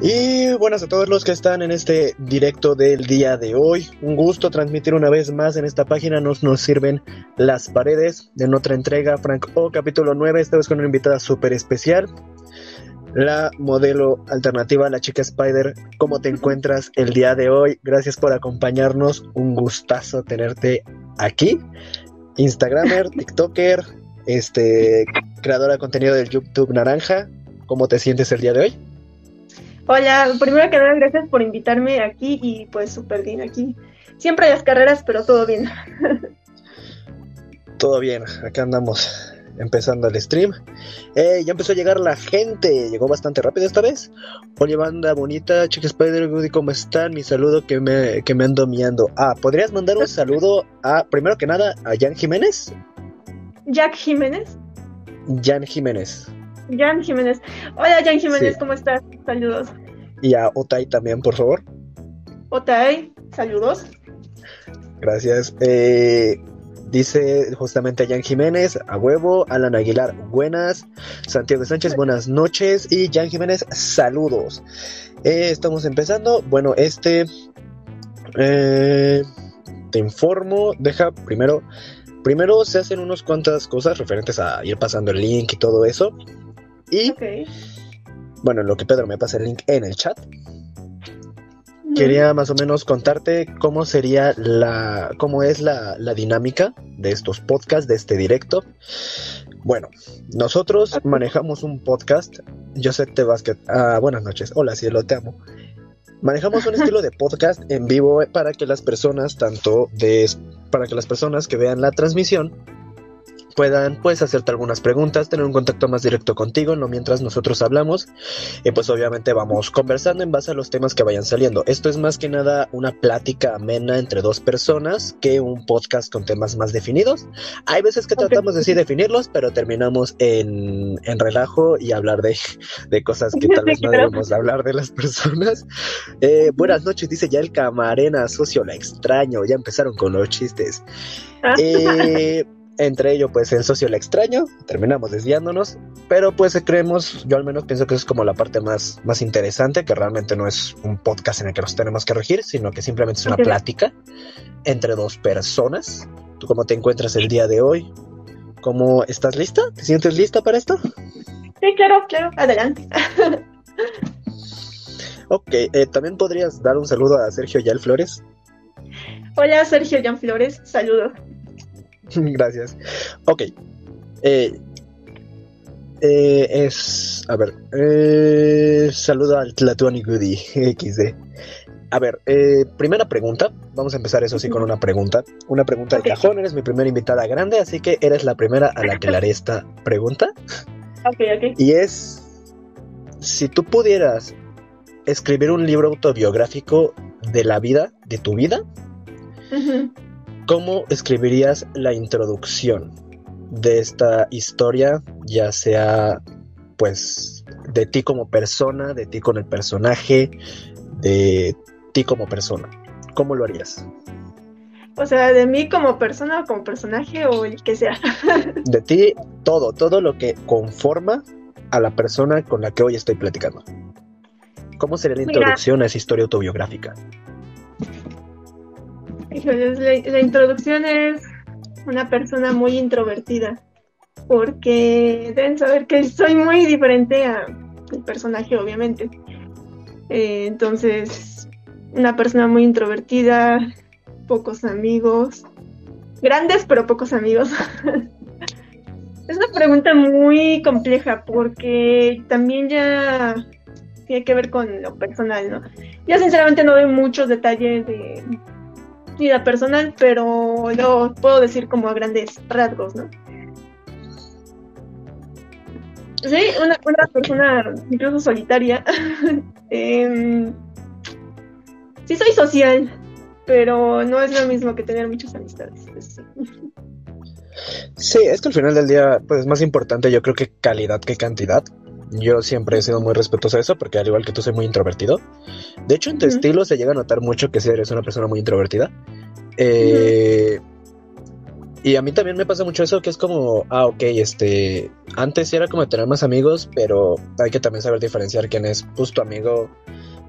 Y buenas a todos los que están en este directo del día de hoy. Un gusto transmitir una vez más en esta página. Nos, nos sirven las paredes de otra entrega, Frank O, capítulo 9. Esta vez con una invitada súper especial. La modelo alternativa, la chica Spider. ¿Cómo te encuentras el día de hoy? Gracias por acompañarnos. Un gustazo tenerte aquí. Instagramer, TikToker, este, creadora de contenido del YouTube Naranja. ¿Cómo te sientes el día de hoy? Hola, primero que nada, gracias por invitarme aquí y pues súper bien aquí. Siempre hay las carreras, pero todo bien. todo bien, acá andamos empezando el stream. Eh, ya empezó a llegar la gente, llegó bastante rápido esta vez. Oye, banda bonita, chica Spider, ¿cómo están? Mi saludo que me, que me ando miando. Ah, ¿podrías mandar un saludo a, primero que nada, a Jan Jiménez? Jack Jiménez. Jan Jiménez. Jan Jiménez. Hola Jan Jiménez, ¿cómo estás? Saludos. Y a Otay también, por favor. Otay, saludos. Gracias. Eh, dice justamente Jan Jiménez, a huevo, Alan Aguilar, buenas, Santiago Sánchez, buenas noches y Jan Jiménez, saludos. Eh, estamos empezando. Bueno, este... Eh, te informo, deja primero... Primero se hacen unas cuantas cosas referentes a ir pasando el link y todo eso. Y bueno, lo que Pedro me pasa el link en el chat. Quería más o menos contarte cómo sería la, cómo es la, dinámica de estos podcasts, de este directo. Bueno, nosotros manejamos un podcast. Joseph Te Basket. Ah, buenas noches. Hola, cielo, te amo. Manejamos un estilo de podcast en vivo para que las personas, tanto de, para que las personas que vean la transmisión, puedan pues hacerte algunas preguntas, tener un contacto más directo contigo, no mientras nosotros hablamos y pues obviamente vamos conversando en base a los temas que vayan saliendo. Esto es más que nada una plática amena entre dos personas que un podcast con temas más definidos. Hay veces que tratamos de sí definirlos, pero terminamos en, en relajo y hablar de, de cosas que tal vez no debemos hablar de las personas. Eh, buenas noches, dice ya el camarena socio, la extraño, ya empezaron con los chistes. Ah. Eh, entre ello pues el socio el extraño, terminamos desviándonos, pero pues creemos, yo al menos pienso que es como la parte más, más interesante, que realmente no es un podcast en el que nos tenemos que regir, sino que simplemente es una plática entre dos personas. ¿Tú cómo te encuentras el día de hoy? ¿Cómo estás lista? ¿Te sientes lista para esto? Sí, claro, claro, adelante. ok, eh, también podrías dar un saludo a Sergio Yal Flores. Hola Sergio Jan Flores, saludos. Gracias. Ok. Eh, eh, es. A ver. Eh, saludo al Tlatuani Goody XD. A ver, eh, primera pregunta. Vamos a empezar eso sí con una pregunta. Una pregunta de cajón. Eres mi primera invitada grande, así que eres la primera a la que le haré esta pregunta. Ok, ok. Y es. Si tú pudieras escribir un libro autobiográfico de la vida, de tu vida, ¿Cómo escribirías la introducción de esta historia, ya sea pues de ti como persona, de ti con el personaje, de ti como persona? ¿Cómo lo harías? O sea, de mí como persona o como personaje o el que sea. de ti, todo, todo lo que conforma a la persona con la que hoy estoy platicando. ¿Cómo sería la introducción a esa historia autobiográfica? La, introducción es una persona muy introvertida, porque deben saber que soy muy diferente al personaje, obviamente. Eh, entonces, una persona muy introvertida, pocos amigos, grandes pero pocos amigos. es una pregunta muy compleja porque también ya tiene que ver con lo personal, ¿no? Yo sinceramente no doy muchos detalles de vida personal, pero lo puedo decir como a grandes rasgos, ¿no? Sí, una, persona incluso solitaria. Em, sí soy social, pero no es lo mismo que tener muchas amistades. Sí, es que al final del día, pues es más importante yo creo que calidad que cantidad. Yo siempre he sido muy respetuoso a eso, porque al igual que tú soy muy introvertido. De hecho, en tu estilo se llega a notar mucho que si eres una persona muy introvertida. Eh, Y a mí también me pasa mucho eso, que es como, ah, ok, este, antes era como tener más amigos, pero hay que también saber diferenciar quién es, pues, tu amigo,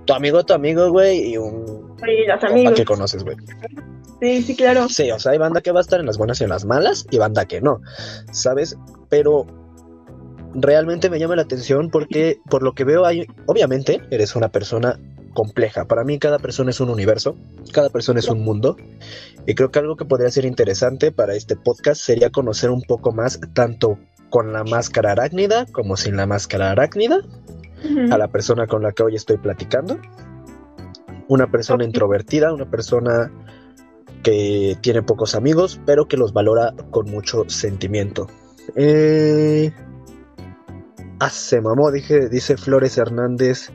tu amigo, tu amigo, güey, y un Sí, los amigos. que conoces, güey. Sí, sí, claro. Sí, o sea, hay banda que va a estar en las buenas y en las malas, y banda que no, ¿sabes? Pero realmente me llama la atención porque, por lo que veo, hay, obviamente, eres una persona compleja. Para mí cada persona es un universo, cada persona es un mundo. Y creo que algo que podría ser interesante para este podcast sería conocer un poco más tanto con la máscara arácnida como sin la máscara arácnida a la persona con la que hoy estoy platicando. Una persona introvertida, una persona que tiene pocos amigos, pero que los valora con mucho sentimiento. Eh... Ah, se mamó, dije, dice Flores Hernández,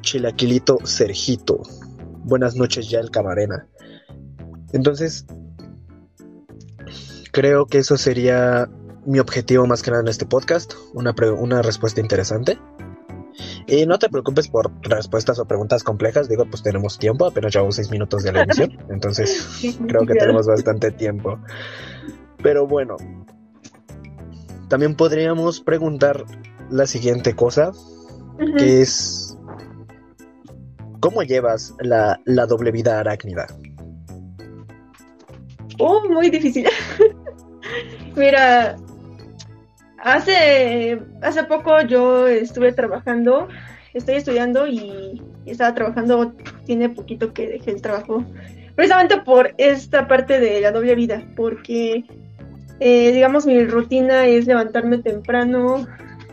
Chilaquilito Sergito. Buenas noches ya el camarena. Entonces, creo que eso sería mi objetivo más que nada en este podcast, una, una respuesta interesante. Y no te preocupes por respuestas o preguntas complejas, digo, pues tenemos tiempo, apenas llevamos seis minutos de la emisión, entonces creo que tenemos bastante tiempo. Pero bueno, también podríamos preguntar la siguiente cosa, que es, ¿cómo llevas la, la doble vida arácnida? Oh, muy difícil. Mira, hace, hace poco yo estuve trabajando, estoy estudiando y estaba trabajando, tiene poquito que dejé el trabajo, precisamente por esta parte de la doble vida, porque eh, digamos mi rutina es levantarme temprano,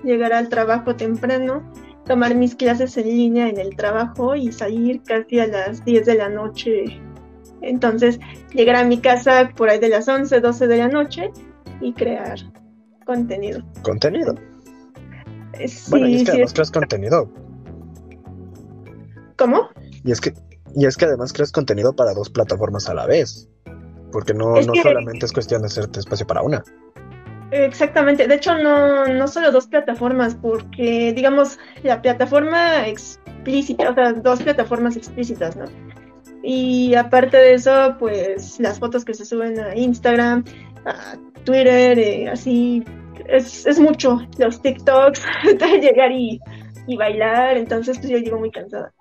llegar al trabajo temprano, tomar mis clases en línea en el trabajo y salir casi a las 10 de la noche. Entonces, llegar a mi casa por ahí de las 11, 12 de la noche y crear contenido. Contenido. Eh, Sí, Bueno, y es que sí, además creas contenido. ¿Cómo? Y es que, y es que además creas contenido para dos plataformas a la vez. Porque no, Es no que- solamente es cuestión de hacerte espacio para una. Exactamente. De hecho, no, no solo dos plataformas, porque, digamos, la plataforma explícita, o sea, dos plataformas explícitas, ¿no? Y aparte de eso, pues las fotos que se suben a Instagram, a Twitter, eh, así, es, es mucho. Los TikToks, de llegar y, y bailar, entonces pues yo llego muy cansada.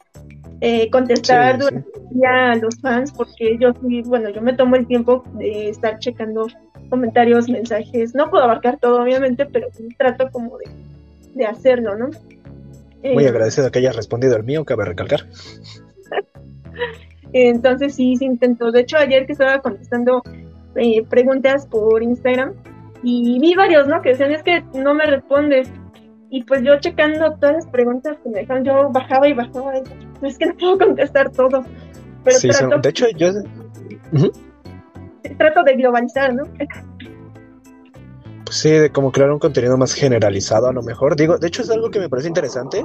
Eh, contestar Sí, durante el día a los fans, porque yo sí, bueno, yo me tomo el tiempo de estar checando comentarios, mensajes. No puedo abarcar todo, obviamente, pero trato como de, de hacerlo, ¿no? Muy Eh, agradecido que hayas respondido el mío, cabe recalcar. Entonces sí, sí intento. De hecho, ayer que estaba contestando eh, preguntas por Instagram y vi varios, ¿no? Que decían, es que no me respondes. Y pues yo checando todas las preguntas que me dejaron, yo bajaba y bajaba. y, "No, es que no puedo contestar todo. Pero Sí, son- de hecho, yo... trato de globalizar, ¿no? Sí, de como crear un contenido más generalizado a lo mejor. Digo, de hecho es algo que me parece interesante,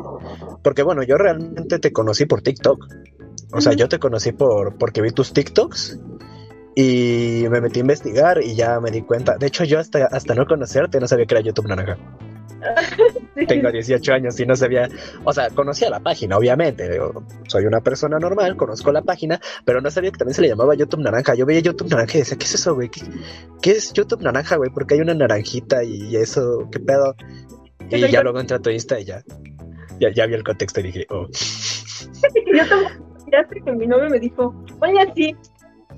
porque bueno, yo realmente te conocí por TikTok. O sea, yo te conocí por porque vi tus TikToks y me metí a investigar y ya me di cuenta. De hecho, yo hasta, hasta no conocerte no sabía que era YouTube Naranja. Sí. Tengo 18 años y no sabía, o sea, conocía la página, obviamente. digo, soy una persona normal, conozco la página, pero no sabía que también se le llamaba YouTube Naranja. Yo veía YouTube Naranja y decía, ¿qué es eso, güey? ¿Qué, qué es YouTube Naranja, güey? Porque hay una naranjita y eso, ¿qué pedo? Y ya yo- luego entré a tu Insta y ya, ya, ya vi el contexto y dije, oh. yo sé que mi novio me dijo, oye así,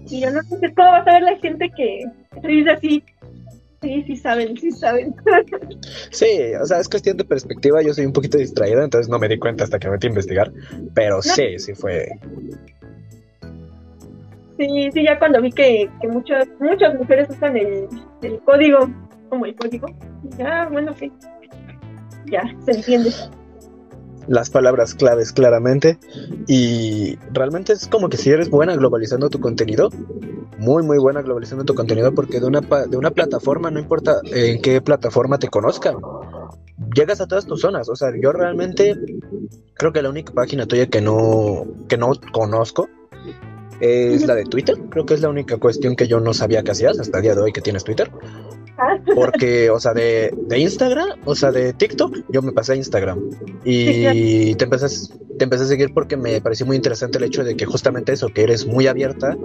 y yo no sé cómo va a saber la gente que se dice así. Sí, sí saben, sí saben. Sí, o sea, es cuestión de perspectiva. Yo soy un poquito distraído, entonces no me di cuenta hasta que me metí a investigar. Pero sí, sí fue. Sí, sí, ya cuando vi que, que muchas, muchas mujeres usan el, el código como el código, ya, bueno, sí, ya, se entiende. Las palabras claves claramente. Y realmente es como que si eres buena globalizando tu contenido, muy muy buena globalizando tu contenido porque de una de una plataforma no importa en qué plataforma te conozcan, llegas a todas tus zonas, o sea, yo realmente creo que la única página tuya que no que no conozco es la de Twitter, creo que es la única cuestión que yo no sabía que hacías hasta el día de hoy que tienes Twitter. Porque, o sea, de, de, Instagram, o sea, de TikTok, yo me pasé a Instagram. Y te, empecé, te empecé a seguir porque me pareció muy interesante el hecho de que justamente eso, que eres muy abierta,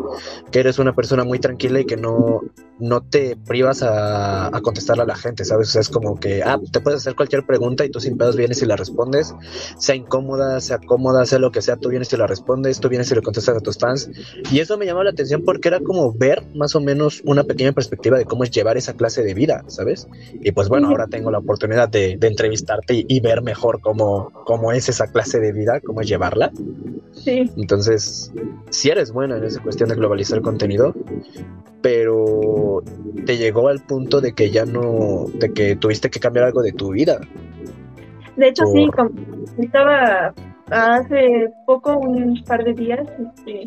que eres una persona muy tranquila y que no, no te privas a, a contestarle a la gente, ¿sabes? O sea, es como que, ah, te puedes hacer cualquier pregunta y tú sin pedos vienes y la respondes, sea incómoda, sea cómoda, sea lo que sea, tú vienes y la respondes, tú vienes y le contestas a tus fans. Y eso me llamó la atención porque era como ver más o menos una pequeña perspectiva de cómo es llevar esa clase de vida, ¿sabes? Y pues bueno, ahora tengo la oportunidad de, entrevistarte y, ver mejor cómo, cómo es esa clase de vida, cómo es llevarla. Sí. Entonces, si eres buena en esa cuestión de globalizar contenido, pero te llegó al punto de que ya no, de que tuviste que cambiar algo de tu vida. De hecho, sí, como estaba hace poco, un par de días, este,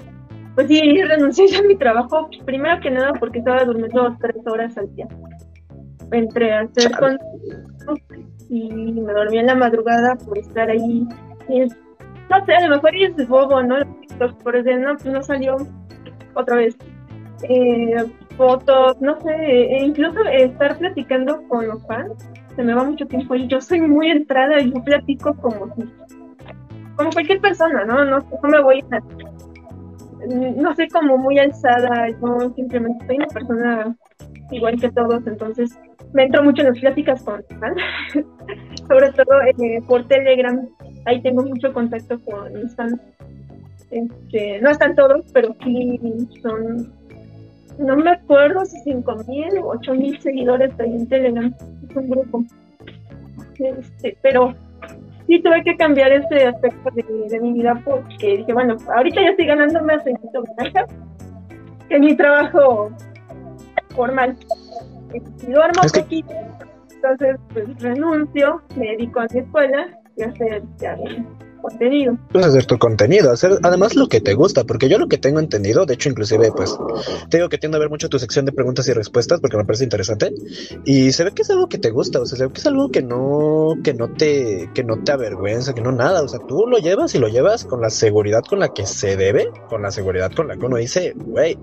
pues sí, renuncié a mi trabajo, primero que nada porque estaba durmiendo tres horas al día. Entré a hacer con y me dormí en la madrugada por estar ahí. no sé, a lo mejor es bobo, ¿no? Por eso, no, pues no salió otra vez. Eh, fotos, no sé, e incluso estar platicando con los fans, se me va mucho tiempo y yo soy muy entrada y yo platico como como cualquier persona, ¿no? No, no me voy a no soy como muy alzada, yo simplemente soy una persona igual que todos, entonces me entro mucho en las pláticas con fans, sobre todo eh, por Telegram, ahí tengo mucho contacto con mis. Este, no están todos, pero sí son, no me acuerdo si 5.000 o 8.000 seguidores ahí en Telegram, es un grupo. Este, pero sí tuve que cambiar ese aspecto de, mi vida porque dije, bueno, ahorita ya estoy ganando más en que mi trabajo formal. Y duermo un poquito, entonces pues renuncio, me dedico a mi escuela y a hacer ya, contenido. Pues hacer tu contenido, hacer además lo que te gusta, porque yo lo que tengo entendido, de hecho inclusive pues te digo que tiendo a ver mucho tu sección de preguntas y respuestas porque me parece interesante y se ve que es algo que te gusta, o sea, se ve que es algo que no que no te que no te avergüenza, que no nada, o sea, tú lo llevas y lo llevas con la seguridad con la que se debe, con la seguridad con la que uno dice, güey,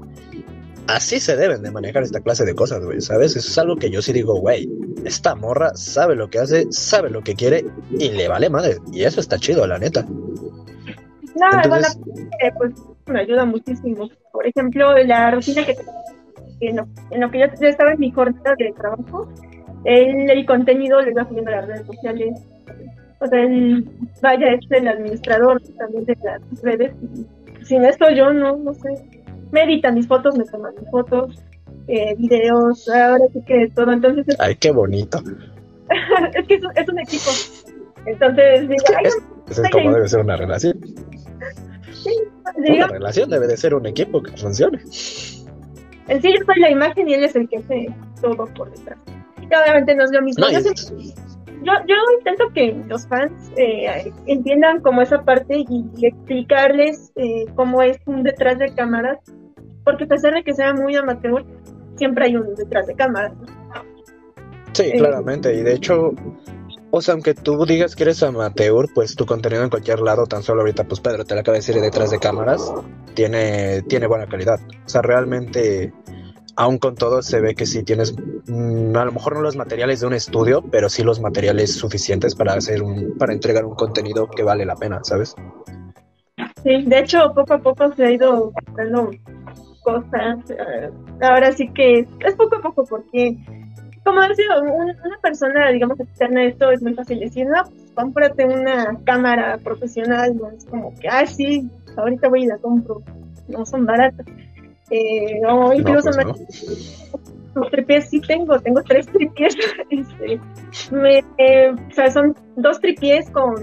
así se deben de manejar esta clase de cosas, güey, ¿sabes? Eso es algo que yo sí digo, güey, esta morra sabe lo que hace, sabe lo que quiere y le vale madre. Y eso está chido, la neta. No, Entonces... bueno, pues me ayuda muchísimo. Por ejemplo, la rutina que en lo, en lo que yo, estaba en mi jornada de trabajo, el, el contenido le iba subiendo a las redes sociales. O sea, el, vaya, es el administrador también de las redes. Sin esto yo no, no sé, me editan mis fotos, me toman mis fotos, eh, videos, ahora sí que todo. Entonces, Ay, qué bonito. es que es, un equipo. Entonces, digo, es, es como debe ser una relación. Sí, una relación debe de ser un equipo que funcione. En sí, yo soy la imagen y él es el que hace todo por detrás. Y obviamente no es lo mismo. yo, yo, intento que los fans eh, entiendan como esa parte y, explicarles eh, cómo es un detrás de cámaras, porque a pesar de que sea muy amateur, siempre hay un detrás de cámaras. Sí, eh, claramente, y de hecho, o sea, aunque tú digas que eres amateur, pues tu contenido en cualquier lado, tan solo ahorita, pues Pedro te lo acaba de decir detrás de cámaras, tiene, tiene buena calidad. O sea, realmente aún con todo se ve que sí tienes, mm, a lo mejor no los materiales de un estudio, pero sí los materiales suficientes para hacer un, para entregar un contenido que vale la pena, ¿sabes? Sí, de hecho poco a poco se ha ido dando cosas. Ahora sí que es poco a poco porque como decía, una persona, digamos, externa a esto es muy fácil decir, no, pues cómprate una cámara profesional, no es como que, ah, sí, ahorita voy y la compro, no son baratas. Eh, o incluso pues los tripies sí tengo, tengo tres tripies. Este, eh, o sea, son dos tripies con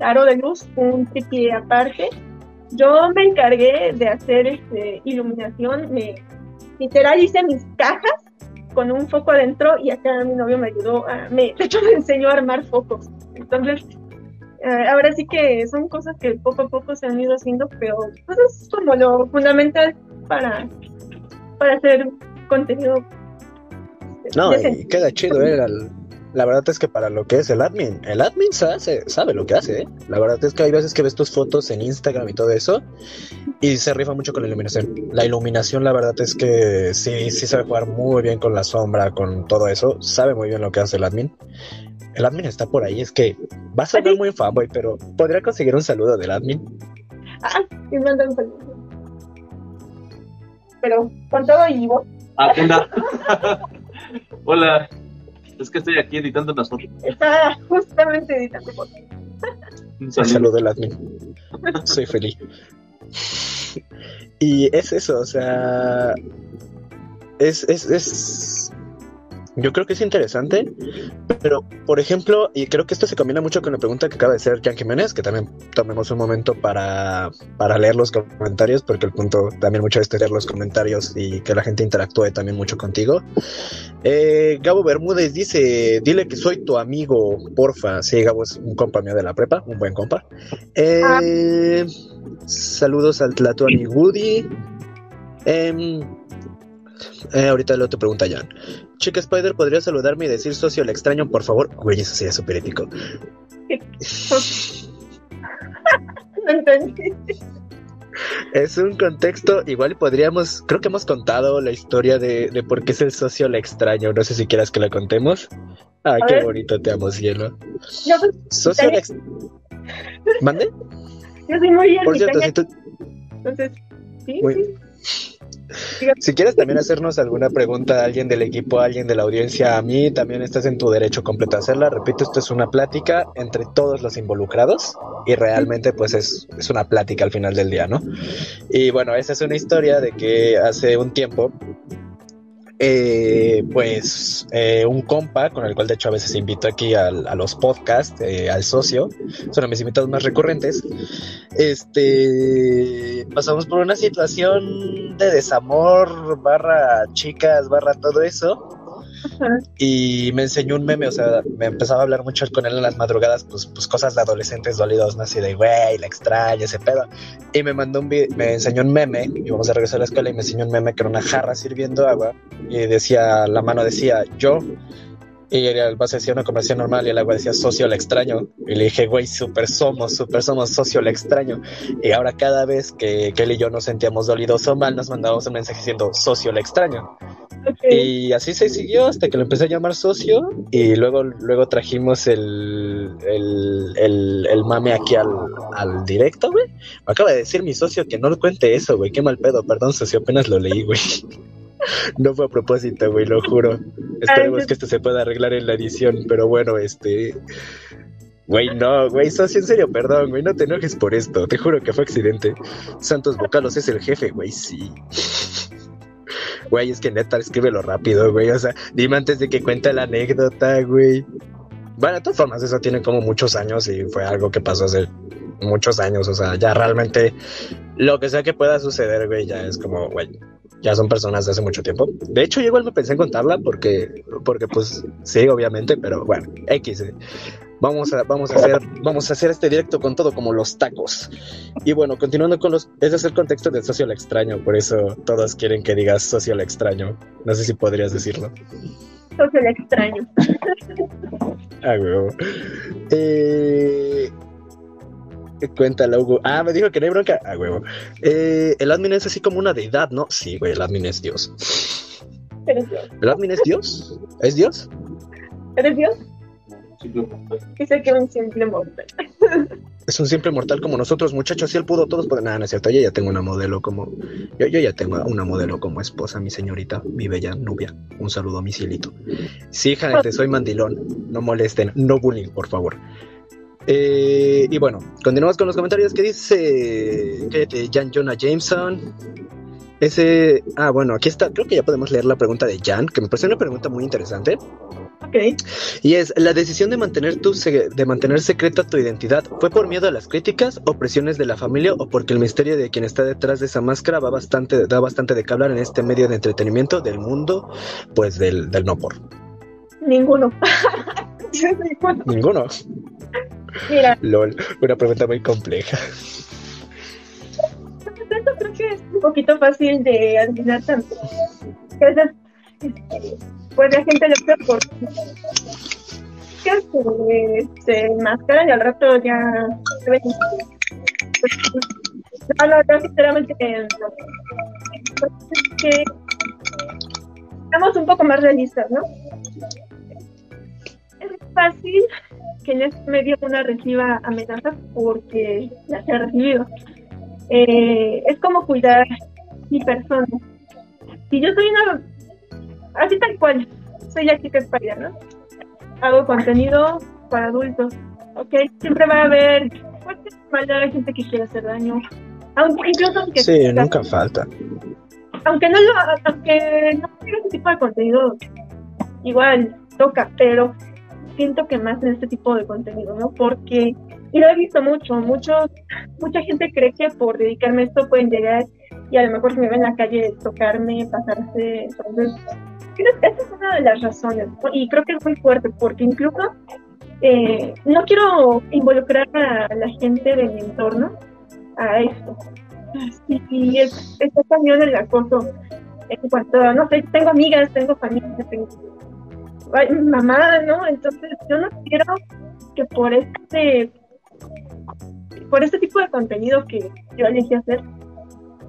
aro de luz, un tripié aparte. Yo me encargué de hacer este, iluminación, me, literal hice mis cajas con un foco adentro y acá mi novio me ayudó, a, me, de hecho me enseñó a armar focos. Entonces, eh, ahora sí que son cosas que poco a poco se han ido haciendo, pero pues es como lo fundamental para, para hacer contenido. No, y queda chido, ¿eh? La, verdad es que para lo que es el admin, el admin sabe, sabe lo que hace, ¿eh? La verdad es que hay veces que ves tus fotos en Instagram y todo eso, Y se rifa mucho con la iluminación. La iluminación, la verdad es que sí, sí sabe jugar muy bien con la sombra, con todo eso. Sabe muy bien lo que hace el admin. El admin está por ahí, es que va a sonar muy fanboy, pero ¿podría conseguir un saludo del admin? Ah, sí, manda un saludo. Pero con todo y vos. Ah. Hola. Es que estoy aquí editando unas fotos. Está justamente editando fotos. Un saludo del admin. Soy feliz. Y es eso, o sea. Es, es, es. Yo creo que es interesante, pero por ejemplo, y creo que esto se combina mucho con la pregunta que acaba de hacer Jan Jiménez, que también tomemos un momento para, para leer los comentarios, porque el punto también mucho es leer los comentarios y que la gente interactúe también mucho contigo. Eh, Gabo Bermúdez dice: Dile que soy tu amigo, porfa. Sí, Gabo es un compa mío de la prepa, un buen compa. Eh, Saludos al Tlatuani Woody. Em, eh, ahorita lo te pregunta Jan. Chica Spider, ¿podría saludarme y decir socio el extraño, por favor? Güey, eso sería súper épico. No entendí. Es un contexto, igual podríamos, creo que hemos contado la historia de, de por qué es el socio el extraño. No sé si quieras que la contemos. Ah, A qué ver. bonito, te amo, cielo. Yo, pues, Socio el ex... ¿Mande? yo soy muy Por cierto, ermitaña, si tú, entonces, sí, Muy- sí. Si quieres también hacernos alguna pregunta a alguien del equipo, a alguien de la audiencia, a mí, también estás en tu derecho completo a hacerla. Repito, esto es una plática entre todos los involucrados y realmente pues es, es una plática al final del día, ¿no? Y bueno, esa es una historia de que hace un tiempo, eh, pues eh, un compa, con el cual de hecho a veces invito aquí a los podcasts, eh, al socio, son mis invitados más recurrentes, este pasamos por una situación de desamor barra chicas barra todo eso. Y me enseñó un meme o sea me empezaba a hablar mucho con él en las madrugadas pues, pues cosas de adolescentes dolidos no así de güey la extraña ese pedo y me mandó un me enseñó un meme íbamos a regresar a la escuela y me enseñó un meme que era una jarra sirviendo agua y decía la mano decía yo y el vaso decía una conversación normal y el agua decía socio la extraño. Y le dije, güey, súper somos, súper somos socio la extraño. Y ahora cada vez que, que él y yo nos sentíamos dolidos o mal, nos mandábamos un mensaje diciendo socio la extraño. Y así se siguió hasta que lo empecé a llamar socio y luego, luego trajimos el, el, el, mame aquí al, al directo, güey. Acaba de decir mi socio que no cuente eso, güey. Qué mal pedo, perdón, socio, apenas lo leí, güey. No fue a propósito, güey, lo juro. Esperemos que esto se pueda arreglar en la edición, pero bueno, este... Güey, no, güey, socio, en serio, perdón, güey, no te enojes por esto, te juro que fue accidente. Santos Bocalos es el jefe, güey, sí. Güey, es que neta, escríbelo rápido, güey, o sea, dime antes de que cuente la anécdota, güey. Bueno, de todas formas, eso tiene como muchos años y fue algo que pasó hace muchos años, o sea, ya realmente lo que sea que pueda suceder, güey, ya es como, güey, ya son personas de hace mucho tiempo. De hecho, yo igual me pensé en contarla porque, porque pues sí, obviamente, pero bueno, X. eh. Vamos a, vamos a hacer, vamos a hacer este directo con todo como los tacos. Y bueno, continuando con los, ese es el contexto del socio extraño, por eso todos quieren que digas socio extraño. No sé si podrías decirlo. Socio extraño. Ah, huevo. Eh, Cuéntalo, Hugo. Ah, me dijo que no hay bronca. Ah, huevo. Eh, el admin es así como una deidad, ¿no? Sí, güey, el admin es Dios. ¿Eres Dios? ¿El admin es Dios? ¿Es Dios? ¿Eres Dios? Dice que un simple mortal. Es un simple mortal como nosotros, muchachos. Si él pudo, todos pueden. Nada, no es cierto. Yo ya tengo una modelo como. Yo, yo ya tengo una modelo como esposa, mi señorita, mi bella Nubia. Un saludo a mi cielito. Sí, gente, soy mandilón. No molesten. No bullying, por favor. Eh, y bueno, continuamos con los comentarios que dice Jan Jonah Jameson. Ese. Ah, bueno, aquí está. Creo que ya podemos leer la pregunta de Jan, que me parece una pregunta muy interesante. Ok. Y es, ¿la decisión de mantener, tu se- de mantener secreta tu identidad fue por miedo a las críticas o presiones de la familia o porque el misterio de quien está detrás de esa máscara va bastante, da bastante de qué hablar en este medio de entretenimiento del mundo, pues del, del no por? Ninguno. Ninguno. Ninguno. Mira, LOL, una pregunta muy compleja. esto creo que es un poquito fácil de adivinar también. Este, pues la gente lo por que se, se enmascaran y al rato ya pues, No, no, no, sinceramente que estamos un poco más realistas, ¿no? Es fácil que en este medio una reciba amenazas porque las he recibido. Eh, es como cuidar mi persona. Si yo soy una, así tal cual, soy la chica Spider, ¿no? Hago contenido para adultos, ¿ok? Siempre va a haber cualquier maldad, gente que quiere hacer daño. Aunque, incluso aunque Sí, nunca falta. aunque no lo, aunque no tenga ese tipo de contenido, igual toca, pero siento que más en este tipo de contenido, ¿no? Porque, y lo he visto mucho, muchos, mucha gente cree que por dedicarme a esto pueden llegar y a lo mejor si me ven en la calle tocarme, pasarse, entonces, creo que esa es una de las razones, y creo que es muy fuerte, porque incluso eh, no quiero involucrar a la gente de mi entorno a esto. Sí, sí, es, está cañón el acoso. En cuanto, no sé, tengo amigas, tengo familia, tengo ay, mamá, ¿no? Entonces yo no quiero que por este por este tipo de contenido que yo elegí hacer,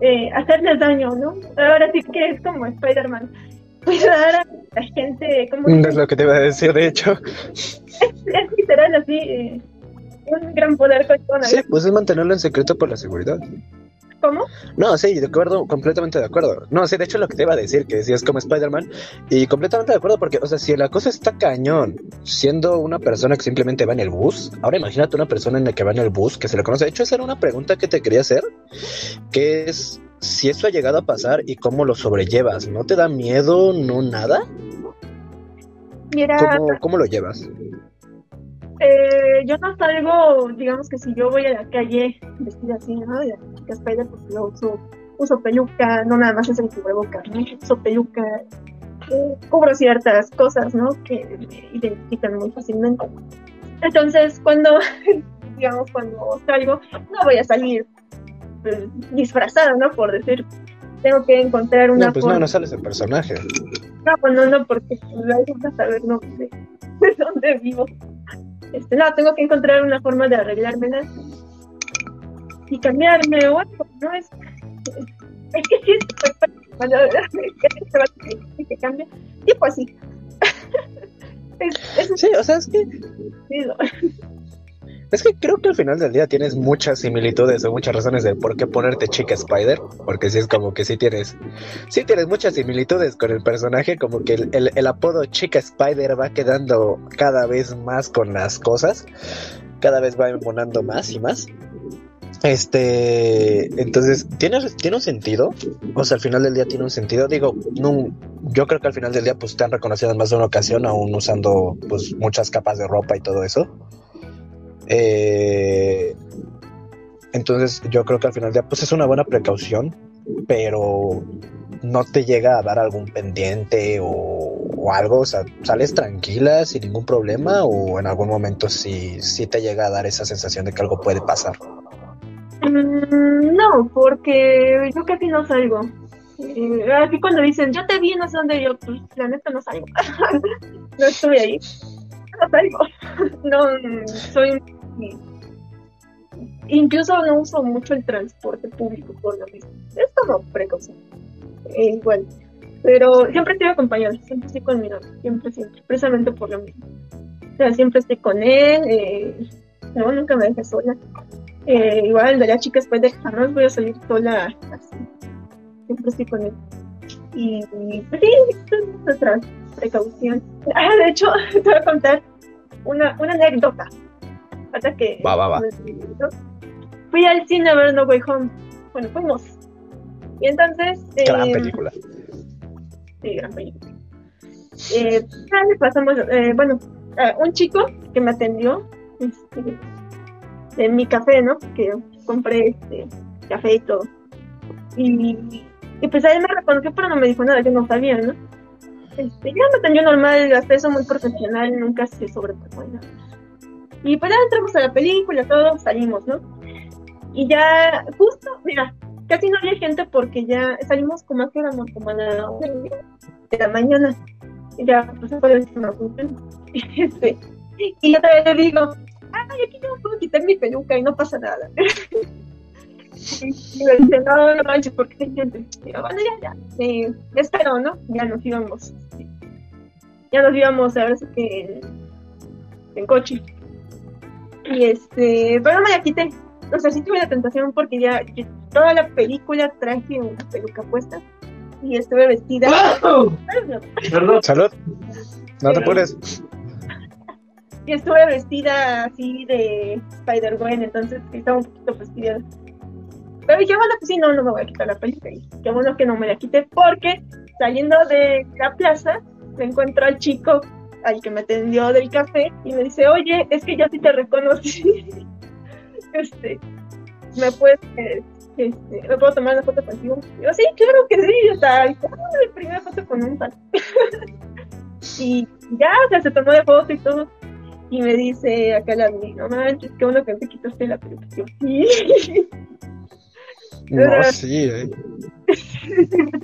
eh, hacerles daño, ¿no? Ahora sí que es como Spider-Man, cuidar a la gente, como Es lo que te iba a decir, de hecho. es, es literal así, eh, un gran poder con Sí, pues es mantenerlo en secreto por la seguridad. ¿Cómo? No, sí, de acuerdo, completamente de acuerdo. No, sí, de hecho lo que te iba a decir, que decías como Spider-Man, y completamente de acuerdo porque, o sea, si la cosa está cañón, siendo una persona que simplemente va en el bus, ahora imagínate una persona en la que va en el bus, que se le conoce. De hecho, esa era una pregunta que te quería hacer, que es si eso ha llegado a pasar y cómo lo sobrellevas. ¿No te da miedo, no nada? Mira, ¿Cómo, cómo lo llevas? Eh, yo no salgo, digamos que si yo voy a la calle vestida así, ¿no? Chica Spider, porque yo uso, uso peluca, no nada más es el cubrebocas, ¿no? Uso peluca, eh, cubro ciertas cosas, ¿no? Que me identifican muy fácilmente. Entonces, cuando, digamos, cuando salgo, no voy a salir eh, disfrazada, ¿no? Por decir, tengo que encontrar una No, pues forma. no, no sales en personaje. No, pues no, no, porque vas a saber no, de, de dónde vivo. Este, no, tengo que encontrar una forma de arreglármela y cambiarme o algo, ¿no? Es, es que sí, es súper cuando se va a decir que cambia, tipo así. es, es Sí, o sea, es que. Es que creo que al final del día tienes muchas similitudes o muchas razones de por qué ponerte chica Spider, porque sí es como que sí tienes, sí tienes muchas similitudes con el personaje, como que el, el- el apodo chica Spider va quedando cada vez más con las cosas, cada vez va embonando más y más. Este, entonces, ¿tiene, ¿tiene un sentido? O sea, al final del día tiene un sentido. Digo, no, yo creo que al final del día, pues te han reconocido en más de una ocasión, aún usando pues muchas capas de ropa y todo eso. Eh, entonces yo creo que al final del día pues es una buena precaución, pero no te llega a dar algún pendiente o, algo, o sea, sales tranquila sin ningún problema o en algún momento sí, sí te llega a dar esa sensación de que algo puede pasar. Mm, no, porque yo casi no salgo. Eh, así cuando dicen, yo te vi, no sé dónde, yo, pues, la neta no salgo. no estuve ahí. No salgo. no, mm, soy. Incluso no uso mucho el transporte público por lo mismo. Es como precaución. Eh, igual. Pero siempre estoy acompañada, siempre estoy con mi novio, siempre, siempre, precisamente por lo mismo. O sea, siempre estoy con él, eh, no, nunca me dejé sola. Eh, igual de la chica después de jamás voy a salir sola así. Siempre estoy con él. Y pues sí, nuestra precaución. Ah, de hecho, te voy a contar una, una anécdota. Hasta que Va, va, va. fui al cine a ver No Way Home. Bueno, fuimos. Y entonces. eh, Gran película. Sí, gran película. Eh, ya le pasamos, eh, bueno, un chico que me atendió este, en mi café, ¿no? Que compré este café y todo. Y, pues a él me reconoció, pero no me dijo nada, yo no sabía, ¿no? Este, ya me atendió normal, hasta eso muy profesional, nunca se sobrepasó nada. Y pues ya entramos a la película, todos salimos, ¿no? Y ya, justo, mira, casi no había gente porque ya salimos como a que éramos como a la de la mañana. Y ya, pues se fue una función. Y, este, y yo todavía le digo, ay, aquí yo puedo quitar mi peluca y no pasa nada. Y me dice, no, no manches, ¿por qué se siente? Yo, bueno, ya, ya. Espero, ¿no? Ya nos íbamos. Ya nos íbamos a ver si que en, en coche. Y este, pero no me la quité. O sea, sí tuve la tentación porque ya toda la película traje una peluca puesta y estuve vestida. Perdón. Salud. No te apures. Y estuve vestida así de Spider-Gwen, entonces estaba un poquito fastidiada. Pero dije, bueno, pues sí, no, no me voy a quitar la peluca. Y qué bueno que no me la quité porque saliendo de la plaza me encuentro al chico al que me atendió del café y me dice, oye, es que yo sí te reconocí. este, ¿me puedes, este, ¿me puedo tomar una foto contigo? Y yo, sí, claro que sí. O sea, mi primera foto con un fan. y ya, o sea, se tomó de foto y todo. Y me dice acá la admin, no manches, qué bueno que te quitaste la peluca. Y Yo, sí. No, sí, eh.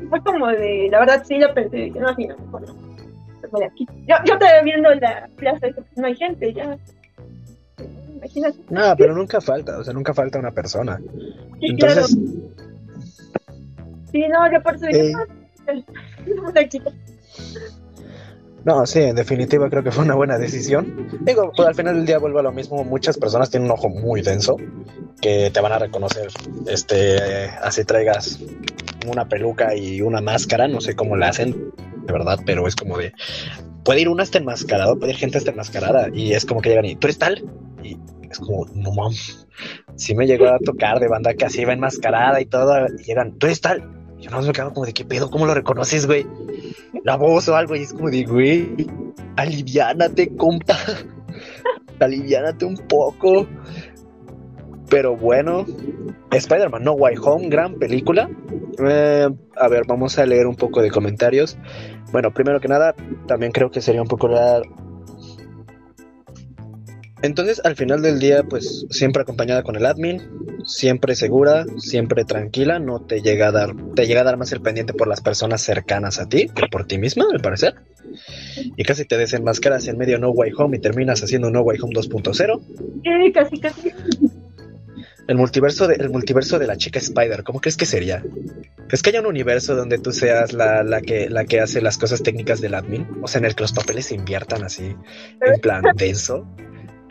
Fue como de, la verdad sí la pensé, dije, no, sí, no, mejor no. Pues me la quito. Yo, yo te viendo la plaza, pues no hay gente, ya. Imagínate. No, pero nunca falta, o sea, nunca falta una persona. Sí, Entonces, claro. Sí, no, yo por eso dije, eh, no, la quito. No, sí, en definitiva creo que fue una buena decisión. Digo, pues al final del día vuelvo a lo mismo. Muchas personas tienen un ojo muy denso que te van a reconocer. Este, así traigas una peluca y una máscara, no sé cómo la hacen, de verdad, pero es como de. Puede ir una hasta enmascarado, puede ir gente hasta enmascarada, y es como que llegan y tú eres tal, y es como, no mames. Sí me llegó a tocar de banda que así iba enmascarada y todo, y llegan, tú eres tal. Yo no me quedo como de qué pedo, ¿cómo lo reconoces, güey? La voz o algo, y es como de, güey, aliviánate, compa. aliviánate un poco. Pero bueno, Spider-Man No Way Home, gran película. Eh, a ver, vamos a leer un poco de comentarios. Bueno, primero que nada, también creo que sería un poco raro. Entonces, al final del día, pues siempre acompañada con el admin, siempre segura, siempre tranquila, no te llega a dar, te llega a dar más el pendiente por las personas cercanas a ti que por ti misma, al parecer. Y casi te desenmascaras en medio No Way Home y terminas haciendo No Way Home 2.0. Eh, casi, casi. El multiverso, de, el multiverso de la chica Spider, ¿cómo crees que sería? ¿Es que haya un universo donde tú seas la, la, que, la que hace las cosas técnicas del admin? O sea, en el que los papeles se inviertan así, en plan denso.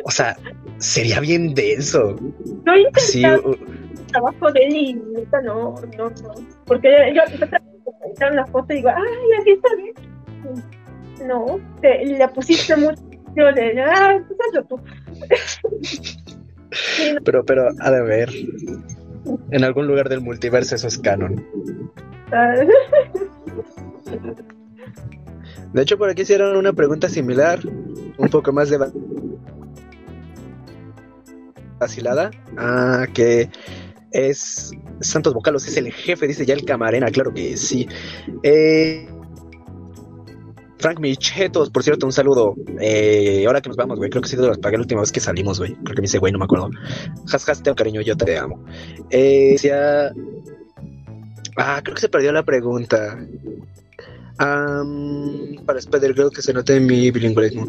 O sea, sería bien denso. No he intentado Sí, el trabajo de él y no, no, no. Porque yo yo una foto y digo, ay, así está bien. No, te, le pusiste mucho. Yo le ah, pues hazlo tú. Pero, pero, a de ver. En algún lugar del multiverso eso es canon. ah, De hecho, por aquí hicieron una pregunta similar, un poco más de va- vacilada. Ah, que es Santos Bocalos, es el jefe, dice ya el camarena, claro que sí. Eh, Frank Michetos, por cierto, un saludo. Eh, ahora que nos vamos, güey, creo que sí te los pagué la última vez que salimos, güey. Creo que me dice, güey, no me acuerdo. Has, has, te amo, cariño, yo te amo. Eh. Ah, creo que se perdió la pregunta. Para Spider-Girl que se note en mi bilingüismo.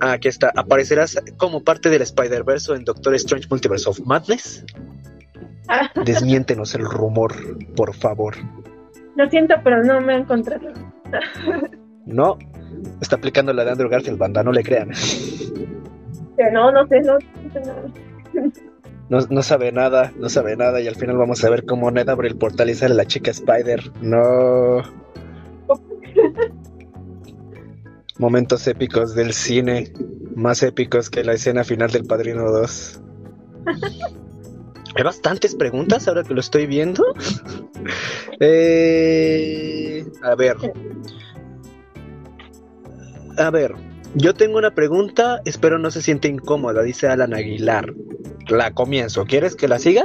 Ah, aquí está. ¿Aparecerás como parte del Spider-Verse en Doctor Strange Multiverse of Madness? ah, Desmiéntenos el rumor, por favor. lo siento, pero no me he encontrado. No, está aplicando la de Andrew Garfield, banda, no le crean. Pero no, no sé, no, no sé nada. No, no sabe nada, no sabe nada y al final vamos a ver cómo Ned abre el portal y sale la chica Spider. No. Momentos épicos del cine, más épicos que la escena final del Padrino 2. Hay bastantes preguntas ahora que lo estoy viendo. Eh, a ver. A ver, yo tengo una pregunta, espero no se siente incómoda, dice Alan Aguilar. La comienzo, ¿quieres que la siga?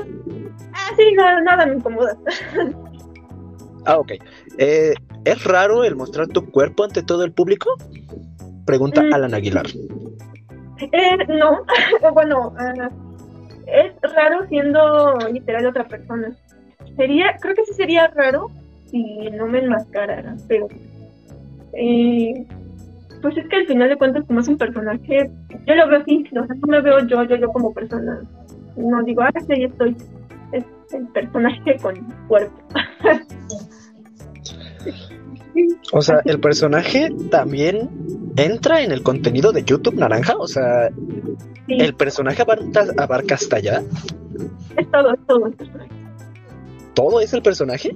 Ah, sí, no, nada me incomoda. Ah, ok. Eh, ¿Es raro el mostrar tu cuerpo ante todo el público? Pregunta Mm. Alan Aguilar. Eh, no, bueno, ah, es raro siendo literal otra persona. Sería, creo que sí sería raro si no me enmascarara, pero eh, pues es que al final de cuentas como es un personaje, yo lo veo así, o sea, no me veo yo, yo, yo como persona. No digo, ah, sí, estoy. Es el personaje con cuerpo. O sea, el personaje también entra en el contenido de YouTube Naranja. O sea, Sí, el personaje abarca, abarca hasta allá. es todo, es todo el personaje. ¿Todo es el personaje?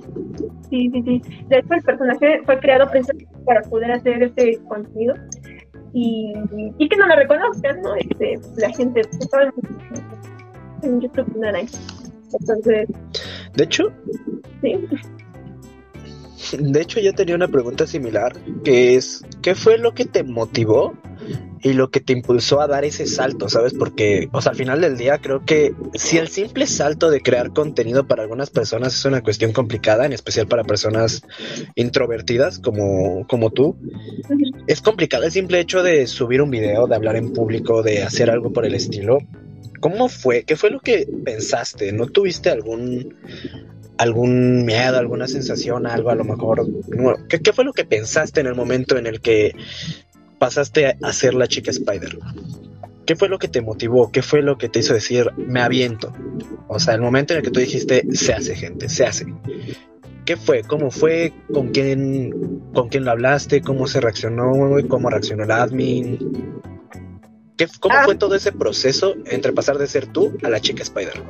Sí, sí, sí. De hecho, el personaje fue creado precisamente para poder hacer este contenido y, y que no lo reconozcan, ¿no? Este, la gente, el mundo en YouTube naranja. Entonces, De hecho, sí. De hecho yo tenía una pregunta similar, que es, ¿qué fue lo que te motivó y lo que te impulsó a dar ese salto, sabes? Porque, o sea, al final del día creo que si el simple salto de crear contenido para algunas personas es una cuestión complicada, en especial para personas introvertidas como, como tú, es complicado el simple hecho de subir un video, de hablar en público, de hacer algo por el estilo. ¿Cómo fue? ¿Qué fue lo que pensaste? ¿No tuviste algún algún miedo, alguna sensación, algo a lo mejor? ¿Qué, qué fue lo que pensaste en el momento en el que pasaste a ser la chica Spider? ¿Qué fue lo que te motivó? ¿Qué fue lo que te hizo decir, me aviento? O sea, el momento en el que tú dijiste, se hace gente, se hace. ¿Qué fue? ¿Cómo fue? ¿Con quién, con quién lo hablaste? ¿Cómo se reaccionó? ¿Cómo reaccionó el admin? ¿Qué, ¿Cómo Ah. fue todo ese proceso entre pasar de ser tú a la chica Spider?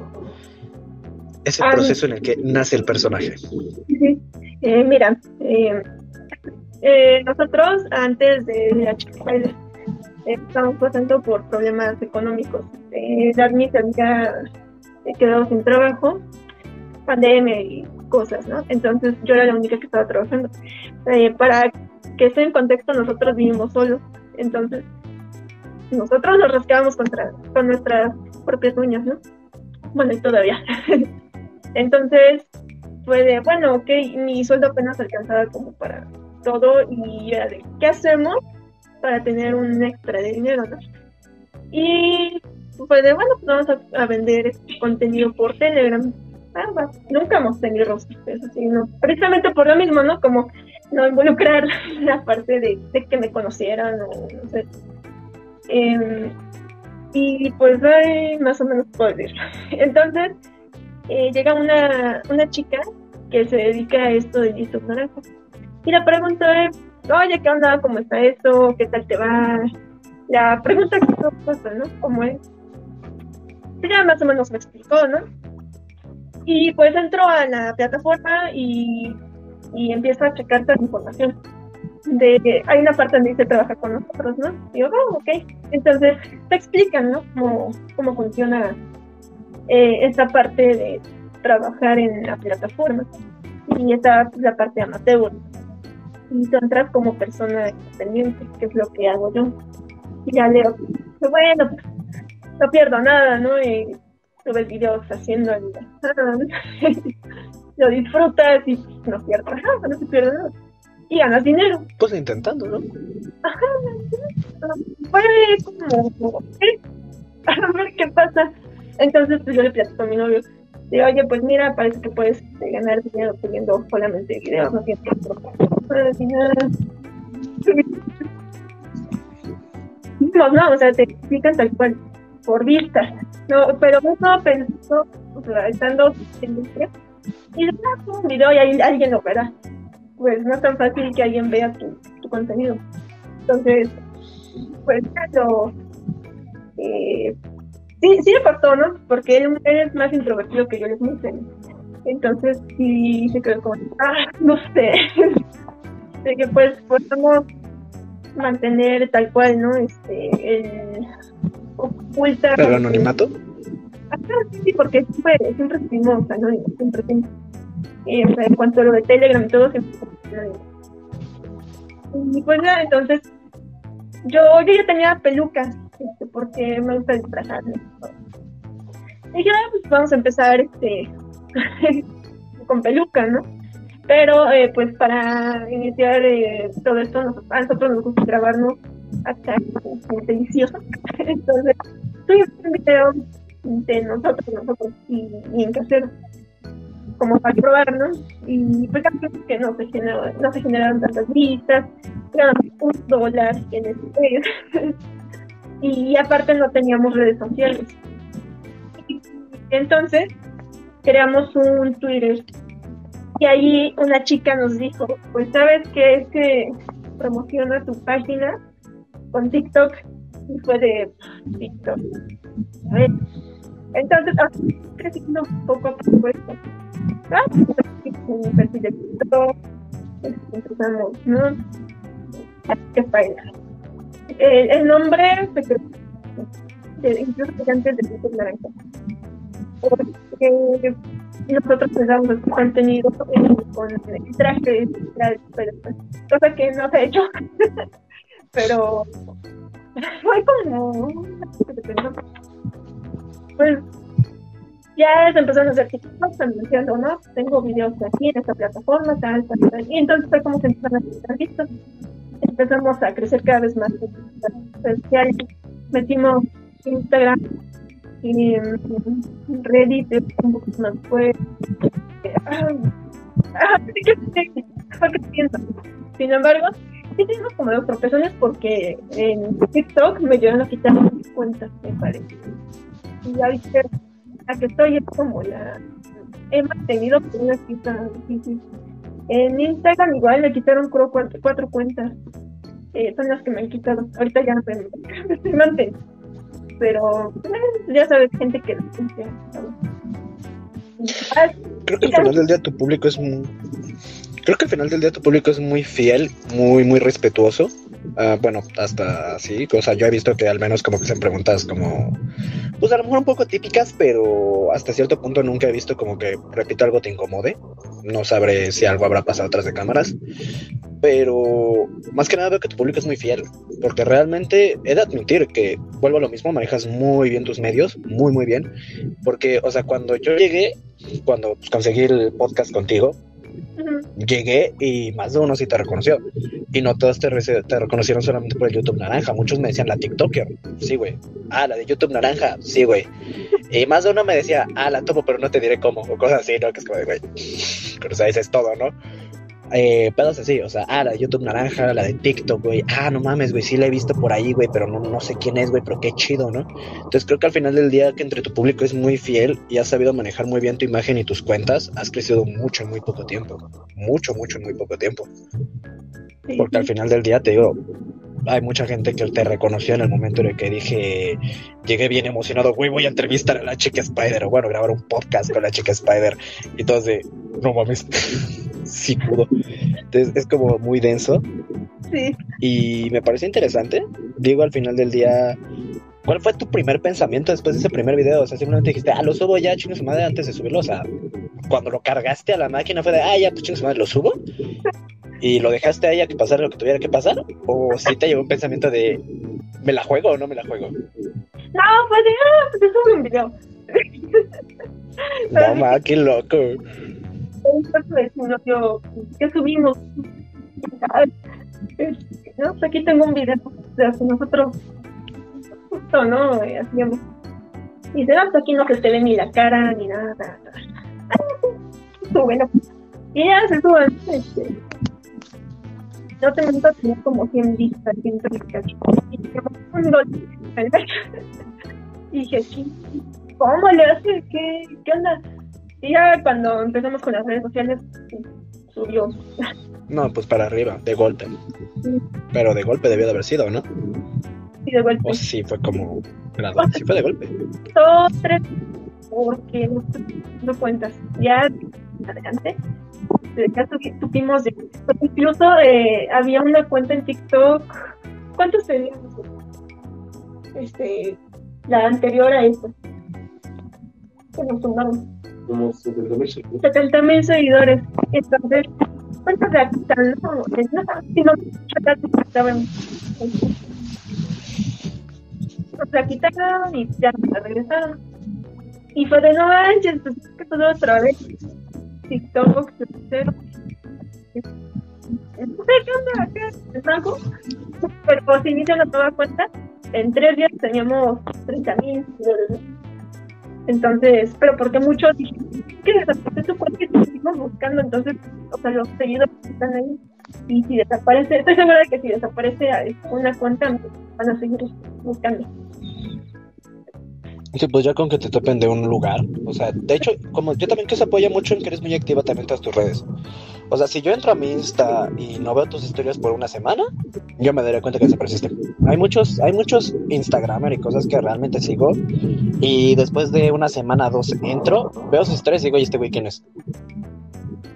Ese Ah. proceso en el que nace el personaje. Sí, eh, mira, eh, eh, nosotros antes de la Spider, eh, estamos pasando por problemas económicos. Eh, Darny se había quedado sin trabajo, pandemia y cosas, ¿no? Entonces yo era la única que estaba trabajando. Para que esté en contexto, nosotros vivimos solos, entonces nosotros nos rascábamos contra, con nuestras propias uñas, ¿no? Bueno, y todavía. entonces fue de, bueno, ok, mi sueldo apenas alcanzaba como para todo y era de, ¿qué hacemos para tener un extra de dinero, no? Y fue de, bueno, pues vamos a, vender este contenido por Telegram. Ah. Nunca hemos tenido rostros, así, ¿no? Precisamente por lo mismo, ¿no? Como no involucrar la parte de, de que me conocieran o no sé. Em, y pues ahí más o menos puedo decir. Entonces, eh, llega una, una chica que se dedica a esto de YouTube Naranja. Y la pregunta es, oye, ¿qué onda? ¿Cómo está eso? ¿Qué tal te va? La pregunta que todo pasa, ¿no? ¿Cómo es? Ya más o menos me explicó, ¿no? Y pues entró a la plataforma y, y empieza a checar toda la información. De, hay una parte donde dice trabaja con nosotros, ¿no? Y yo, oh, ok. Entonces te explican, ¿no? Cómo, cómo funciona eh, esta parte de trabajar en la plataforma. Y esta la parte amateur. Y tú entras como persona independiente, que es lo que hago yo. Y ya leo, pues, bueno, pues, no pierdo nada, ¿no? Y subes videos haciendo el... lo disfrutas y no pierdes nada, no se pierde nada. Y ganas dinero. Pues intentando, ¿no? Fue como, ¿eh? a ver qué pasa. Entonces, pues yo le platico a mi novio. Digo, oye, pues mira, parece que puedes este, ganar dinero subiendo solamente videos, no tienes. No, no, o sea, te explican tal cual, por vistas. No, pero uno pensó, o sea, estando en industria, y de ah, un video y alguien lo verá. Pues no es tan fácil que alguien vea tu, contenido. Entonces, pues eso. Eh, sí, sí le pasó, ¿no? Porque él, él es más introvertido que yo, él es muy serio. Entonces sí se quedó como, ah, no sé. de que pues podemos mantener tal cual, ¿no? Este, el oculta. ¿El anonimato? Ajá, sí, sí, porque siempre, siempre estuvimos anónimos, siempre, siempre. Eh, o sea, en cuanto a lo de Telegram y todo, siempre fuimos anónimos. Y pues ya, entonces, yo, yo ya tenía pelucas, este, porque me gusta disfrazarme. Y dije, ah, pues vamos a empezar este con peluca, ¿no? Pero eh, pues para iniciar eh, todo esto, nos- a nosotros nos gusta grabarnos hasta como delicioso. Entonces, subimos un video de nosotros, nosotros y, y en casero, como para probarnos. Y pues que no se, generó, no se generaron tantas vistas, ganamos un dólar en mes. y aparte no teníamos redes sociales. Entonces, creamos un Twitter y ahí una chica nos dijo, pues sabes que es que promociona tu página con TikTok y fue de TikTok. A ver. Entonces, ah, creciendo poco a poco esto. Ah, un perfil de TikTok, empezamos, ¿no? Así que baila. El, el nombre se incluso antes de TikTok Naranja. Porque nosotros pensamos contenido eh, con el traje, pero, cosa que no se ha hecho. pero fue como pues ya se empezaron a hacer TikToks anunciando, ¿no? Tengo videos aquí en esta plataforma, tal, tal, tal. Y entonces fue como se empezaron a hacer vistos. Empezamos a crecer cada vez más. Ya metimos Instagram y mm, Reddit un poquito más ah, que creciendo. Sin embargo, sí tengo como dos tropezones porque en TikTok me llegaron a quitar mis cuentas, me parece. Y ya la que estoy es como la he mantenido por una cita difícil. En Instagram igual me quitaron cuatro, cuentas. Eh, son las que me han quitado. Ahorita ya no me, manteniendo. Pero eh, ya sabes, gente que. Creo que al final del día tu público es muy... Creo que al final del día tu público es muy fiel, muy, muy respetuoso. Ah, bueno, hasta así, o sea, yo he visto que al menos como que hacen preguntas como, pues a lo mejor un poco típicas, pero hasta cierto punto nunca he visto como que, repito, algo te incomode. No sabré si algo habrá pasado atrás de cámaras, pero más que nada veo que tu público es muy fiel, porque realmente he de admitir que, vuelvo a lo mismo, manejas muy bien tus medios, muy, muy bien, porque, o sea, cuando yo llegué, cuando pues, conseguí el podcast contigo, llegué y más de uno sí te reconoció. Y no todos te, reconocieron solamente por el YouTube Naranja. Muchos me decían la TikToker. Sí, güey. Ah, la de YouTube Naranja. Sí, güey. Y más de uno me decía, ah, la tomo, pero no te diré cómo. O cosas así, ¿no? Que es como de, güey. Pero, eso es todo, ¿no? Eh, pedos así, o sea, ah, la de YouTube Naranja, la de TikTok, güey. Ah, no mames, güey, sí la he visto por ahí, güey, pero no, no sé quién es, güey, pero qué chido, ¿no? Entonces creo que al final del día que entre tu público es muy fiel y has sabido manejar muy bien tu imagen y tus cuentas, has crecido mucho en muy poco tiempo. Mucho, mucho en muy poco tiempo. Porque al final del día te digo, hay mucha gente que te reconoció en el momento en el que dije, llegué bien emocionado, güey, voy a entrevistar a la chica Spider, o bueno, grabar un podcast con la chica Spider. Y todos de, no mames, sí pudo. Entonces es como muy denso sí. y me parece interesante. Digo, al final del día, ¿cuál fue tu primer pensamiento después de ese primer video? O sea, simplemente dijiste, ah, lo subo ya, chingo su madre, antes de subirlo. O sea, cuando lo cargaste a la máquina fue de, ah, ya, pues chingo su madre, lo subo. Y lo dejaste a que pasara lo que tuviera que pasar. O si te llevó un pensamiento de, ¿me la juego o no me la juego? No, pues ah, pues sube un video. No, ma, qué loco. ¿qué subimos? No, pues aquí tengo un video de hace nosotros justo, ¿no? Hacíamos. Y de pues aquí no se te ve ni la cara ni nada. Bueno, y ya se suben. Este, no te miento, tenía como 100 vistas, 100 vistas. Y dije, un dólar. Y dije, sí, ¿cómo le hace? ¿Qué, ¿Qué onda? Y ya cuando empezamos con las redes sociales, sí, subió. No, pues para arriba, de golpe. Pero de golpe debió de haber sido, ¿no? Y de vuelta. O sí fue como gradual. Sí fue de golpe. dos, tres, porque no, no cuentas. Ya adelante, ya subi- supimos de incluso eh, había una cuenta en TikTok. ¿Cuántos teníamos? Este, la anterior a esta. Que nos sumaron Como 70 mil seguidores. 70 mil seguidores. Entonces, ¿cuántos la quitan? No, no, si no, estaban. Nos la quitaron y ya nos la regresaron. Y fue de no manches, pues es que todo otra vez. TikTok, sé qué algo. Pero si inicia la nueva cuenta, en tres días teníamos 30 mil. Entonces, pero porque muchos dijeron, que desaparece tu cuenta te seguimos buscando, entonces, o sea, los seguidores están ahí. Y si desaparece, estoy segura de que si desaparece una cuenta, van a seguir buscando. Sí, pues ya con que te topen de un lugar. O sea, de hecho, como yo también que se apoya mucho en que eres muy activa también todas tus redes. O sea, si yo entro a mi Insta y no veo tus historias por una semana, yo me daré cuenta que desapareciste. Hay muchos, hay muchos Instagramer y cosas que realmente sigo. Y después de una semana, dos, entro, veo sus historias y digo, ¿y este güey quién es?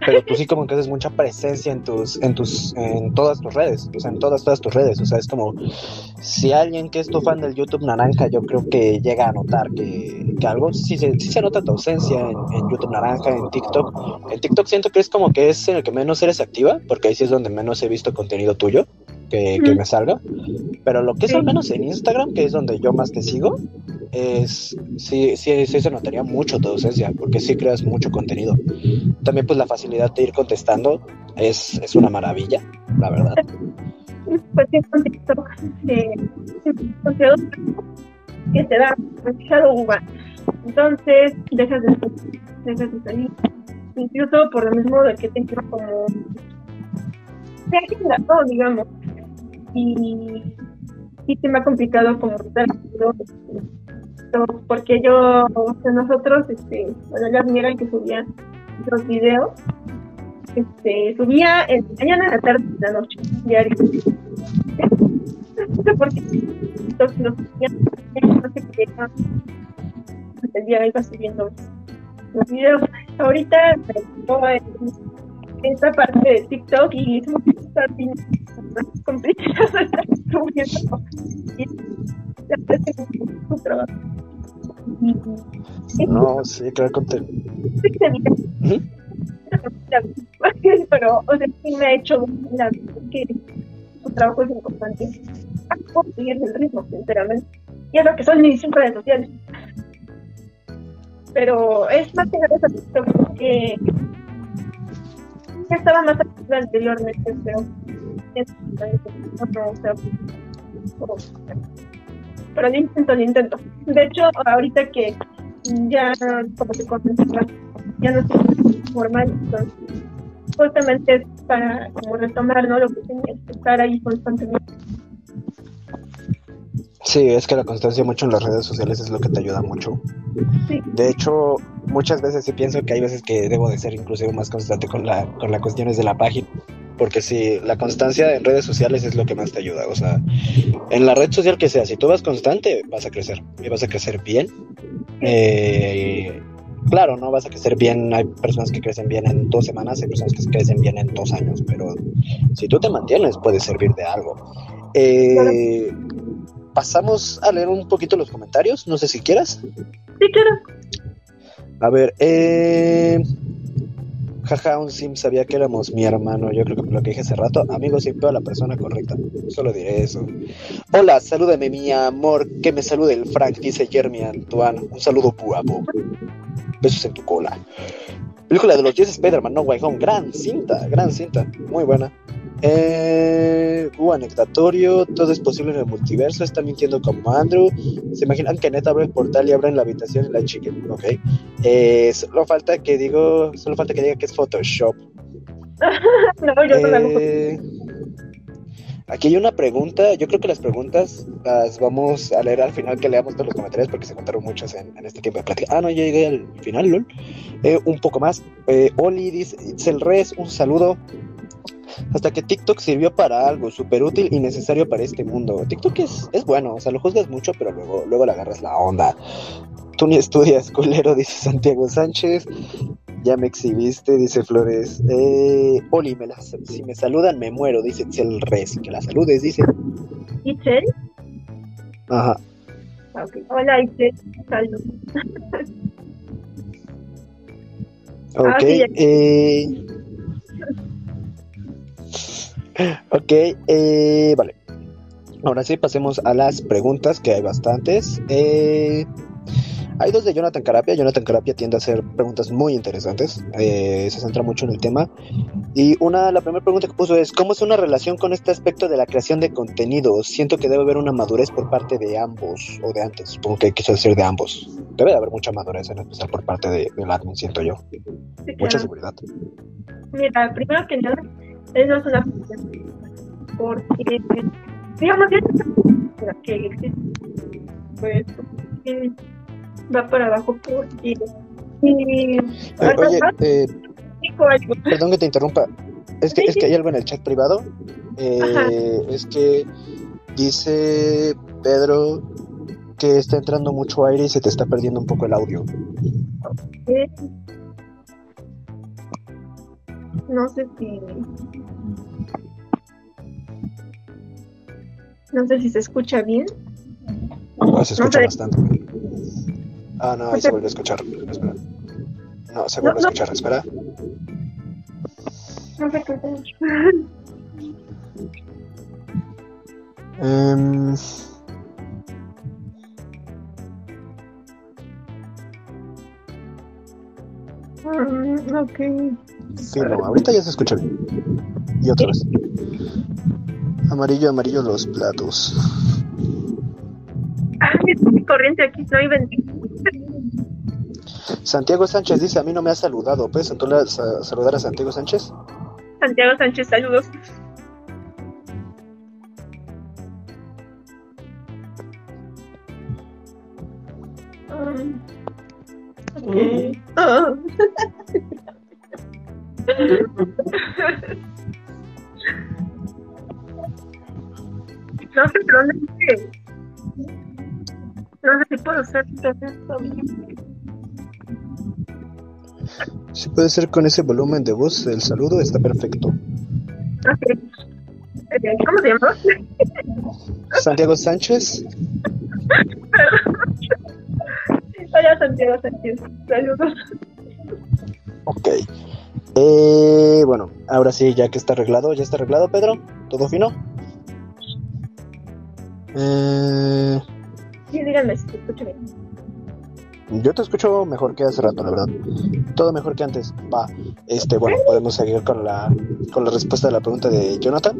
Pero tú sí como que haces mucha presencia en tus, en tus, en todas tus redes, o sea, en todas, todas tus redes, o sea, es como, si alguien que es tu fan del YouTube Naranja, yo creo que llega a notar que, que algo, sí, sí, se nota tu ausencia en, en, YouTube Naranja, en TikTok, en TikTok siento que es como que es en el que menos eres activa, porque ahí sí es donde menos he visto contenido tuyo, que, que me salga, pero lo que es al menos en Instagram, que es donde yo más te sigo, es sí, sí, sí se notaría mucho tu ausencia, porque sí creas mucho contenido. También pues la facilidad de ir contestando es, es una maravilla, la verdad. Pues sí, con TikTok, eh, que te da demasiado uva. Entonces, dejas de, dejas de salir. Incluso por lo mismo de que te como... Se agenda todo, digamos. Y sí se me ha complicado como estar porque yo, o nosotros, este, bueno, ya vieron que subía los videos, este, subía en la mañana, la tarde, en la noche, diario. No sé por qué, los no sé el día iba subiendo los videos. Ahorita me en esta parte de TikTok y trabajo. No, sí, crear contenido. Pero, o sea, sí me ha hecho la que su trabajo es importante. Puedo seguir el ritmo, sinceramente. Y es lo que son mis redes sociales. Pero es más que nada esa que ya estaba más activa anteriormente, pero pero lo intento, lo intento. De hecho, ahorita que ya, como te comentaba, ya no estoy formal, entonces, justamente para como retomar ¿no? lo que tenía estar ahí constantemente. Sí, es que la constancia mucho en las redes sociales es lo que te ayuda mucho. Sí. De hecho, muchas veces sí pienso que hay veces que debo de ser inclusive más constante con la con las cuestiones de la página porque si la constancia en redes sociales es lo que más te ayuda, o sea, en la red social que sea, si tú vas constante, vas a crecer y vas a crecer bien. Eh, claro, no vas a crecer bien, hay personas que crecen bien en dos semanas, hay personas que crecen bien en dos años, pero si tú te mantienes, puede servir de algo. Eh, pasamos a leer un poquito los comentarios, no sé si quieras. Sí, claro. A ver, eh, Jaja, un sim sabía que éramos mi hermano. Yo creo que lo que dije hace rato. Amigo, siempre a la persona correcta. Solo diré eso. Hola, salúdame, mi amor. Que me salude el Frank, dice Jeremy Antoine. Un saludo guapo. Besos en tu cola. Película de los 10 Spider-Man No Way Home. Gran cinta, gran cinta. Muy buena. Eh, uh, anectatorio, todo es posible en el multiverso, está mintiendo como Andrew. ¿Se imaginan que Neta abre el portal y abren la habitación y la chiquen? Ok. Eh, solo falta que digo, solo falta que diga que es Photoshop. no, yo eh, Aquí hay una pregunta, yo creo que las preguntas las vamos a leer al final que leamos todos los comentarios porque se contaron muchas en, este tiempo de plática. Ah, no, ya llegué al final, LOL. Eh, un poco más. Eh, Oli dice, el res, un saludo hasta que TikTok sirvió para algo súper útil y necesario para este mundo. TikTok es, es bueno, o sea, lo juzgas mucho, pero luego, luego le agarras la onda. Tú ni estudias, culero, dice Santiago Sánchez. Ya me exhibiste, dice Flores. Eh, Oli, me si me saludan me muero, dice el Res. Que la saludes, dice. ¿Itzel? Ajá. Okay. Hola, Itzel. Saludos. ok. Ah, eh, ok, eh, vale. Ahora sí, pasemos a las preguntas, que hay bastantes. Eh, hay dos de Jonathan Carapia. Jonathan Carapia tiende a hacer preguntas muy interesantes. Eh, se centra mucho en el tema. Y una, la primera pregunta que puso es: ¿Cómo es una relación con este aspecto de la creación de contenido? Siento que debe haber una madurez por parte de ambos, o de antes, supongo que quiso decir de ambos. Debe de haber mucha madurez, en especial por parte de, del admin, siento yo. mucha seguridad. Mira, primero que nada es una porque, digamos, que existe, pues, va para abajo por ti. Y, Eh, oye, eh, perdón que te interrumpa. Es que, Sí, es que hay algo en el chat privado. Eh, es que dice Pedro que está entrando mucho aire y se te está perdiendo un poco el audio. No sé si. No sé si se escucha bien. Ah, se escucha sé. bastante. Ah, no, ahí se vuelve a escuchar. Espera. No, se No, vuelve a no. escuchar, espera. No qué hacer. Em, Mm, ok. sí, no, ahorita ya se escucha bien. Y otra vez. Amarillo, amarillo los platos. Ah, es corriente aquí, no hay ventana. Santiago Sánchez dice, a mí no me ha saludado. ¿Puedes entonces sa- saludar a Santiago Sánchez? Santiago Sánchez, saludos. Um, ok. Ah. No sé, pero no sé. No sé si puedo hacer esto. Si puede ser con ese volumen de voz, el saludo está perfecto. Ok. Eh, ¿Cómo se llama? Santiago Sánchez, Hola Santiago Sánchez. Saludos. ok. Eh, bueno, ahora sí, ya que está arreglado, ¿ya está arreglado, Pedro? ¿Todo fino? Eh, Sí, díganme si se escucha bien. Yo te escucho mejor que hace rato, la verdad. Todo mejor que antes. Va. Este, bueno, podemos seguir con la, con la respuesta de la pregunta de Jonathan.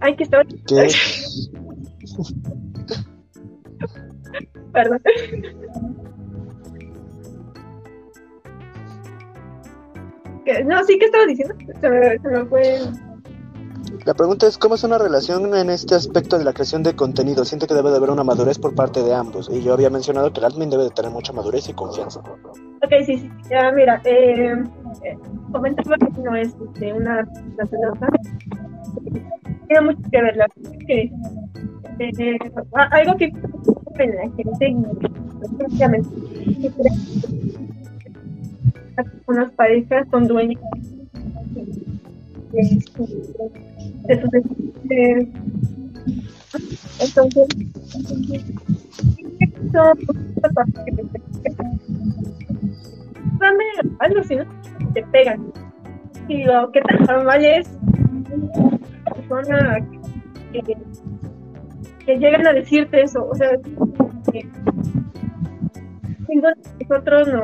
Ay, que estaba. Que Perdón. ¿Qué? No, sí, ¿qué estaba diciendo? Se me, se me fue. La pregunta es, ¿cómo es una relación en este aspecto de la creación de contenido? Siente que debe de haber una madurez por parte de ambos. Y yo había mencionado que el admin debe de tener mucha madurez y confianza. Ok, sí, sí. Mira, eh, eh, comentaba que no es este, una. Tiene mucho que ver la que eh, algo que en la gente y parejas son dueños de, de sus decisiones. entonces son dame algo así, ¿no? Te pegan. Y lo que tan normal es una que, que llegan a decirte eso, o sea, nosotros no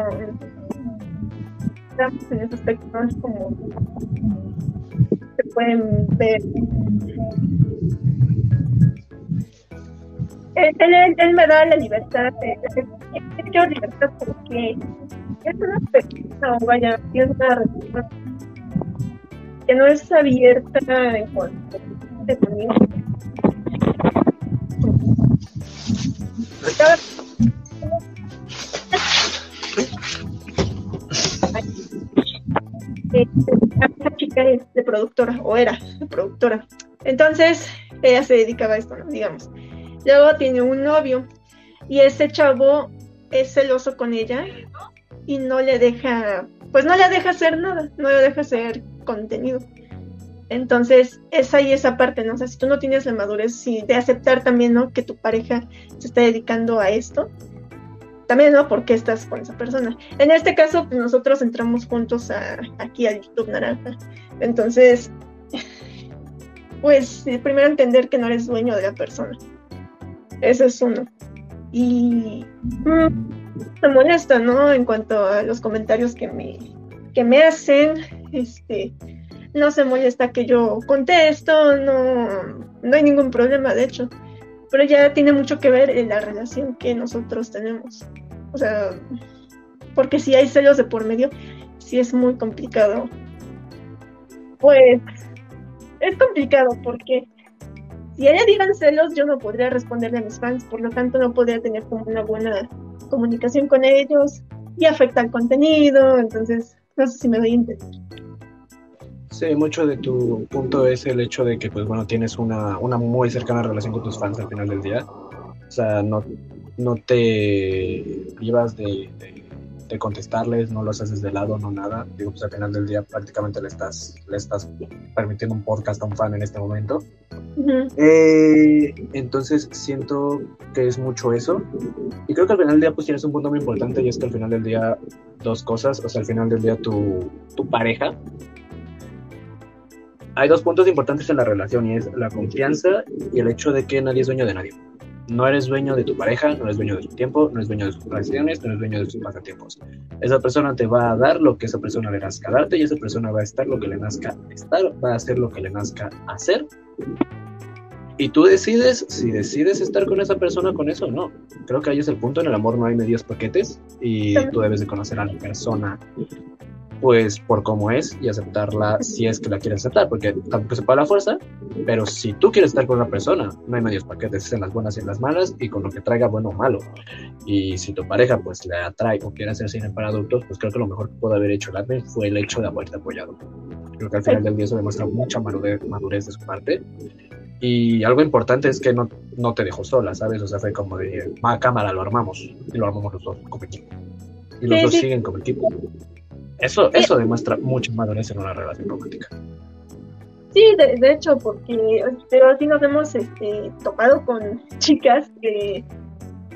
estamos en ese aspecto, no es como pueden ver. Él, él, él me da la libertad, yo libertad porque es una persona, vaya, es una relación que no es abierta en cuanto a conmigo. Cada- Eh, esta chica es productora, o era productora. Entonces, ella se dedicaba a esto, ¿no? digamos. Luego tiene un novio y ese chavo es celoso con ella y no le deja, pues no le deja hacer nada, no le deja hacer contenido. Entonces, es ahí esa parte, ¿no? O sea, si tú no tienes la madurez sí, de aceptar también, ¿no? Que tu pareja se está dedicando a esto, también, ¿no? ¿Por qué estás con esa persona? En este caso, pues nosotros entramos juntos a, aquí al YouTube Naranja. Entonces, pues eh, primero entender que no eres dueño de la persona. Eso es uno. Y mm, me molesta, ¿no? En cuanto a los comentarios que me, que me hacen, este, no se molesta que yo contesto, no, no hay ningún problema, de hecho. Pero ya tiene mucho que ver en la relación que nosotros tenemos. O sea, porque si hay celos de por medio, sí es muy complicado. Pues es complicado porque si ella dieran celos, yo no podría responderle a mis fans, por lo tanto no podría tener como una buena comunicación con ellos y afecta el contenido, entonces no sé si me doy a. Sí, mucho de tu punto es el hecho de que, pues bueno, tienes una, una muy cercana relación con tus fans al final del día. O sea, no, no te de, de, contestarles, no los haces de lado, no nada. Digo, pues al final del día prácticamente le estás, le estás permitiendo un podcast a un fan en este momento. Eh, entonces siento que es mucho eso. Y creo que al final del día pues tienes un punto muy importante y es que al final del día dos cosas. O sea, al final del día tu, tu pareja. Hay dos puntos importantes en la relación y es la confianza y el hecho de que nadie es dueño de nadie. No eres dueño de tu pareja, no eres dueño de su tiempo, no eres dueño de sus relaciones, no eres dueño de sus pasatiempos. Esa persona te va a dar lo que esa persona le nazca darte y esa persona va a estar lo que le nazca estar, va a hacer lo que le nazca hacer y tú decides si decides estar con esa persona con eso o no. Creo que ahí es el punto. En el amor no hay medios paquetes y tú debes de conocer a la persona pues por cómo es y aceptarla si es que la quieres aceptar, porque tampoco se puede la fuerza, pero si tú quieres estar con una persona, no hay medios paquetes, en las buenas y en las malas y con lo que traiga bueno o malo. Y si tu pareja pues le atrae o quiere hacer cine para adultos, pues creo que lo mejor que pudo haber hecho la fue el hecho de haberte apoyado. Creo que al final del día eso demuestra mucha madurez, madurez de su parte y algo importante es que no, no te dejó sola, ¿sabes? O sea, fue como de, va, cámara, lo armamos. Y lo armamos los dos como equipo. Y los dos siguen como equipo. Eso, eso demuestra mucha madurez en una relación romántica. Sí, de, hecho, porque pero así nos hemos este, topado con chicas que,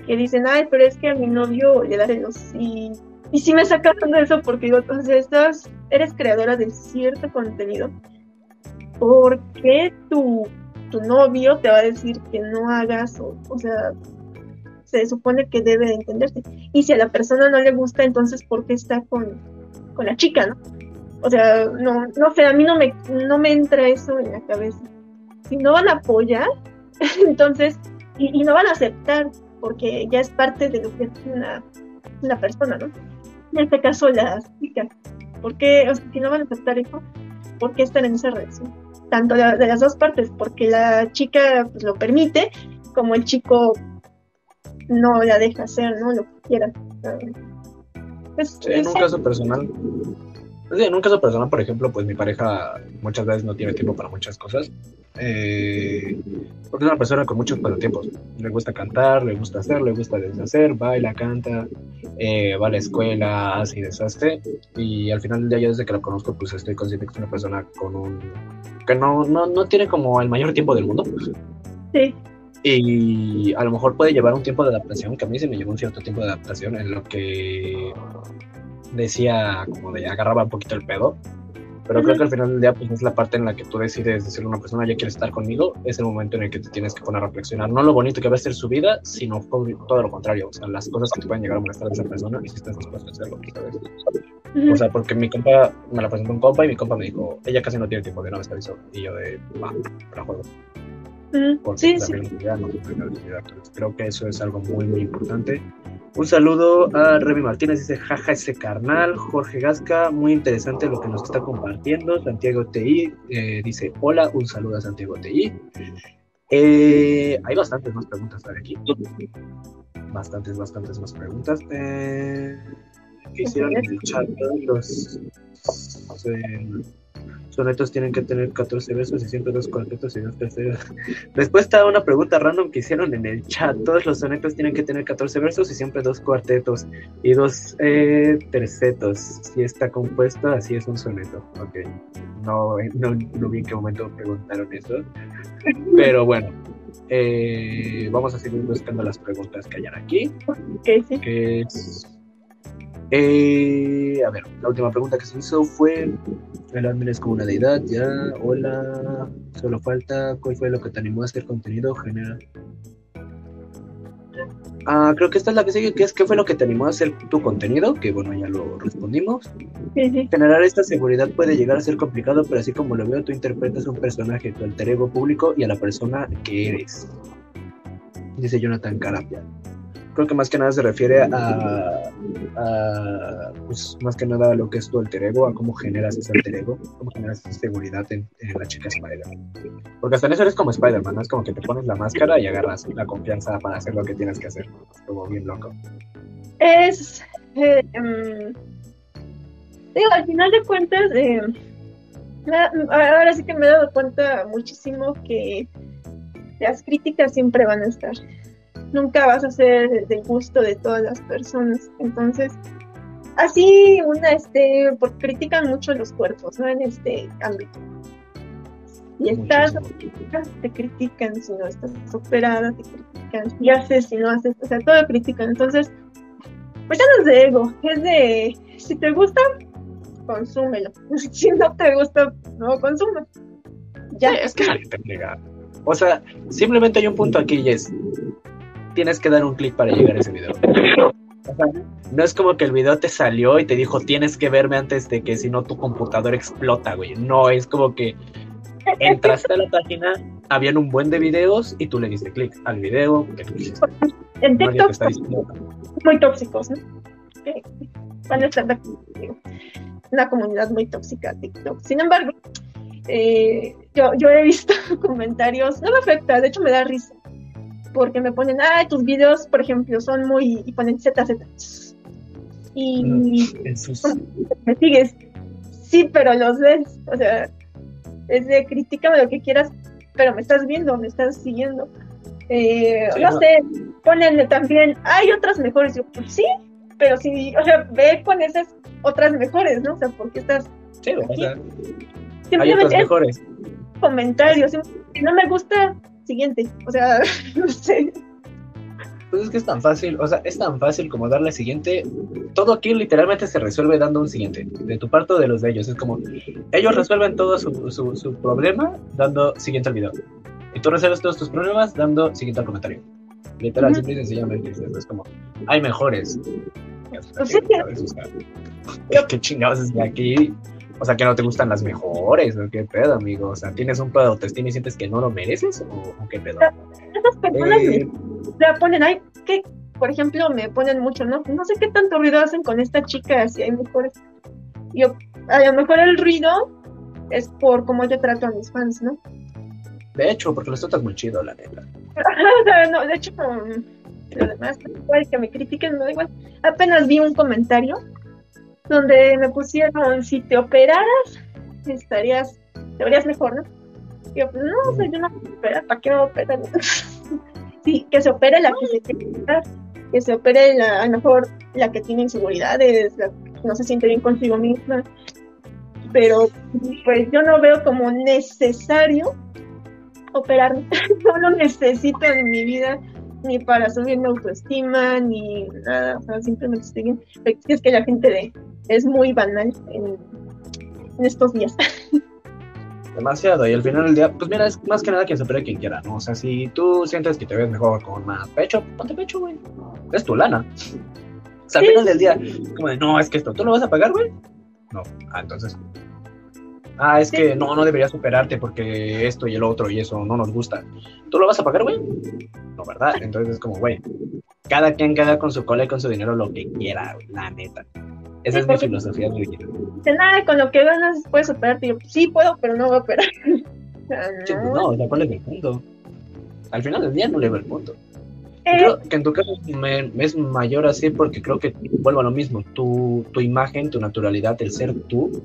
que dicen, ay, pero es que a mi novio le da celos. Y, y sí me sacaron de eso porque digo, entonces, estás, eres creadora de cierto contenido. ¿Por qué tu tu novio te va a decir que no hagas, o, o sea, se supone que debe de entenderse. Y si a la persona no le gusta, entonces, ¿por qué está con, con la chica, no? O sea, no, no sé, a mí no me, no me entra eso en la cabeza. Si no van a apoyar, entonces, y, no van a aceptar, porque ya es parte de lo que es una, una persona, ¿no? En este caso, las chicas. porque O sea, si no van a aceptar eso, ¿por qué están en esa relación? tanto de, las dos partes, porque la chica pues, lo permite, como el chico no la deja hacer, ¿no? Lo que quiera. En un caso personal, en un caso personal, por ejemplo, pues mi pareja muchas veces no tiene tiempo para muchas cosas. Eh, porque es una persona con muchos pasatiempos. Le gusta cantar, le gusta hacer, le gusta deshacer, baila, canta, eh, va a la escuela, hace y deshace. Y al final del día, yo desde que la conozco, pues estoy consciente que es una persona con un. que no, no, no tiene como el mayor tiempo del mundo. Sí. Y a lo mejor puede llevar un tiempo de adaptación, que a mí se me llevó un cierto tiempo de adaptación en lo que decía como de agarraba un poquito el pedo. Pero creo que al final del día, pues es la parte en la que tú decides decirle a una persona, ya quiere estar conmigo, es el momento en el que te tienes que poner a reflexionar. No lo bonito que va a ser su vida, sino todo lo contrario. O sea, las cosas que te pueden llegar a molestar de esa persona y si estás dispuesto a hacerlo, ¿sabes? O sea, porque mi compa, me la presentó un compa y mi compa me dijo, ella casi no tiene tiempo de no me avisó. Y yo de, va, para juego. Porque sí, sí. no creo que eso es algo muy, muy importante. Un saludo a Remy Martínez, dice jaja ese carnal. Jorge Gasca, muy interesante lo que nos está compartiendo. Santiago TI eh, dice hola, un saludo a Santiago TI. Eh, hay bastantes más preguntas para aquí. Bastantes, bastantes más preguntas. Eh, ¿Qué hicieron en el chat? Los, sonetos tienen que tener 14 versos y siempre dos cuartetos y dos terceros. Respuesta a una pregunta random que hicieron en el chat. Todos los sonetos tienen que tener 14 versos y siempre dos cuartetos y dos eh, tercetos. Si está compuesto, así es un soneto. Ok. No, no, no vi en qué momento preguntaron eso. Pero bueno. Eh, vamos a seguir buscando las preguntas que hayan aquí. Que es eh, a ver, la última pregunta que se hizo fue: ¿El admin es como una deidad? Ya, hola, solo falta. ¿Cuál fue lo que te animó a hacer contenido general? Ah, creo que esta es la que sigue, que es ¿qué fue lo que te animó a hacer tu contenido? Que bueno, ya lo respondimos. Generar esta seguridad puede llegar a ser complicado, pero así como lo veo, tú interpretas un personaje, tu alter ego público y a la persona que eres. Dice Jonathan Carapia. Creo que más que nada se refiere a, pues más que nada a lo que es tu alter ego, a cómo generas ese alter ego, cómo generas esa seguridad en, la chica Spider-Man. Porque hasta en eso eres como Spider-Man, es como que te pones la máscara y agarras la confianza para hacer lo que tienes que hacer. Como bien loco. Es. eh, em, digo, al final de cuentas, me- ahora sí que me he dado cuenta muchísimo que las críticas siempre van a estar. Nunca vas a ser del gusto de todas las personas. Entonces, así una, este, porque critican mucho los cuerpos, ¿no? En este ámbito. Y estás, te critican si no estás operada, te critican si haces, si no haces, o sea, todo critican. Entonces, pues ya no es de ego, es de, si te gusta, consúmelo. Si no te gusta, no consume. Ya, Sí, es que nadie te obliga. O sea, simplemente hay un punto aquí y es, tienes que dar un clic para llegar a ese video. O sea, no es como que el video te salió y te dijo, tienes que verme antes de que si no tu computador explota, güey. No, es como que entraste a la página, habían un buen de videos y tú le diste clic al video que tú quisiste. en TikTok muy tóxicos, ¿no? Van a estar de una comunidad muy tóxica TikTok. Sin embargo, eh, yo, yo he visto comentarios, no me afecta, de hecho me da risa, porque me ponen, ah, tus videos, por ejemplo, son muy, y ponen ZZ. Y me sigues, sí, pero los ves, o sea, es de críticame lo que quieras, pero me estás viendo, me estás siguiendo. Eh, Sí, no ¿no? sé, ponen también, hay otras mejores, yo, pues sí, pero sí, o sea, ve con esas otras mejores, ¿no? O sea, porque estás sí, o sea, hay otras mejores. comentarios, si no me gusta, siguiente, o sea, no sé. Pues es que es tan fácil, o sea, es tan fácil como darle siguiente. Todo aquí literalmente se resuelve dando un siguiente, de tu parte o de los de ellos. Es como, ellos resuelven todo su, su, su problema dando siguiente al video. Y tú resuelves todos tus problemas dando siguiente al comentario. Literal, Ujú. simple y sencillamente es como, hay mejores. O sea, ¿qué, qué chingados es de aquí? O sea, que no te gustan las mejores, o qué pedo, amigo. O sea, ¿tienes un pedo de autoestima y sientes que no lo mereces? ¿O, o qué pedo? Esas personas me Eh, la ponen, ay, que, por ejemplo, me ponen mucho, ¿no? No sé qué tanto ruido hacen con esta chica, si hay mejores. Yo, a lo mejor el ruido es por cómo yo trato a mis fans, ¿no? de hecho, porque los tratas muy chido, la neta. no, de hecho, lo demás, igual que me critiquen, me da igual. Apenas vi un comentario donde me pusieron, si te operaras, estarías, te verías mejor, ¿no? Y yo, pues no, o sea, yo no me opero, ¿para qué me operan? sí, que se opere la que se quiere operar, que se opere la, a lo mejor la que tiene inseguridades, la que no se siente bien consigo misma. Pero pues yo no veo como necesario operarme. no lo necesito en mi vida, ni para subir mi autoestima, ni nada. O sea, simplemente estoy bien. Pero Es que la gente de, es muy banal en, en estos días. Demasiado, y al final del día, pues mira, es más que nada quien se opere quien quiera, ¿no? O sea, si tú sientes que te ves mejor con más pecho, ponte pecho, güey. Es tu lana. O sea, al final del día, como de, no, es que esto, ¿tú lo vas a pagar, güey? No. Ah, entonces. Ah, es que no, no deberías operarte porque esto y el otro y eso no nos gusta. ¿Tú lo vas a pagar, güey? No, ¿verdad? Entonces es como, güey, cada quien cada con su cola y con su dinero lo que quiera, güey, la neta. Esa Sí, es mi filosofía de vida. Nada, con lo que ganas puedes operarte. Yo, sí puedo, pero no voy a operar. Sí, no. sea, ¿cuál es el punto? Al final del día no le veo el punto. Eh, Creo que en tu caso me- es mayor así porque creo que vuelvo a lo mismo. Tu, tu imagen, tu naturalidad, el ser tú,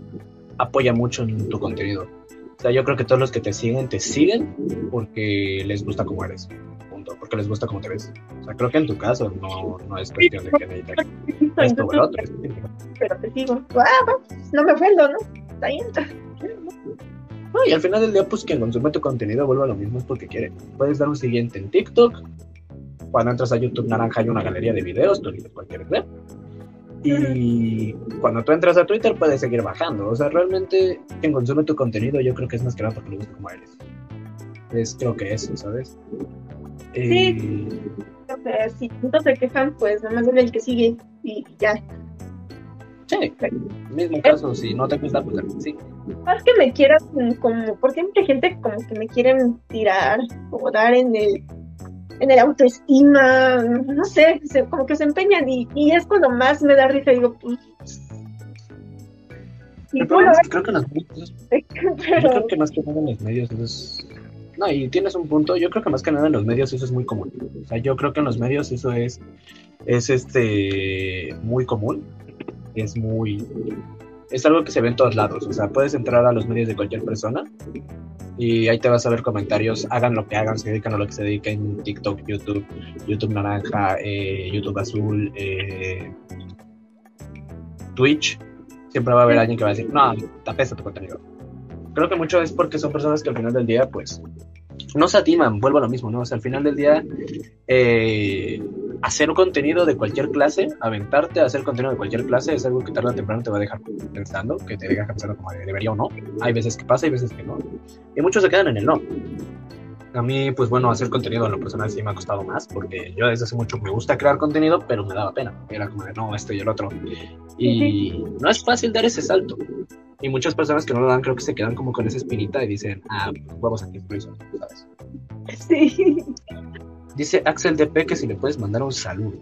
apoya mucho en tu contenido. O sea, yo creo que todos los que te siguen, te siguen porque les gusta cómo eres. Punto. Porque les gusta cómo te ves. O sea, creo que en tu caso no, no es cuestión de que en esto o el otro. pero te sigo. Ah, no me ofendo, ¿no? Está bien. No, y al final del día, pues quien consume tu contenido vuelve a lo mismo es porque quiere. Puedes dar un siguiente en TikTok. Cuando entras a YouTube Naranja hay una galería de videos, tú eliges cuál quieres ver. Y cuando tú entras a Twitter puedes seguir bajando. O sea, realmente quien consume tu contenido yo creo que es más que nada porque le gusta como eres. Es creo que eso, ¿sabes? Eh, O sea, si todos se quejan, pues nada más dale el que sigue y ya. sí, mismo caso, si no te gusta, pues sí. Más que me quieran como, porque hay mucha gente como que me quieren tirar o dar en el, en el autoestima, no sé, se- como que se empeñan y, y es cuando más me da risa, digo, pues... Y El problema es que creo que en los medios, yo creo que más que nada en los medios eso es... No, y tienes un punto, yo creo que más que nada en los medios eso es muy común. O sea, yo creo que en los medios eso es, es este, muy común, es muy... Es algo que se ve en todos lados, o sea, puedes entrar a los medios de cualquier persona y ahí te vas a ver comentarios, hagan lo que hagan, se dedican a lo que se dediquen, TikTok, YouTube, YouTube naranja, eh, YouTube azul, eh, Twitch, siempre va a haber alguien que va a decir, no, te apesta tu contenido. Creo que mucho es porque son personas que al final del día, pues, no se atiman, vuelvo a lo mismo, ¿no? O sea, al final del día, eh, hacer un contenido de cualquier clase, aventarte a hacer contenido de cualquier clase es algo que tarde o temprano te va a dejar pensando, que te deja pensando como de debería o no. Hay veces que pasa, hay veces que no. Y muchos se quedan en el no. A mí, pues bueno, hacer contenido en lo personal sí me ha costado más, porque yo desde hace mucho me gusta crear contenido, pero me daba pena. Era como de, no, esto y el otro. Y no es fácil dar ese salto. Y muchas personas que no lo dan creo que se quedan como con esa espinita y dicen, ah, vamos aquí, por eso, ¿sabes? Sí. Dice Axel DP que si le puedes mandar un saludo.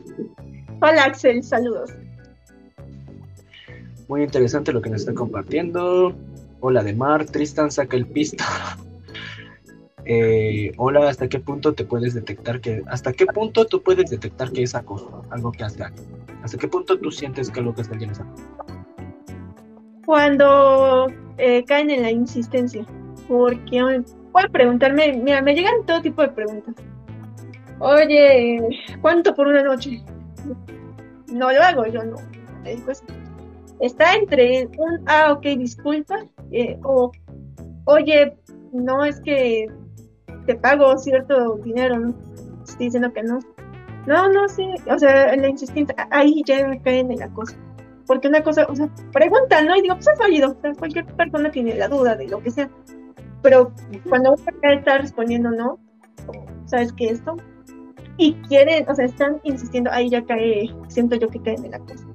Hola Axel, saludos. Muy interesante lo que nos está compartiendo. Hola de Mar, Tristan saca el pisto. Eh, hola, ¿hasta qué punto te puedes detectar que, hasta qué punto tú puedes detectar que es acoso, algo que hace alguien? ¿Hasta qué punto tú sientes que lo que hace alguien es acoso? Cuando eh, caen en la insistencia, porque pueden preguntarme, mira, me llegan todo tipo de preguntas. Oye, ¿cuánto por una noche? No lo hago, yo no. eso. Está entre un, ah, ok, disculpa, eh, o, oye, no es que te pago cierto dinero, ¿no? Estoy diciendo que no. No, no, sí, o sea, la insistencia, ahí ya me caen en el acoso. Porque una cosa, o sea, preguntan, ¿no? Y digo, pues es válido, o sea, cualquier persona tiene la duda de lo que sea. Pero cuando uno acá está respondiendo no, ¿sabes qué esto? Y quieren, o sea, están insistiendo, ahí ya cae, siento yo que cae en el acoso.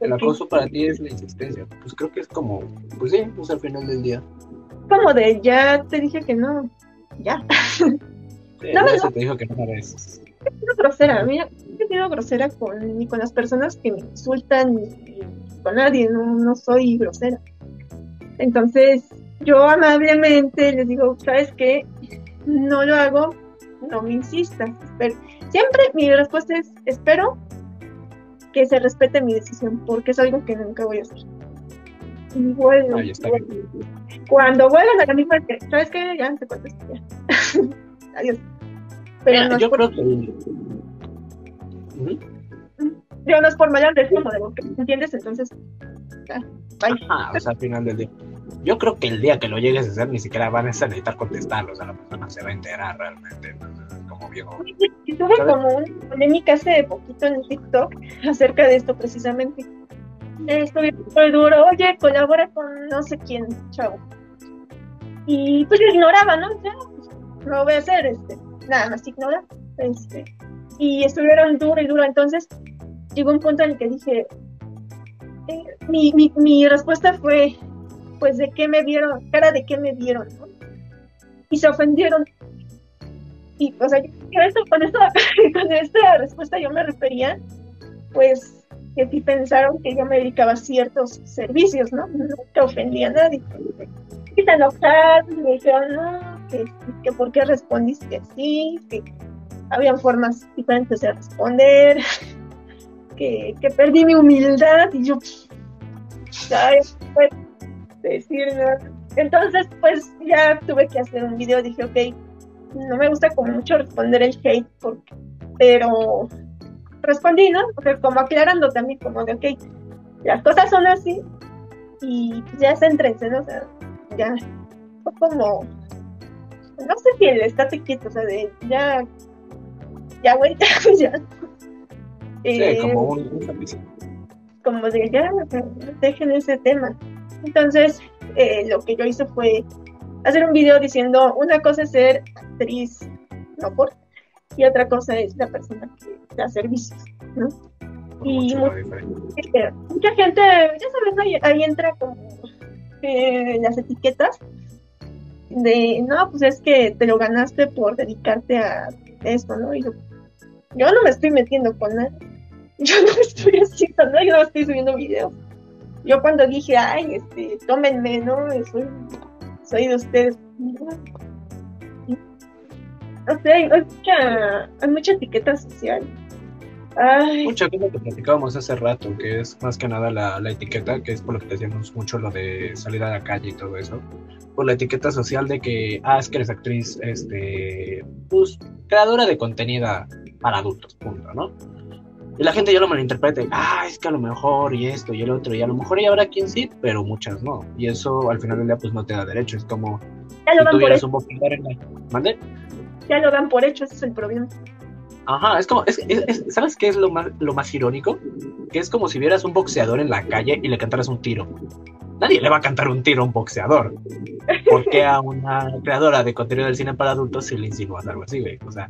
El acoso para ti es la insistencia. Pues creo que es como, pues sí, pues al final del día. Como de, ya te dije que no, ya. Sí, No, no. te dijo que no eres. He sido grosera, mira, he sido grosera con, ni con las personas que me insultan, ni, con nadie, no, no soy grosera. Entonces, yo amablemente les digo, ¿sabes qué? No lo hago, no me insistas. Pero siempre mi respuesta es, espero que se respete mi decisión, porque es algo que nunca voy a hacer. Y vuelvo, Ahí está vuelvo. Cuando vuelvan a la misma, ¿sabes qué? Ya te cuento esto, ya. Adiós. Pero Mira, no yo por- creo que. Ujú. Yo no es por como de que entiendes, entonces. bye. Ajá, o sea, al final del día. Yo creo que el día que lo llegues a hacer ni siquiera van a necesitar contestarlo, o sea, la persona se va a enterar realmente. entonces, como viejo. Y tuve como una polémica hace poquito en TikTok acerca de esto precisamente. Estuve muy duro, oye, colabora con no sé quién, chavo. Y pues yo ignoraba, ¿no? Ya, pues, no voy a hacer, este, nada más ignora. Este, y estuvieron duro y duro. Entonces llegó un punto en el que dije, eh, mi, mi, mi respuesta fue, pues, ¿de qué me vieron? Cara de qué me vieron, ¿no? Y se ofendieron. Y, o sea, con, esto, con esta respuesta yo me refería, pues, que si pensaron que yo me dedicaba a ciertos servicios, ¿no? Nunca ofendía a nadie. Y se enojaron, me dijeron, no, que, que por qué respondiste así, que habían formas diferentes de responder, que, que perdí mi humildad, y yo, ¿sabes? Pues, decir nada. Entonces, pues, ya tuve que hacer un video, dije, ok, no me gusta como mucho responder el hate, porque, pero respondí, ¿no? Sea, como aclarando también, como de, ok, las cosas son así y pues ya céntrense, ¿no? O sea, ya, fue como, no sé si el estate quieto, o sea, de ya, ya, güey, ya, ya. Sí, Eh, como un, como de ya, dejen ese tema. Entonces, eh, lo que yo hice fue hacer un video diciendo una cosa es ser actriz, no por, y otra cosa es la persona que da servicios, ¿no? y mucha gente, ya sabes, ahí, ahí entra como eh, las etiquetas de, no, pues es que te lo ganaste por dedicarte a esto, ¿no? Y yo, yo no me estoy metiendo con nada. Yo no estoy haciendo nada, yo no estoy subiendo videos. Yo cuando dije, ay, este, tómenme, ¿no? Soy, soy de ustedes. No sé, hay mucha, hay mucha etiqueta social. Ay, Mucha cosa que platicábamos hace rato, que es más que nada la, la etiqueta, que es por lo que decíamos mucho lo de salir a la calle y todo eso. Por la etiqueta social de que, ah, es que eres actriz, este, pues, creadora de contenido para adultos, punto, ¿no? Y la gente ya lo malinterpreta, ah, es que a lo mejor y esto y el otro, y a lo mejor ya habrá quien sí, pero muchas no. Y eso al final del día, pues no te da derecho. Es como ya si tuvieras un boxeador en la. ¿Mande? Ya lo dan por hecho, ese es el problema. Ajá, es como, es- es- es- ¿sabes qué es lo más, lo más irónico? Que es como si vieras un boxeador en la calle y le cantaras un tiro. Nadie le va a cantar un tiro a un boxeador. ¿Por qué a una creadora de contenido del cine para adultos si le insinúas algo así, güey? O sea,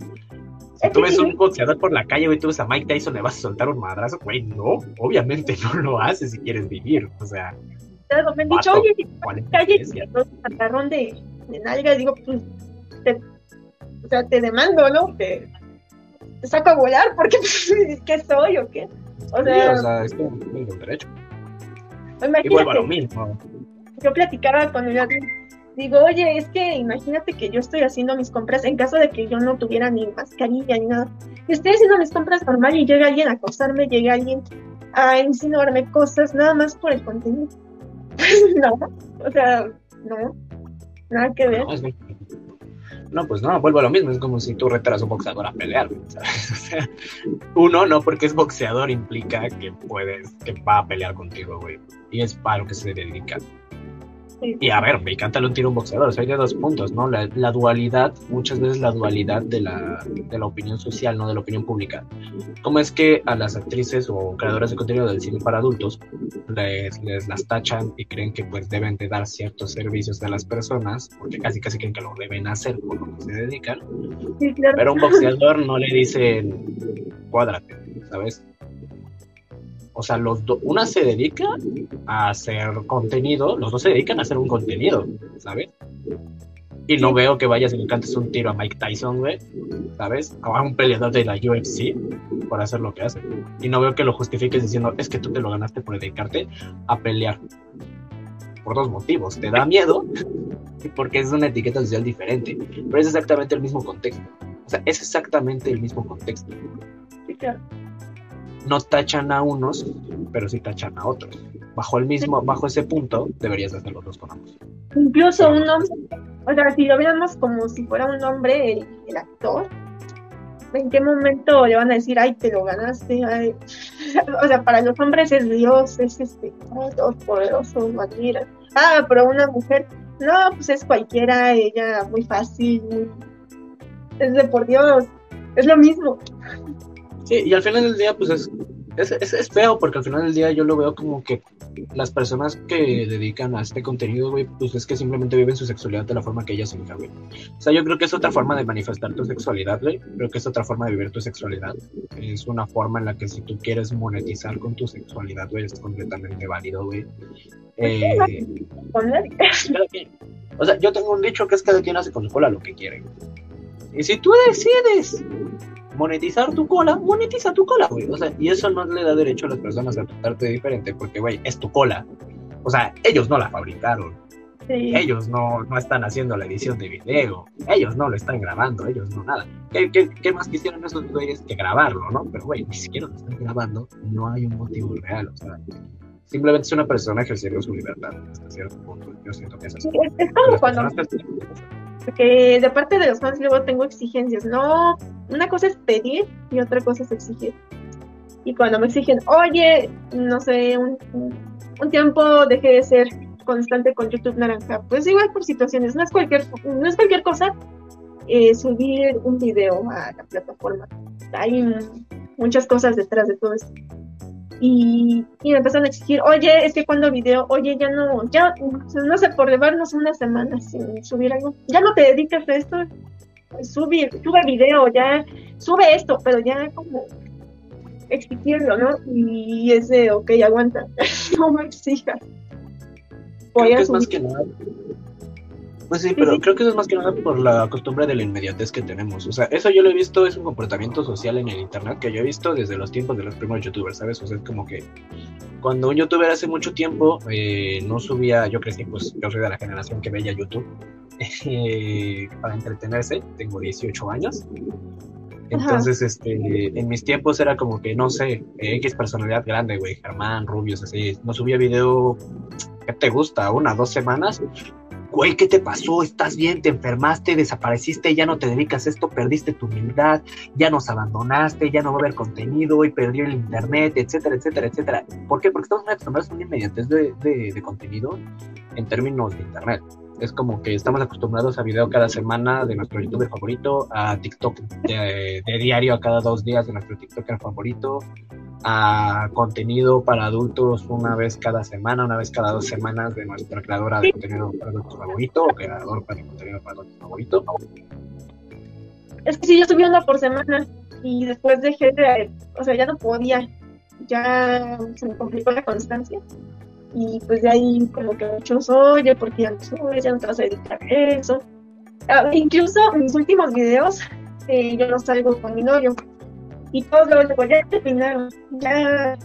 si tú ves un boxeador por la calle, güey, tú ves a Mike Tyson, le vas a soltar un madrazo, güey, no, obviamente no lo haces si quieres vivir. O sea, Claro, me han dicho, oye, si ¿cuál es la calle un de, de nalga, digo, pues, te, o sea, te demando, ¿no? Te, te saco a volar, porque, pues, ¿qué soy o qué? O Sí, sea, o sea, es muy buen derecho. Y imagínate, vuelvo a lo mismo. yo platicaba con ella, digo, oye, es que imagínate que yo estoy haciendo mis compras en caso de que yo no tuviera ni mascarilla ni nada. Y estoy haciendo mis compras normal y llega alguien a acosarme, llega alguien a insinuarme cosas nada más por el contenido. Pues no, o sea, no, nada que ver. No, es no, pues no, vuelvo a lo mismo. Es como si tú retaras a un boxeador a pelear, ¿sabes? O sea, uno, no porque es boxeador implica que puedes, que va a pelear contigo, güey. Y es para lo que se dedica. Y a ver, me encanta un tiro a un boxeador. O sea, hay de dos puntos, ¿no? La, la dualidad, muchas veces la dualidad de la, de la opinión social, no de la opinión pública. ¿Cómo es que a las actrices o creadoras de contenido del cine para adultos les, les las tachan y creen que pues deben de dar ciertos servicios a las personas, porque casi casi creen que lo deben hacer por lo que se dedican, Sí, claro. pero a un boxeador no le dicen cuádrate, ¿sabes? O sea, los do- una se dedica a hacer contenido, los dos se dedican a hacer un contenido, ¿sabes? Y no veo que vayas y le cantes un tiro a Mike Tyson, güey, ¿sabes? O a un peleador de la UFC por hacer lo que hace. Y no veo que lo justifiques diciendo, es que tú te lo ganaste por dedicarte a pelear. Por dos motivos. Te da miedo y porque es una etiqueta social diferente. Pero es exactamente el mismo contexto. O sea, es exactamente el mismo contexto. No tachan a unos, pero sí tachan a otros. Bajo el mismo, bajo ese punto, deberías hacer los dos con ambos. Incluso un hombre, o sea, si lo viéramos como si fuera un hombre, el, el actor, ¿en qué momento le van a decir, ay, te lo ganaste? ay"? O sea, para los hombres es Dios, es este, Dios poderoso, lo admiran. Ah, pero una mujer, no, pues es cualquiera, ella muy fácil, muy... es de por Dios, es lo mismo. Sí, y al final del día, pues es, es, es, es feo, porque al final del día yo lo veo como que las personas que dedican a este contenido, güey, pues es que simplemente viven su sexualidad de la forma que ellas elijan, güey. O sea, yo creo que es otra forma de manifestar tu sexualidad, güey. Creo que es otra forma de vivir tu sexualidad. Es una forma en la que si tú quieres monetizar con tu sexualidad, güey, es completamente válido, güey. Eh, cada quien. O sea, yo tengo un dicho que es cada quien hace con su cola lo que quiere. Y si tú decides monetizar tu cola, monetiza tu cola, güey. O sea, y eso no le da derecho a las personas a tratarte diferente porque, güey, es tu cola. O sea, ellos no la fabricaron. Sí. Ellos no, no están haciendo la edición de video. Ellos no lo están grabando. Ellos no nada. ¿Qué, qué, qué más quisieron esos güeyes que grabarlo, no? Pero, güey, ni siquiera lo están grabando. No hay un motivo real. O sea, simplemente es una persona ejerciendo su libertad hasta cierto punto. Yo siento que es así. Sí, Es, como cuando personas Porque de parte de los fans luego tengo exigencias. No, una cosa es pedir y otra cosa es exigir. Y cuando me exigen, oye, no sé, un, un- tiempo dejé de ser constante con YouTube Naranja, pues igual por situaciones, no es cualquier, no es cualquier cosa eh, subir un video a la plataforma. Hay muchas cosas detrás de todo esto. Y, y me empezaron a exigir, oye, es que cuando video, oye, ya no, ya, no sé, por llevarnos una semana sin subir algo, ya no te dedicas a esto, sube, sube video, ya, sube esto, pero ya como exigirlo, ¿no? Y es de, ok, aguanta, no me exijas. Voy Creo a que es más que nada. Pues sí, pero creo que eso es más que nada por la costumbre de la inmediatez que tenemos. O sea, eso yo lo he visto, es un comportamiento social en el internet que yo he visto desde los tiempos de los primeros youtubers, ¿sabes? O sea, es como que cuando un youtuber hace mucho tiempo eh, no subía, yo crecí, pues yo soy de la generación que veía YouTube eh, para entretenerse, tengo 18 años. Entonces, este, en mis tiempos era como que, no sé, X personalidad grande, güey, Germán, Rubios, así, no subía video, ¿qué te gusta? Una, dos semanas, güey, ¿qué te pasó? ¿Estás bien? ¿Te enfermaste? ¿Desapareciste? ¿Ya no te dedicas a esto? ¿Perdiste tu humildad? ¿Ya nos abandonaste? ¿Ya no va a haber contenido? ¿Y perdió el internet? Etcétera, etcétera, etcétera. ¿Por qué? Porque estamos acostumbrados a una inmediatez de contenido en términos de internet. Es como que estamos acostumbrados a video cada semana de nuestro youtuber favorito, a TikTok de, diario a cada dos días de nuestro TikToker favorito, a contenido para adultos una vez cada semana, una vez cada dos semanas de nuestra creadora de contenido para adultos favorito o creador para contenido para adultos favorito. Es que sí, yo subí una por semana y después dejé de, o sea, ya no podía, ya se me complicó la constancia y pues de ahí como que muchos, oye, porque ya no subes, ya no te vas a dedicar a eso. Ah, incluso en mis últimos videos eh, yo no salgo con mi novio y todos luego digo, ya terminaron, ya,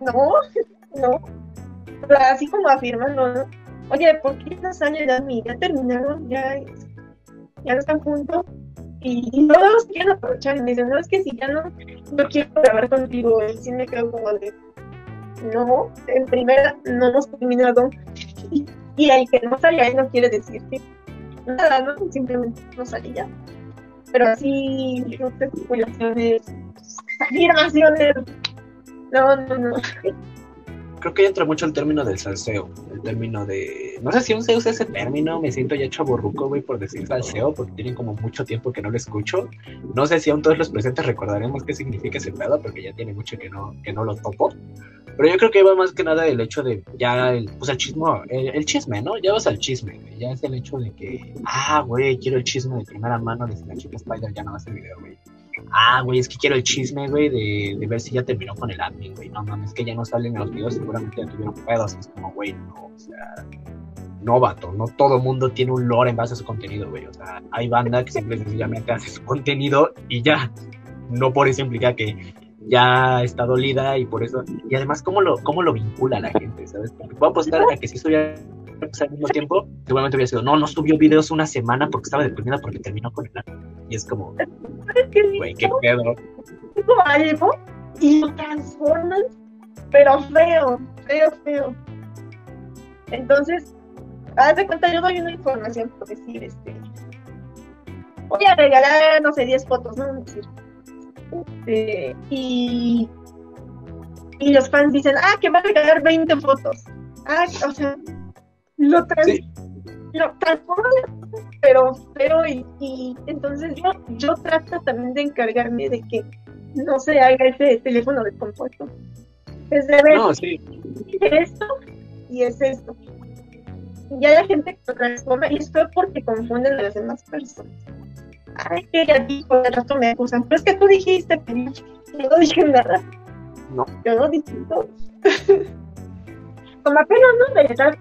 no, no, o sea, así como afirmando, ¿no? Oye, ¿por qué no sale ya mí? Ya terminaron, ya, ya no están juntos. Y, y todos quieren aprovechar me dicen, no, es que si ya no, no quiero grabar contigo, y me quedo como de, no, en primera no hemos terminado. Y, el que no salía ahí no quiere decir que nada, ¿no? Simplemente no salía. Pero así, no especulaciones, afirmaciones. No, no, no. Creo que entra mucho el término del salseo, el término de... No sé si aún se usa ese término, me siento ya chaborruco, güey, por decir salseo, porque tienen como mucho tiempo que no lo escucho. No sé si aún todos los presentes recordaremos qué significa ese pedo, porque ya tiene mucho que no, que no lo topo. Pero yo creo que va más que nada el hecho de ya, el, pues el chisme, el, el, chisme, ¿no? Ya vas al chisme, güey. Ya es el hecho de que, ah, güey, quiero el chisme de primera mano de si la chica Spider ya no va a hacer video, güey. Ah, güey, es que quiero el chisme, güey, de, de ver si ya terminó con el admin, güey. No mames, que ya no salen en los videos, seguramente ya tuvieron pedos. Es como, güey, no, o sea, no, vato, no todo mundo tiene un lore en base a su contenido, güey. O sea, hay banda que simple y sencillamente hace su contenido y ya. No por eso implica que ya está dolida y por eso. Y además, ¿cómo lo, cómo lo vincula la gente? ¿Sabes? Porque puedo apostar a que si esto ya al mismo tiempo, seguramente hubiera sido, no, no subió videos una semana porque estaba deprimida porque terminó con el Y es como, güey, qué pedo. Es como algo y lo transforman, pero feo, feo, feo. Entonces, haz de cuenta, yo doy una información por decir, este, voy a regalar, no sé, 10 fotos, ¿no? Decir, este, y, y los fans dicen, ah, que va a regalar 20 fotos. Ah, o sea, lo, trans, sí. lo transforma, pero feo y, y, entonces yo, yo trato también de encargarme de que no se haga ese teléfono descompuesto. Es de ver no, sí. esto y es esto. Y ya la gente lo transforma y esto es porque confunden a las demás personas. Ay, que ella dijo, el resto me acusan. Pero es que tú dijiste, pero yo no dije nada. No. Yo no dije todo. Como apenas no, de verdad,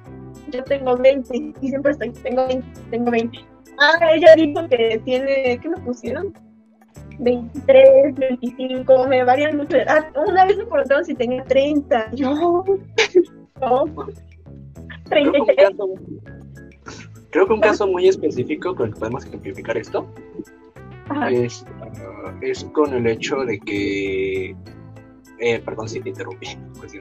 yo tengo 20 y siempre estoy, tengo 20, tengo 20. Ah, ella dijo que tiene, ¿qué me pusieron? 23, 25, me varían mucho. Ah, una vez me preguntaron si tenía 30. Yo, no, 33. Creo que un caso muy específico con el que podemos ejemplificar esto es, uh, es, con el hecho de que. Eh, perdón si te interrumpí. Pues,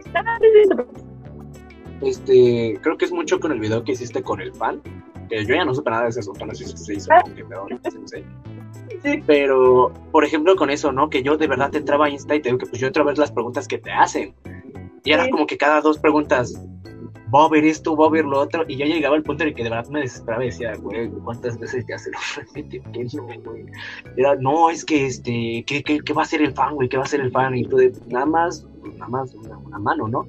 este, creo que es mucho con el video que hiciste con el fan. Que yo ya no supe nada de ese asunto, no sé si se hizo, no sé. Sí. Pero, por ejemplo, con eso, ¿no? Que yo de verdad te entraba a Insta y te digo que pues yo entro a ver las preguntas que te hacen. Y era sí. como que cada dos preguntas, Bob esto, Bob lo otro, y yo llegaba al punto en el que de verdad me desesperaba y decía, güey, ¿cuántas veces ya se lo repite? güey? Era, no, es que, este, ¿qué, qué, qué va a hacer el fan, güey? ¿Qué va a hacer el fan? Y tú, de, nada más, nada más, una, una mano, ¿no?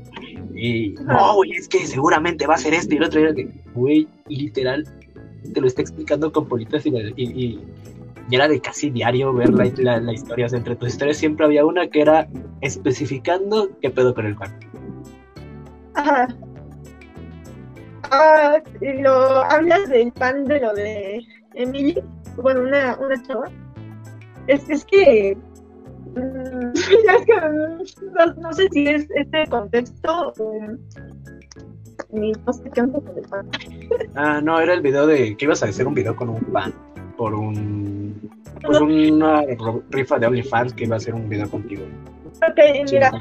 Y, no, güey, es que seguramente va a ser esto y el otro, y era que, güey, literal, te lo está explicando con politas y, y, y, y era de casi diario ver la, la, la historia, o sea, entre tus historias siempre había una que era especificando qué pedo con el fan. Ajá. Ah, lo hablas del pan de lo de Emily, bueno, una, una chava. Es, es que es que no, no sé si es este contexto o ni no sé qué onda con el pan. Ah, no, era el video de que ibas a hacer un video con un fan por un por una rifa de OnlyFans que iba a hacer un video contigo. Ok, mira,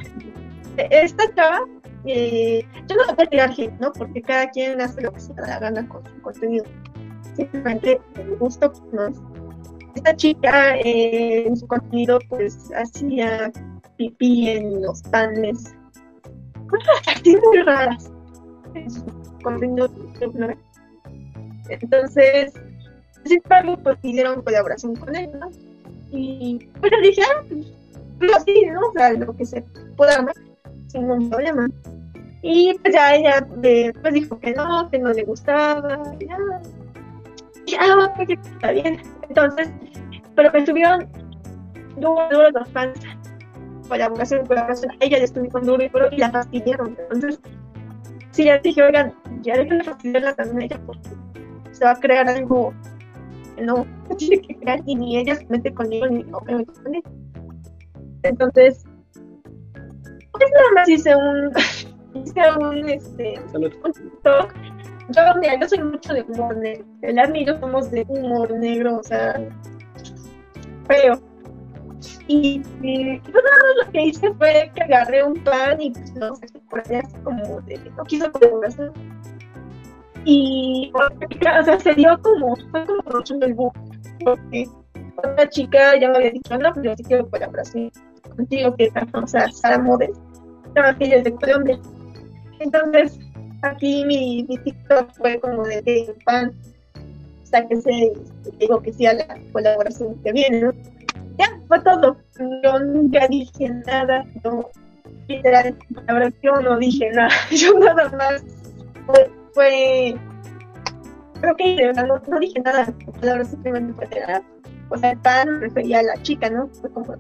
esta chava, eh, yo no voy a tirar hate, ¿no? Porque cada quien hace lo que se le da la gana con su contenido. Simplemente el gusto no es. Esta chica eh, en su contenido pues hacía pipí en los panes. Cosas así muy raras. En su contenido. ¿no? Entonces, sin embargo, pues pidieron colaboración con él, ¿no? Y pues le dije, ah, pues, así, ¿no? O sea, lo que se pueda armar, sin ningún problema. Y pues ya ella eh, pues dijo que no, que no le gustaba, ya. Ya, ah, pues está bien. Entonces, pero me estuvieron duro, duro los fans. Colaboración, colaboración. Ella le estuvieron duro y duro y la fastidiaron. Entonces, sí, ya dije, oigan, ya dejen de fastidiarla también a ella porque se va a crear algo que no, no tiene que crear y ni ella se mete conmigo ni yo me meto con ella. Entonces, pues nada más hice un, hice un, este, Salud. un TikTok. Yo, mira, yo soy mucho de humor negro. El Army y yo somos de humor negro, o sea, feo. Y, y pues nada lo que hice fue que agarré un pan y pues lo saqué por allá así como de, no quiso colaboración. Y, o sea, se dio como, fue como mucho en el book, porque otra chica ya me había dicho, no, pues yo sí quiero colaboración contigo, que o sea, Sara Models, no, que ella es de Colombia. Entonces, aquí mi, mi TikTok fue como de que pan, o sea, que se, digo que sí a la colaboración que viene, ¿no? Ya, fue todo. Yo nunca dije nada, no, literal, yo no dije nada, yo nada más fue, creo que no, no dije nada, la palabra simplemente fue de la- o sea, refería a la chica, ¿no? Fue como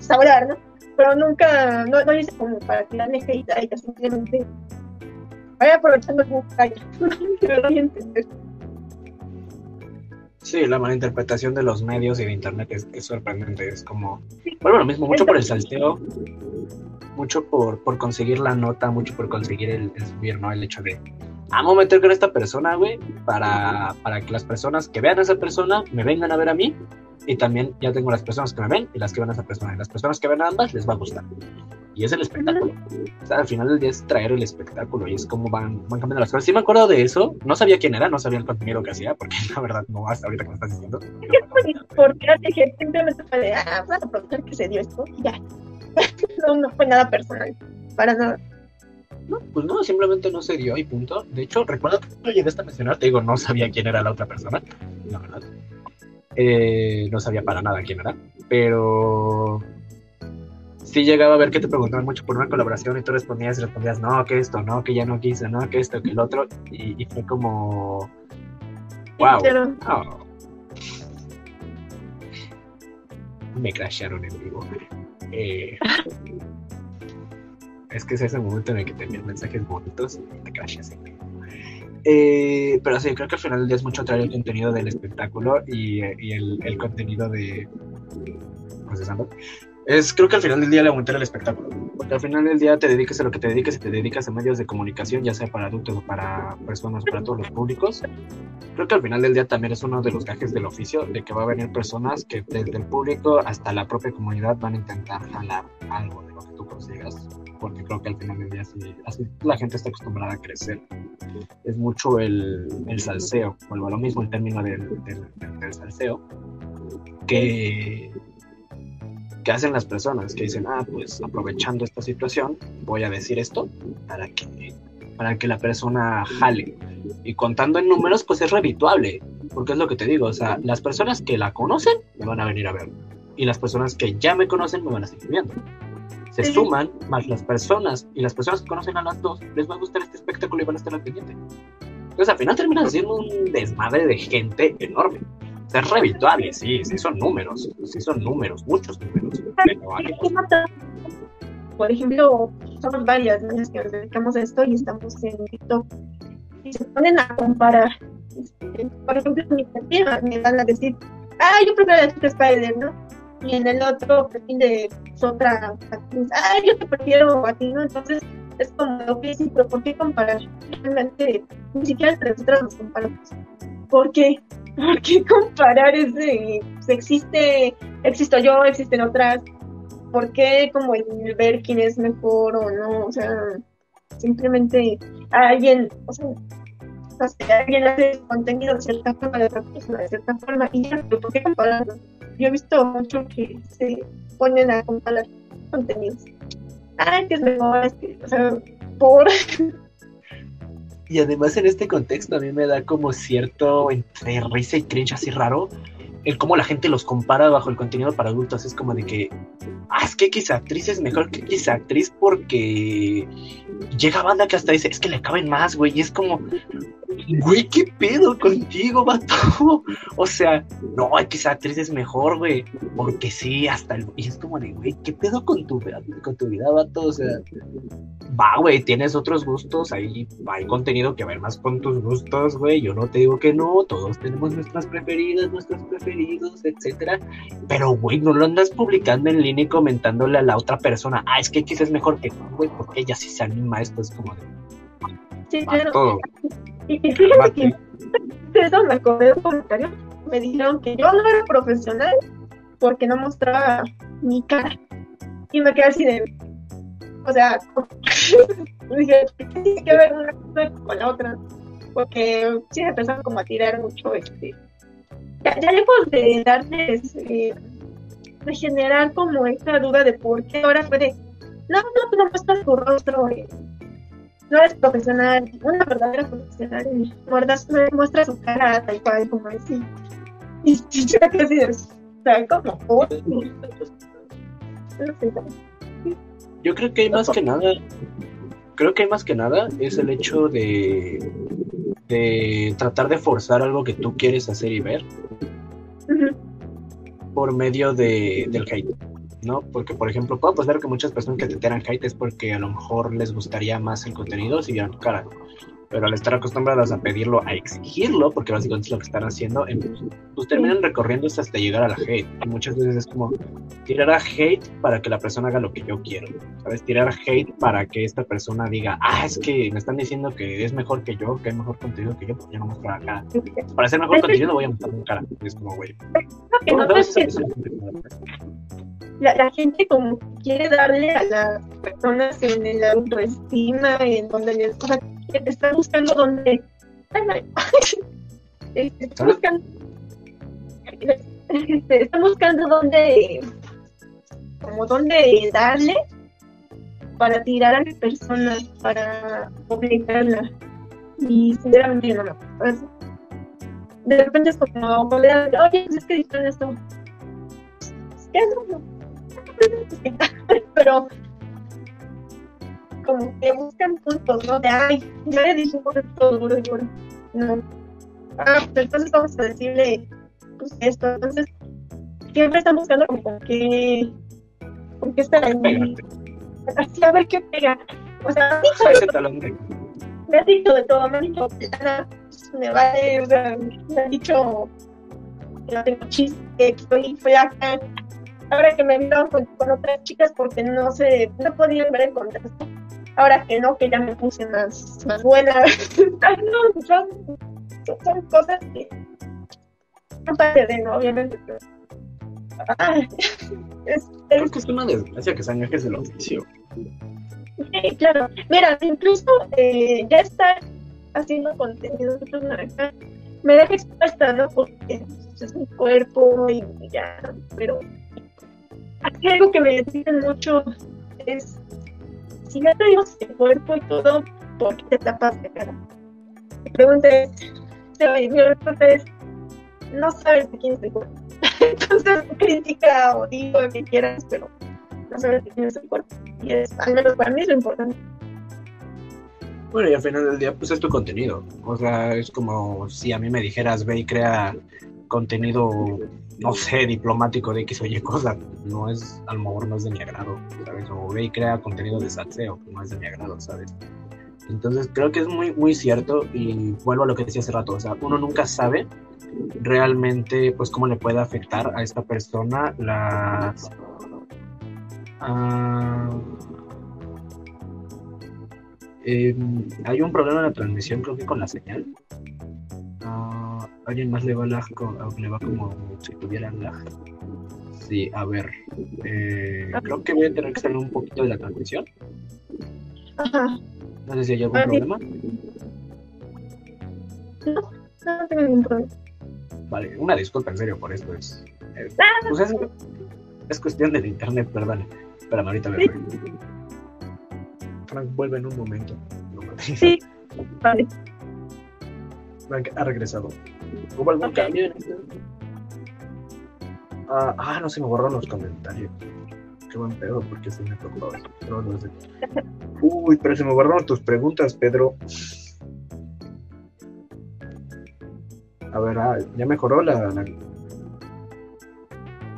saborear, ¿no? Pero nunca, no, no hice como para tirarme hate ella, simplemente aprovechando voy a entender. Sí, la malinterpretación de los medios y de internet es, es sorprendente. Es como, bueno, lo mismo, mucho por el salteo, mucho por, por conseguir la nota, mucho por conseguir el, el subir, ¿no? El hecho de, amo meter con esta persona, güey, para, para que las personas que vean a esa persona me vengan a ver a mí. Y también ya tengo las personas que me ven y las que ven a esa persona. Y las personas que ven a ambas les va a gustar. Y es el espectáculo. O sea, al final del día es traer el espectáculo y es como van, van cambiando las cosas. Sí me acuerdo de eso. No sabía quién era, no sabía el contenido que hacía, porque la verdad no, hasta ahorita que me estás diciendo. Porque dije, simplemente fue de, ah, vamos a aprovechar que se dio esto y ya. no, no fue nada personal, para nada. No, pues no, simplemente no se dio y punto. De hecho, recuerdo que lo llegué hasta mencionar, te digo, no sabía quién era la otra persona, la verdad. Eh, no sabía para nada quién era, pero sí llegaba a ver que te preguntaban mucho por una colaboración y tú respondías y respondías, no, que esto, no, que ya no quise, no, que esto, que el otro, y, y fue como, wow, Pero, oh. me crasharon en vivo. Eh, es que es ese momento en el que te envían mensajes bonitos y te crasheas en vivo. Eh, pero sí, creo que al final del día es mucho traer el contenido del espectáculo y, el, contenido de. procesando. Es, creo que al final del día le aumentar el espectáculo. Porque al final del día te dediques a lo que te dediques y te dedicas a medios de comunicación, ya sea para adultos o para personas, para todos los públicos. Creo que al final del día también es uno de los gajes del oficio, de que va a venir personas que desde el público hasta la propia comunidad van a intentar jalar algo de lo que tú consigas. Porque creo que al final del día así, así la gente está acostumbrada a crecer es mucho el, el salseo, vuelvo a lo mismo el término del, del, del- salseo, que, que hacen las personas, que dicen, ah, pues aprovechando esta situación, voy a decir esto para que, para que la persona jale. Y contando en números, pues es redituable, porque es lo que te digo, o sea, las personas que la conocen me van a venir a ver, y las personas que ya me conocen me van a seguir viendo. Se Sí. suman más las personas, y las personas que conocen a las dos les va a gustar este espectáculo y van a estar al pendiente. Entonces al final termina siendo un desmadre de gente enorme. O sea, es redituable, sí, sí son números, sí son números, muchos números. Por ejemplo, somos varias niñas que nos dedicamos a esto y estamos en TikTok. y se ponen a comparar. Este, por ejemplo, mi me van a decir, ah, yo prefiero chica Spider, ¿no? Y en el otro perfil de otra actriz, ah, yo te prefiero a ti, ¿no? Entonces es como, ok, sí, pero ¿por qué comparar? Realmente ni siquiera entre nosotros nos comparamos. ¿Por qué? ¿Por qué comparar ese? Pues existe, existo yo, existen otras. ¿Por qué como el ver quién es mejor o no? O sea, simplemente alguien, o sea, alguien hace contenido de cierta forma, de otra persona de cierta forma, y ya, ¿por qué compararlo? Yo he visto mucho que se ponen a comparar contenidos. Ay, que es mejor, o sea, por... Y además en este contexto a mí me da como cierto entre risa y cringe así raro el cómo la gente los compara bajo el contenido para adultos. Es como de que, ah, es que X actriz es mejor que X actriz porque llega banda que hasta dice, es que le caben más, güey. Y es como, güey, ¿qué pedo contigo, vato? O sea, no, X actriz es mejor, güey. Porque sí, hasta el... Y es como de, güey, ¿qué pedo con tu, con tu vida, vato? O sea, va, güey, tienes otros gustos, ahí hay contenido que ver más con tus gustos, güey. Yo no te digo que no, todos tenemos nuestras preferidas, nuestros preferidos, etcétera. Pero, güey, no lo andas publicando en línea y comentándole a la otra persona, ah, es que X es mejor que tú, güey, porque ella sí se anima esto, es como de. Sí, claro. Y, y fíjate que eso me acordé de un comentario. Me dijeron que yo no era profesional porque no mostraba mi cara. Y me quedé así de. O sea, dije, ¿qué tiene que ver una cosa con la otra? Porque sí me empezaron como a tirar mucho este. Ya, ya lejos de darles. Eh, de generar como esta duda de por qué ahora puede. No, no, tú no muestras tu rostro. Eh, no eres profesional, una verdadera profesional, muestras, muestra su cara tal cual como. Y yo es, o sea, como, oh, no sé, Yo creo que hay más que nada, creo que hay más que nada es el hecho de, de tratar de forzar algo que tú quieres hacer y ver por medio de, del hate, ¿no? Porque, por ejemplo, puedo apostar que muchas personas que te tiran hate es porque a lo mejor les gustaría más el contenido si tu cara, pero al estar acostumbradas a pedirlo, a exigirlo, porque básicamente es lo que están haciendo, em, pues terminan recorriendo hasta llegar a la hate. Y muchas veces es como tirar a hate para que la persona haga lo que yo quiero, ¿sabes? Tirar a hate para que esta persona diga, ah, es que me están diciendo que es mejor que yo, que hay mejor contenido que yo, pues yo no muestro la cara. Para hacer mejor contenido voy a mostrar mi cara. Y es como, güey. Lo que ¿cómo es la, la gente como quiere darle a las personas en el autoestima, en donde les, o sea, que te están buscando donde este, están ¿Sabes? buscando este, están buscando donde como donde darle para tirar a la persona, para obligarla. Y sinceramente no me eso. De repente es como, oye, es que dijeron esto. No, no. Pero como que buscan puntos, ¿no? De, ay, ya le dijimos esto duro y duro. No. Ah, pues entonces vamos a decirle pues, esto. Entonces, siempre están buscando como con qué, con qué estar ahí. Pégate. Así a ver qué pega. O sea, me han dicho, de- me han dicho de todo, me han dicho, "Ana, pues, me vale, o sea, me han dicho que no tengo chiste, que estoy flaca. Ahora que me vieron con, con otras chicas porque no se, no podían ver el contraste. Ahora que no, que ya me puse más, más buena. No, son, cosas que no parte de, ¿no? Obviamente. pero- Ay, es, Creo es que es una desgracia que es el oficio. Sí, claro. Mira, incluso eh, ya estar haciendo contenido me deja expuesta, ¿no? Porque pues, es mi cuerpo y ya, pero aquí algo que me dicen mucho es, si ya te digo el cuerpo y todo, ¿por qué te tapas la cara? Mi pregunta es, mi respuesta es, no sabes de quién es el cuerpo. Entonces, critica o digo lo que quieras, pero no sabes de quién es el cuerpo. Y es, al menos para mí es lo importante. Bueno, y al final del día, pues es tu contenido. O sea, es como si a mí me dijeras, ve y crea contenido, no sé, diplomático de X o Y cosa. No es, a lo mejor no es de mi agrado, ¿sabes? O ve y crea contenido de salseo, no es de mi agrado, ¿sabes? Entonces creo que es muy, muy cierto y vuelvo a lo que decía hace rato, o sea, uno nunca sabe realmente pues cómo le puede afectar a esta persona las... ah, em, hay un problema en la transmisión creo que con la señal. Ah, alguien más le va lag, le va como si tuviera lag. Sí, a ver. eh, creo que voy a tener que salir un poquito de la transmisión. Ajá. No sé si hay algún Ah, sí. problema. No, no tengo ningún problema. Vale, una disculpa en serio por esto. Es, eh, Ah, pues es, es cuestión del internet, perdón. Espérame, ahorita me Sí. Frank, vuelve en un momento. No. Sí. Vale. Frank ha regresado. ¿Hubo algún cambio en esto? Ah, ah, no se me borraron los comentarios. Qué buen pedo, porque se me tocó. Todos los de- Uy, pero se me borraron tus preguntas, Pedro. A ver, ah, ya mejoró la, la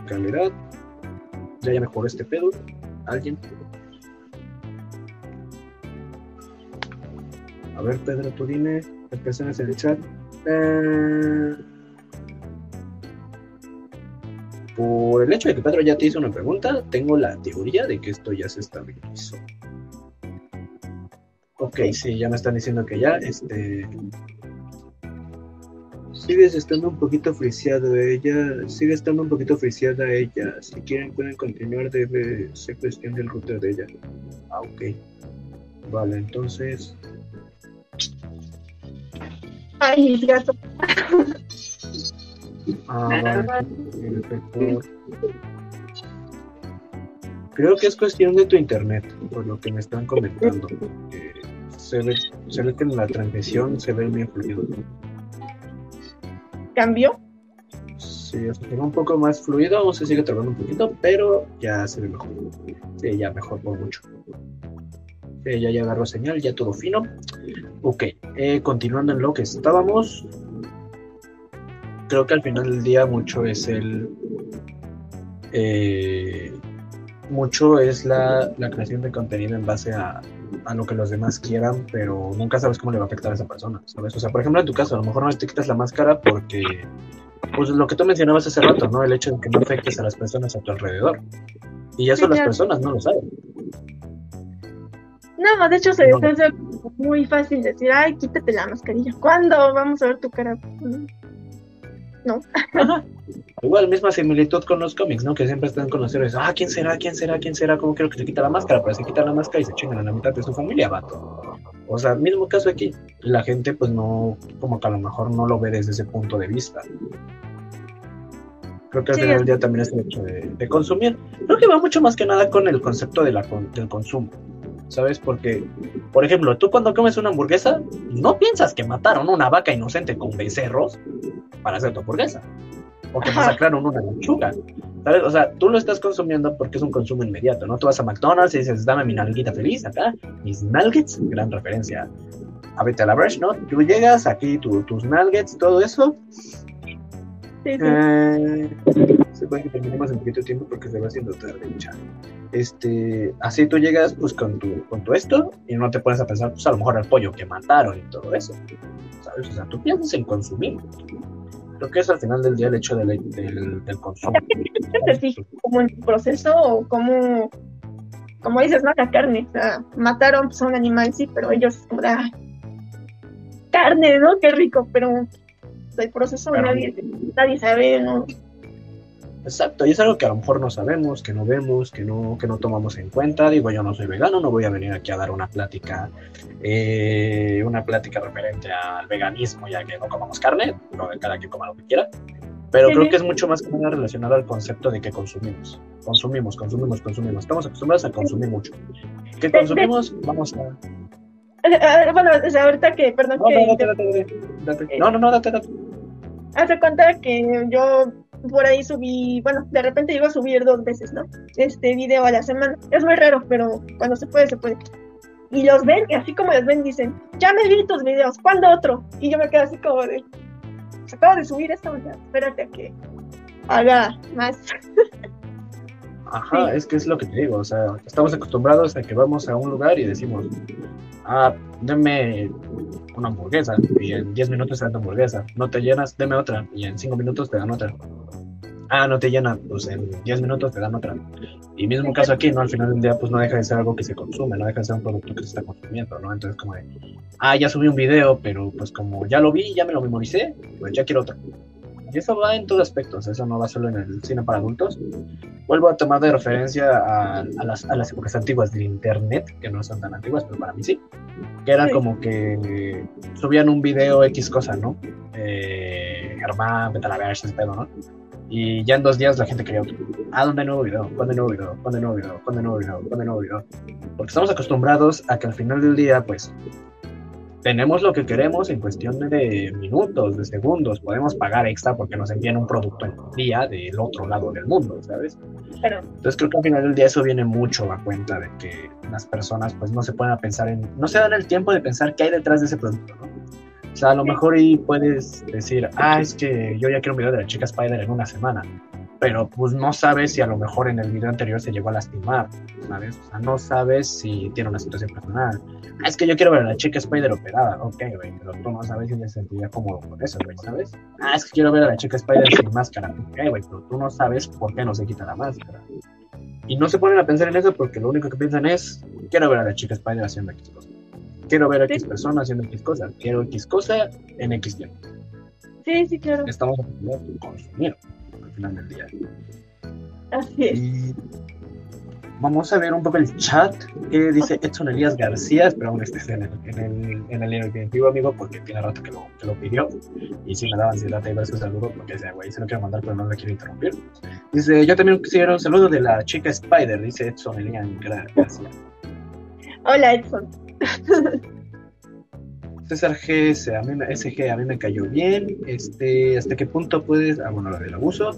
calidad. Ya, ya mejoró este pedo. ¿Alguien? A ver, Pedro, tú dime. Personas en el chat. Eh, Por el hecho de que Pedro ya te hizo una pregunta, tengo la teoría de que esto ya se estabilizó. Ok, sí, ya me están diciendo que ya, este... Sigues estando un poquito friseado ella, sigue estando un poquito friseada ella. Si quieren pueden continuar, debe ser cuestión del router de ella. Ah, ok. Vale, entonces... Ay, el gato. Ah. Creo que es cuestión de tu internet, por lo que me están comentando. Eh, se, ve, se ve que en la transmisión se ve bien fluido. ¿Cambió? Sí, o se ve un poco más fluido, aún se sigue trabando un poquito, pero ya se ve mejor. Sí, ya mejor por mucho. Ya, ya agarró señal, ya todo fino. Ok, eh, continuando en lo que estábamos. Creo que al final del día mucho es el. eh, mucho es la, la creación de contenido en base a, a lo que los demás quieran, pero nunca sabes cómo le va a afectar a esa persona, ¿sabes? O sea, por ejemplo, en tu caso, a lo mejor no te quitas la máscara porque, pues lo que tú mencionabas hace rato, ¿no? El hecho de que no afectes a las personas a tu alrededor. Y eso Sí, las personas no lo saben. No, de hecho se No. hace muy fácil decir, ay, quítate la mascarilla. ¿Cuándo vamos a ver tu cara? Mm, Igual, misma similitud con los cómics, ¿no? Que siempre están con los héroes. Ah, ¿quién será? ¿Quién será? ¿Quién será? ¿Cómo quiero que se quita la máscara? Pero se quita la máscara y se chingan a la mitad de su familia, vato. O sea, mismo caso aquí. La gente, pues no, como que a lo mejor no lo ve desde ese punto de vista. Creo que al Sí, final del día también es el hecho de, de consumir. Creo que va mucho más que nada con el concepto de la, con- del consumo. ¿Sabes? Porque, por ejemplo, tú cuando comes una hamburguesa, no piensas que mataron una vaca inocente con becerros para hacer tu hamburguesa. O que Ajá. masacraron una lechuga. ¿Sabes? O sea, tú lo estás consumiendo porque es un consumo inmediato, ¿no? Tú vas a McDonald's y dices, dame mi nalguita feliz acá, mis nuggets, gran referencia a Vete a la ¿no? Tú llegas aquí, tu- tus nuggets, todo eso. Sí, sí. Eh, se puede que terminemos en poquito tiempo porque se va haciendo tarde, chale. Este, así tú llegas pues con tu, con tu esto y no te pones a pensar, pues a lo mejor al pollo que mataron y todo eso. ¿Sabes? O sea, tú piensas en consumir. Creo que es al final del día el hecho del, del, del consumo. Sí, como en tu proceso o como, como dices, ¿no? La carne. O sea, mataron pues, a un animal, sí, pero ellos como, ah, carne, ¿no? Qué rico, pero el proceso Claro. nadie, nadie sabe, ¿no? Exacto, y es algo que a lo mejor no sabemos, que no vemos, que no, que no tomamos en cuenta. Digo, yo no soy vegano, no voy a venir aquí a dar una plática, eh, una plática referente al veganismo, ya que no comamos carne, no cada quien coma lo que quiera. Pero creo que es mucho más que nada relacionado al concepto de que consumimos. Consumimos, consumimos, consumimos. Estamos acostumbrados a consumir mucho. ¿Qué consumimos? Vamos a. Eh, eh, Bueno, o sea, ahorita que, perdón, No, que no, date, date, date, date. No, no, no, date, date. hace cuenta que yo por ahí subí, bueno, de repente llego a subir dos veces, ¿no? Este video a la semana. Es muy raro, pero cuando se puede, se puede. Y los ven, y así como los ven, dicen, ya me vi tus videos, ¿cuándo otro? Y yo me quedo así como de, se acaba de subir o sea, espérate a que haga más. Ajá, Sí. es que es lo que te digo, o sea, estamos acostumbrados a que vamos a un lugar y decimos, ah, deme una hamburguesa y en 10 minutos te dan hamburguesa, no te llenas, deme otra y en 5 minutos te dan otra. Ah, no te llena, pues en 10 minutos te dan otra. Y mismo caso aquí, ¿no? Al final del día, pues no deja de ser algo que se consume, no deja de ser un producto que se está consumiendo, ¿no? Entonces, como de, ah, ya subí un video, pero pues como ya lo vi, ya me lo memoricé, pues ya quiero otro. Y eso va en todos aspectos, eso no va solo en el cine para adultos. Vuelvo a tomar de referencia a, a las, a las épocas antiguas del internet, que no son tan antiguas, pero para mí sí. Que era como que subían un video X cosa, ¿no? Eh, Germán, vete a la verga, pedo, ¿no? Y ya en dos días la gente quería. Ah, ¿dónde nuevo video? ¿Cuándo hay nuevo video? ¿Cuándo hay nuevo video? ¿Cuándo hay nuevo video? ¿Cuándo hay nuevo video? Porque estamos acostumbrados a que al final del día, pues, tenemos lo que queremos en cuestión de minutos, de segundos. Podemos pagar extra porque nos envían un producto en un día del otro lado del mundo, ¿sabes? Pero Entonces creo que al final del día eso viene mucho a cuenta de que las personas pues no se pueden pensar en, no se dan el tiempo de pensar qué hay detrás de ese producto, ¿no? O sea, a lo mejor y puedes decir, ah, es que yo ya quiero un video de la chica Spider en una semana, pero pues no sabes si a lo mejor en el video anterior se llegó a lastimar, ¿sabes? O sea, no sabes si tiene una situación personal. Ah, es que yo quiero ver a la chica Spider operada, ok, güey, pero tú no sabes si se sentiría cómodo con eso, güey, ¿sabes? Ah, es que quiero ver a la chica Spider sin máscara, ok, güey, pero tú no sabes por qué no se quita la máscara. Y no se ponen a pensar en eso porque lo único que piensan es, quiero ver a la chica Spider haciendo X cosa. Quiero ver a X Sí. persona haciendo X cosa. Quiero X cosa en X tiempo. sí, sí, claro. Estamos a consumir final del día. Así es. Y vamos a ver un poco el chat que dice Edson Elías García. Esperamos que estés en el, en el, en el amigo, porque tiene rato que lo, que lo pidió. Y sí me daba ansiedad de ver su saludo porque ese güey se lo quiero mandar, pero no le quiero interrumpir. Dice: Yo también quisiera un saludo de la chica Spider, dice Edson Elías García. Hola, Edson. César G, a mí, me- SG, a mí me cayó bien. Este, ¿Hasta qué punto puedes.? Ah, bueno, lo del abuso.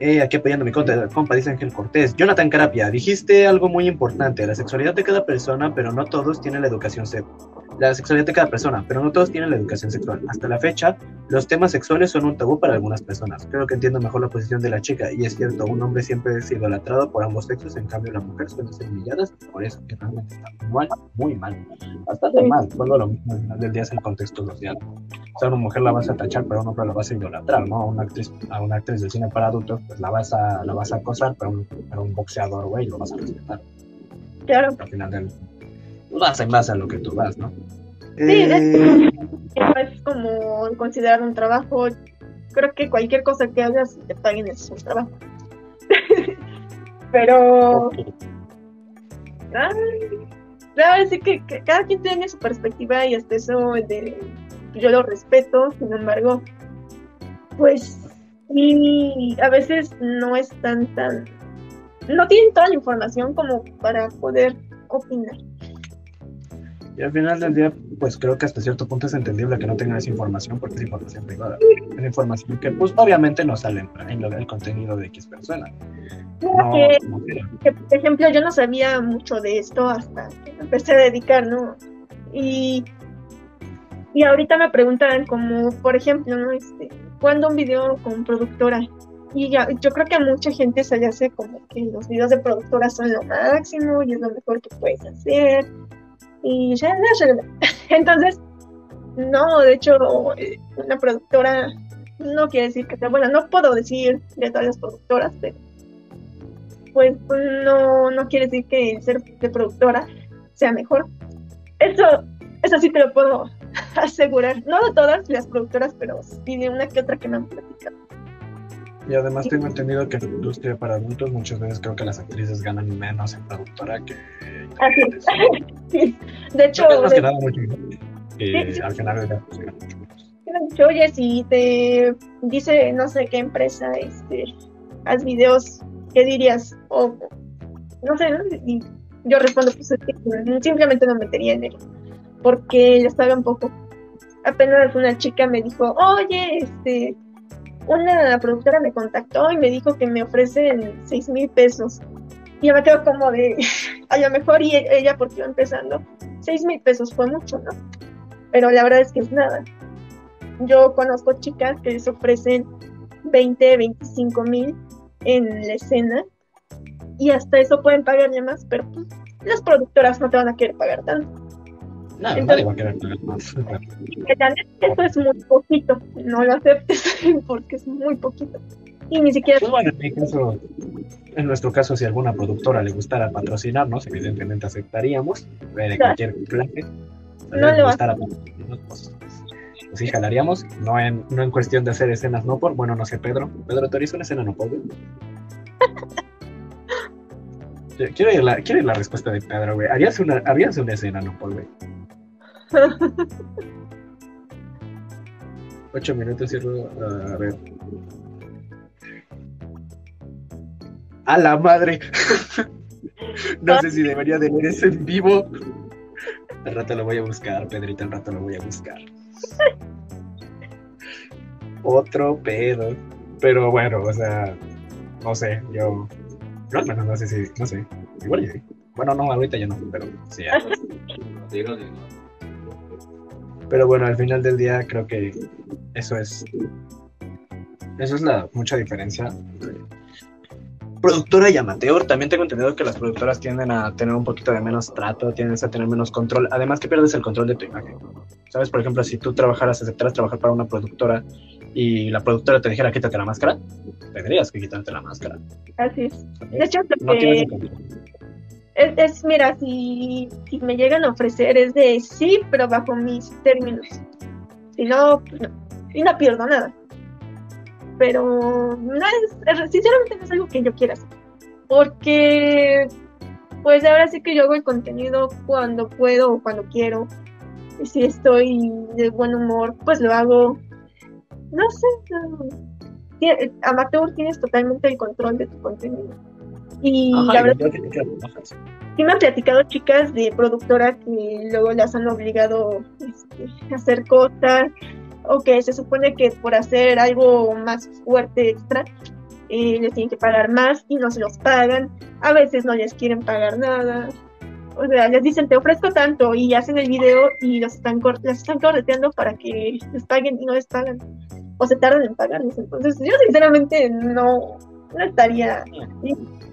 Eh, aquí apoyando mi compa, dice Ángel Cortés. Jonathan Carapia, dijiste algo muy importante. La sexualidad de cada persona, pero no todos tienen la educación sexual. La sexualidad de cada persona, pero no todos tienen la educación sexual. Hasta la fecha, los temas sexuales son un tabú para algunas personas. Creo que entiendo mejor la posición de la chica. Y es cierto, un hombre siempre es idolatrado por ambos sexos. En cambio, la mujer suele ser humillada por eso, que realmente está mal, muy mal. Bastante mal. A lo mismo. Al final del día es el contexto social. O sea, a una mujer la vas a tachar, pero a un hombre la vas a idolatrar, ¿no? A una actriz, a una actriz de cine para adultos, pues la vas a, la vas a acosar, pero a un, pero un boxeador, güey, lo vas a respetar. Claro. Al final del vas en base a lo que tú das, ¿no? Sí, Eh, es como considerar un trabajo. Creo que cualquier cosa que hagas te paguen es un trabajo. Pero claro, sí que, que cada quien tiene su perspectiva y hasta eso de, yo lo respeto, sin embargo, pues y a veces no es tan tan no tienen toda la información como para poder opinar. Y al final del día, pues creo que hasta cierto punto es entendible que no tengan esa información porque es información privada. Es información que, pues, obviamente no sale en del contenido de X persona. No, que- como quiera. que, por ejemplo, yo no sabía mucho de esto hasta que me empecé a dedicar, ¿no? Y, y ahorita me preguntan como, por ejemplo, ¿no? Este, ¿cuándo un video con productora? Y ya, yo creo que a mucha gente se le hace como que los videos de productora son lo máximo y es lo mejor que puedes hacer. Y ya. Entonces, no, de hecho, una productora no quiere decir que sea buena. No puedo decir de todas las productoras, pero pues no, no quiere decir que ser de productora sea mejor. Eso, eso sí te lo puedo asegurar. No de todas las productoras, pero sí de una que otra que me han platicado. Y además tengo entendido que en la industria para adultos muchas veces creo que las actrices ganan menos en productora que... Sí. De hecho, es más de- que nada mucho. Y Sí, al final han dicho, oye, si te dice no sé qué empresa, este, haz videos, ¿qué dirías? O no sé, ¿no? Y yo respondo, pues es que simplemente no metería en él, porque ya estaba un poco. Apenas una chica me dijo, oye, este, una productora me contactó y me dijo que me ofrecen seis mil pesos. Y yo me quedo como de, a lo mejor y ella porque iba empezando, seis mil pesos fue mucho, ¿no? Pero la verdad es que es nada. Yo conozco chicas que les ofrecen 20, 25 mil en la escena y hasta eso pueden pagarle más, pero pues, las productoras no te van a querer pagar tanto. Nada, Entonces- va a querer más. Que Eso es muy poquito, no lo aceptes porque es muy poquito. Y ni siquiera Pues bueno, en mi caso, en nuestro caso, si alguna productora le gustara patrocinarnos, evidentemente aceptaríamos, de Claro. cualquier clase. No le gustara patrocinarnos, pues, pues sí jalaríamos, no en, no en cuestión de hacer escenas no por, bueno, no sé, Pedro. Pedro, ¿tú harías una escena no por? Quiero ir la, quiero ir la respuesta de Pedro, güey. ¿Harías una, harías una escena no por, güey? Ocho minutos, cierro. A ver. ¡A la madre! no sé si debería de ver eso en vivo. Al rato lo voy a buscar, Pedrito, al rato lo voy a buscar. Otro pedo. Pero bueno, o sea, no sé, yo. Al menos no sé si, no sé. Igual sí. Bueno, no, ahorita ya no, pero sí. digo. Pero bueno, al final del día creo que eso es. Eso es la mucha diferencia. entre Productora y amateur. También tengo entendido que las productoras tienden a tener un poquito de menos trato, tienden a tener menos control. Además que pierdes el control de tu imagen. ¿Sabes? Por ejemplo, si tú trabajaras, aceptaras trabajar para una productora y la productora te dijera quítate la máscara, tendrías que quitarte la máscara. así es. De hecho, lo No que- tienes el control. Es, mira, si, me llegan a ofrecer es de sí, pero bajo mis términos. Si no, pues no. Y no pierdo nada. Pero no es, sinceramente no es algo que yo quiera hacer. Porque, pues ahora sí que yo hago el contenido cuando puedo o cuando quiero. Y si estoy de buen humor, pues lo hago. No sé, no. Amateur tienes totalmente el control de tu contenido. Y Ajá, la verdad. Sí me han platicado chicas de productora que luego las han obligado este, a hacer cosas o que se supone que por hacer algo más fuerte extra eh, les tienen que pagar más y no se los pagan. A veces no les quieren pagar nada. O sea, les dicen te ofrezco tanto y hacen el video y los están cor- las están correteando para que les paguen y no les pagan. O se tardan en pagarles. Entonces yo sinceramente no, no estaría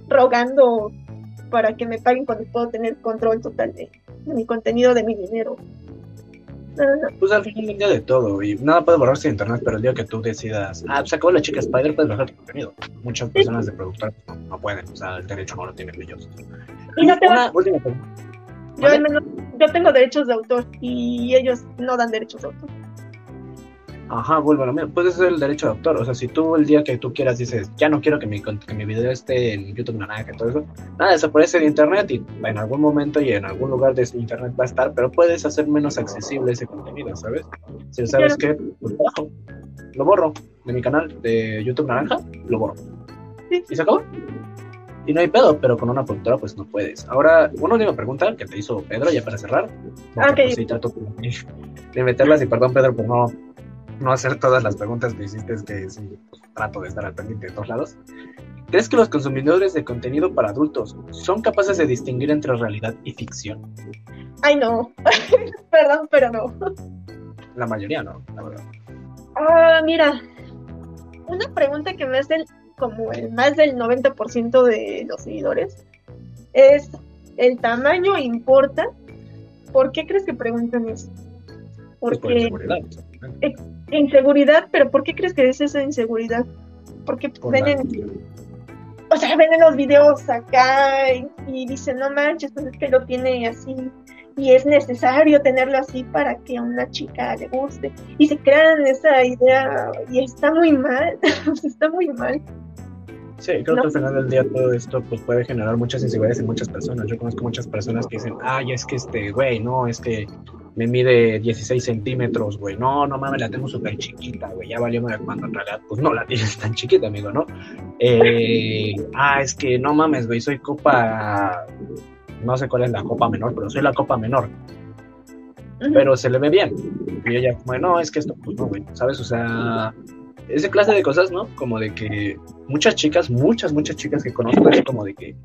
rogando para que me paguen cuando puedo tener control total de, de mi contenido, de mi dinero. No, no, no. Pues al final del día de todo, y nada puede borrarse de internet, pero el día que tú decidas, ah, pues acabó la chica Spider, puedes bajar tu contenido. Muchas personas de productoras no, pueden, o sea, el derecho no lo tienen ellos. Y no te Una última pregunta. Yo, al menos, yo tengo derechos de autor y ellos no dan derechos de autor. Ajá, vuelvo a lo mismo. Puede ser el derecho de autor. O sea, si tú el día que tú quieras dices, ya no quiero que mi, que mi video esté en YouTube Naranja y todo eso, nada, desaparece de internet y en algún momento y en algún lugar de internet va a estar, pero puedes hacer menos accesible ese contenido, ¿sabes? Si sabes que, pues lo bajo, lo borro de mi canal de YouTube Naranja, lo borro. Sí. Y se acabó. Y no hay pedo, pero con una productora pues no puedes. Ahora, una última pregunta que te hizo Pedro, ya para cerrar. Ok. pues, sí, trato de meterlas y perdón Pedro por no no hacer todas las preguntas que hiciste, es que sí, pues, trato de estar al pendiente de todos lados. ¿Crees que los consumidores de contenido para adultos son capaces de distinguir entre realidad y ficción? Ay, no. Perdón, pero no. La mayoría no, la verdad. Ah, mira. Una pregunta que me hacen como el más del 90% de los seguidores es: ¿el tamaño importa? ¿Por qué crees que preguntan eso? Pues por Porque inseguridad. Inseguridad, pero ¿por qué crees que es esa inseguridad? Porque Por ven en, o sea, ven en los videos acá y, y dicen, no manches, pues es que lo tiene así y es necesario tenerlo así para que a una chica le guste y se crean esa idea y está muy mal, está muy mal. Sí, creo No. que al final del día todo esto pues, puede generar muchas inseguridades en muchas personas. Yo conozco muchas personas que dicen, ay, es que este, güey, no, es que me mide 16 centímetros, güey, no, no mames, la tengo súper chiquita, güey, ya valió madre", cuando en realidad, pues no la tienes tan chiquita, amigo, ¿no? Eh, ah, es que no mames, güey, soy copa, no sé cuál es la copa menor, pero soy la copa menor, pero se le ve bien. Y ella, bueno, es que esto, pues no, güey, ¿sabes? O sea, esa clase de cosas, ¿no? Como de que muchas chicas, muchas, muchas chicas que conozco es como de que,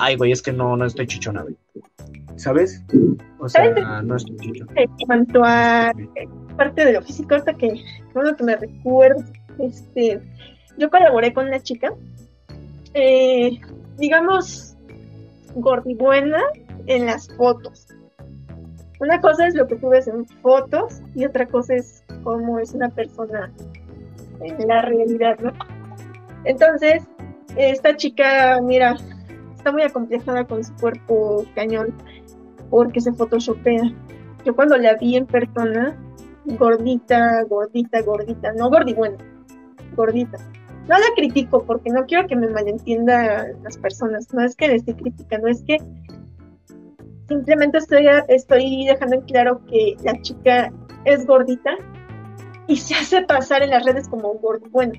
ay, güey, es que no, no estoy chichona, güey. ¿Sabes? O sea, no estoy chichona. En cuanto a parte de lo físico, ahorita que que bueno que me recuerdo, este, yo colaboré con una chica, eh, digamos, gordibuena en las fotos. Una cosa es lo que tú ves en fotos y otra cosa es cómo es una persona en la realidad, ¿no? Entonces, esta chica, mira, está muy acomplejada con su cuerpo cañón porque se photoshopea. Yo cuando la vi en persona, gordita, gordita, gordita, no gordibuena, gordita. No la critico porque no quiero que me malentiendan las personas, no es que le esté criticando, es que simplemente estoy, estoy dejando en claro que la chica es gordita y se hace pasar en las redes como gordibuena.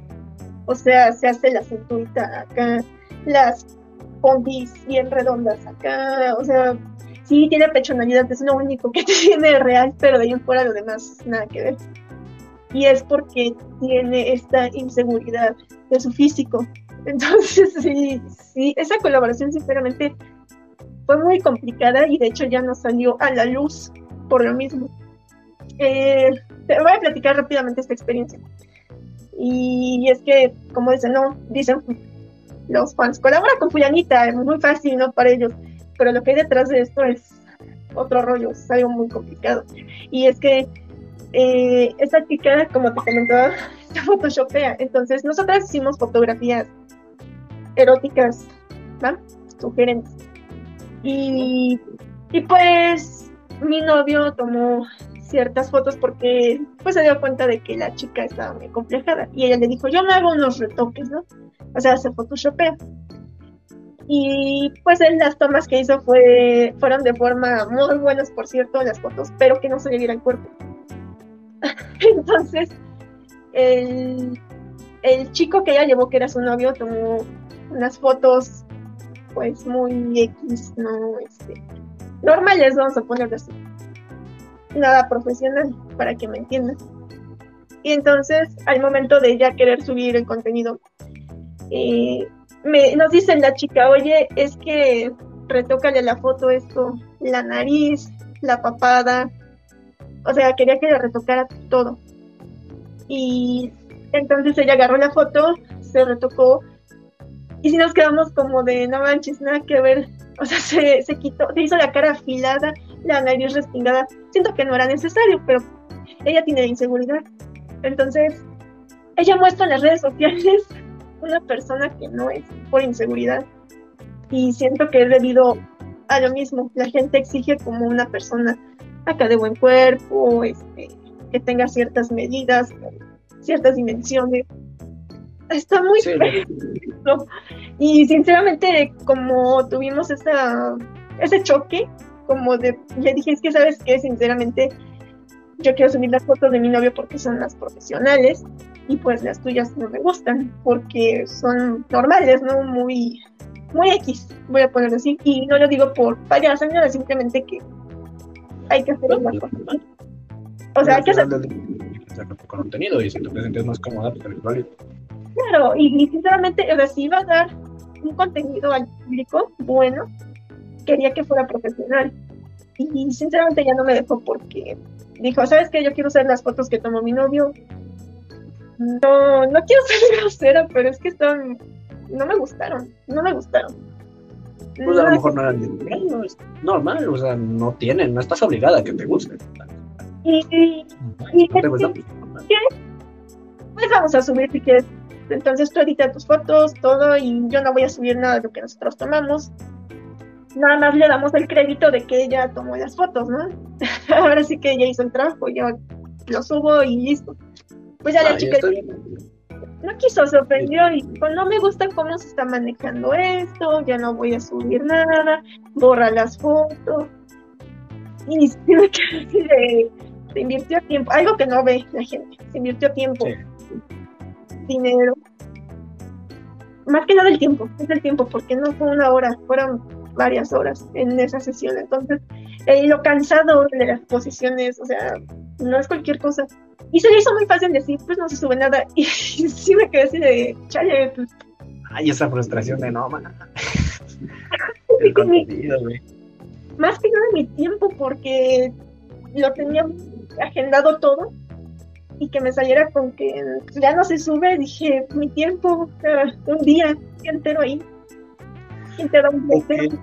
O sea, se hace la cinturita acá, las pompis bien redondas acá, o sea, sí tiene pechonalidad, es lo único que tiene real, pero de ahí en fuera lo demás nada que ver. Y es porque tiene esta inseguridad de su físico. Entonces, sí, sí, esa colaboración sinceramente fue muy complicada y de hecho ya no salió a la luz por lo mismo. Eh, te voy a platicar rápidamente esta experiencia. Y es que, como dicen, no, dicen los fans, colabora con Fulanita, es muy fácil, ¿no? Para ellos pero lo que hay detrás de esto es otro rollo, es algo muy complicado. Y es que eh, esta chica, como te comentaba, se photoshopea. Entonces, nosotras hicimos fotografías eróticas, ¿va? Sugerentes. Y, y pues mi novio tomó ciertas fotos porque pues se dio cuenta de que la chica estaba muy complejada y ella le dijo yo me hago unos retoques, ¿no? O sea, se photoshopea. Y pues en las tomas que hizo fue, fueron de forma muy buenas, por cierto, las fotos, pero que no se le viera el cuerpo. Entonces, el, el chico que ella llevó, que era su novio, tomó unas fotos, pues muy X, no, este, normales, vamos a ponerlo así. Nada profesional, para que me entiendan. Y entonces, al momento de ya querer subir el contenido, eh, me, nos dice la chica, oye, es que retócale la foto esto, la nariz, la papada, o sea, quería que le retocara todo. Y entonces ella agarró la foto, se retocó, y si nos quedamos como de, no manches, nada que ver, o sea, se, se quitó, se hizo la cara afilada, la nariz respingada, siento que no era necesario, pero ella tiene inseguridad. Entonces, ella muestra en las redes sociales una persona que no es por inseguridad. Y siento que es debido a lo mismo. La gente exige como una persona acá de buen cuerpo, este, que tenga ciertas medidas, ciertas dimensiones. Está muy Y sinceramente, como tuvimos esa, ese choque, como de, le dije, es que sabes que sinceramente yo quiero subir las fotos de mi novio porque son las profesionales y pues las tuyas no me gustan porque son normales, ¿no? Muy, muy X, voy a ponerlo así. Y no lo digo por payasa, nada, simplemente que hay que hacer una cosa. O sea, hay que hacer... contenido y si te sientes más cómoda, pues Claro, y, sinceramente, o sea, si iba a dar un contenido al público bueno, quería que fuera profesional. Y sinceramente ya no me dejó porque dijo, ¿sabes qué? Yo quiero usar las fotos que tomó mi novio, no, no quiero ser grosera, pero es que están, no me gustaron, no me gustaron. Pues a lo mejor no eran no, es normal, o sea, no tienen, no estás obligada a que te gusten. Y, y, pues, pues vamos a subir si quieres. Entonces tú editas tus fotos, todo, y yo no voy a subir nada de lo que nosotros tomamos. Nada más le damos el crédito de que ella tomó las fotos, ¿no? Ahora sí que ella hizo el trabajo, yo lo subo y listo. Pues ya la chica no quiso, se ofendió y dijo, no me gusta cómo se está manejando esto, ya no voy a subir nada, borra las fotos. Y se, se invirtió tiempo, algo que no ve la gente, se invirtió tiempo, dinero. Más que nada el tiempo, es el tiempo, porque no fue una hora, fueron varias horas en esa sesión. Entonces, eh, lo cansado de las posiciones, o sea, no es cualquier cosa. Y se le hizo muy fácil decir, pues no se sube nada. Y sí me quedé así de, chale, pues. Ay, esa frustración de no, man. Más que nada mi tiempo, porque lo tenía agendado todo. Y que me saliera con que ya no se sube, dije, mi tiempo, un día entero ahí. Y te da un Ok. beso.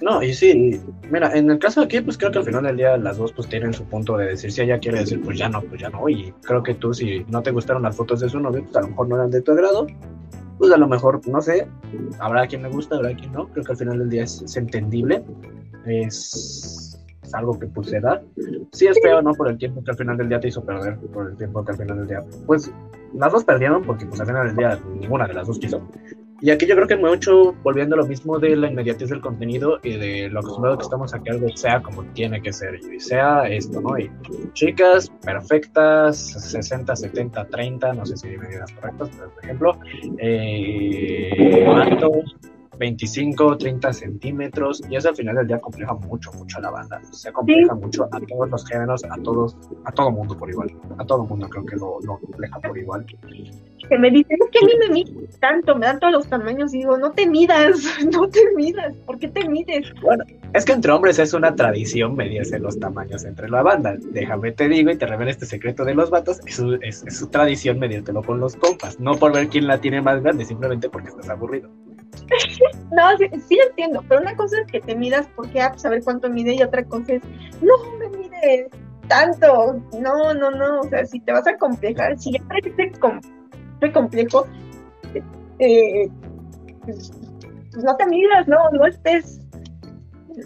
No, y sí, mira, en el caso de aquí, pues creo que al final del día las dos pues tienen su punto de decir, si ella quiere decir, pues ya no, pues ya no, y creo que tú si no te gustaron las fotos de su novio, pues a lo mejor no eran de tu agrado, pues a lo mejor, no sé, habrá quien le gusta, habrá quien no, creo que al final del día es, es entendible, es, es algo que pues se da, sí es feo, ¿no? Por el tiempo que al final del día te hizo perder, por el tiempo que al final del día, pues las dos perdieron porque pues al final del día ninguna de las dos quiso. Y aquí yo creo que mucho, volviendo a lo mismo de la inmediatez del contenido y de lo acostumbrado que estamos a que algo sea como tiene que ser, y sea esto, ¿no? Y chicas perfectas, 60, 70, 30, no sé si hay medidas correctas, pero por ejemplo, eh, 25, 30 centímetros, y eso al final del día compleja mucho, mucho a la banda. O sea, compleja mucho a todos los géneros, a todos, a todo mundo por igual. A todo mundo creo que lo, lo compleja por igual. Que me dicen, es que a mí me miden tanto, me dan todos los tamaños. Y digo, no te midas, no te midas. ¿Por qué te mides? Es que entre hombres es una tradición medirse los tamaños entre la banda. Déjame te digo y te revelo este secreto de los vatos. Es su, es, es su tradición medírtelo con los compas. No por ver quién la tiene más grande, simplemente porque estás aburrido. No, sí, entiendo, pero una cosa es que te midas porque, ah, pues, saber cuánto mide y otra cosa es, no me mides tanto, no, no, no, o sea, si te vas a complejar, si ya parece com muy complejo, eh, pues, pues no te midas, no, no estés,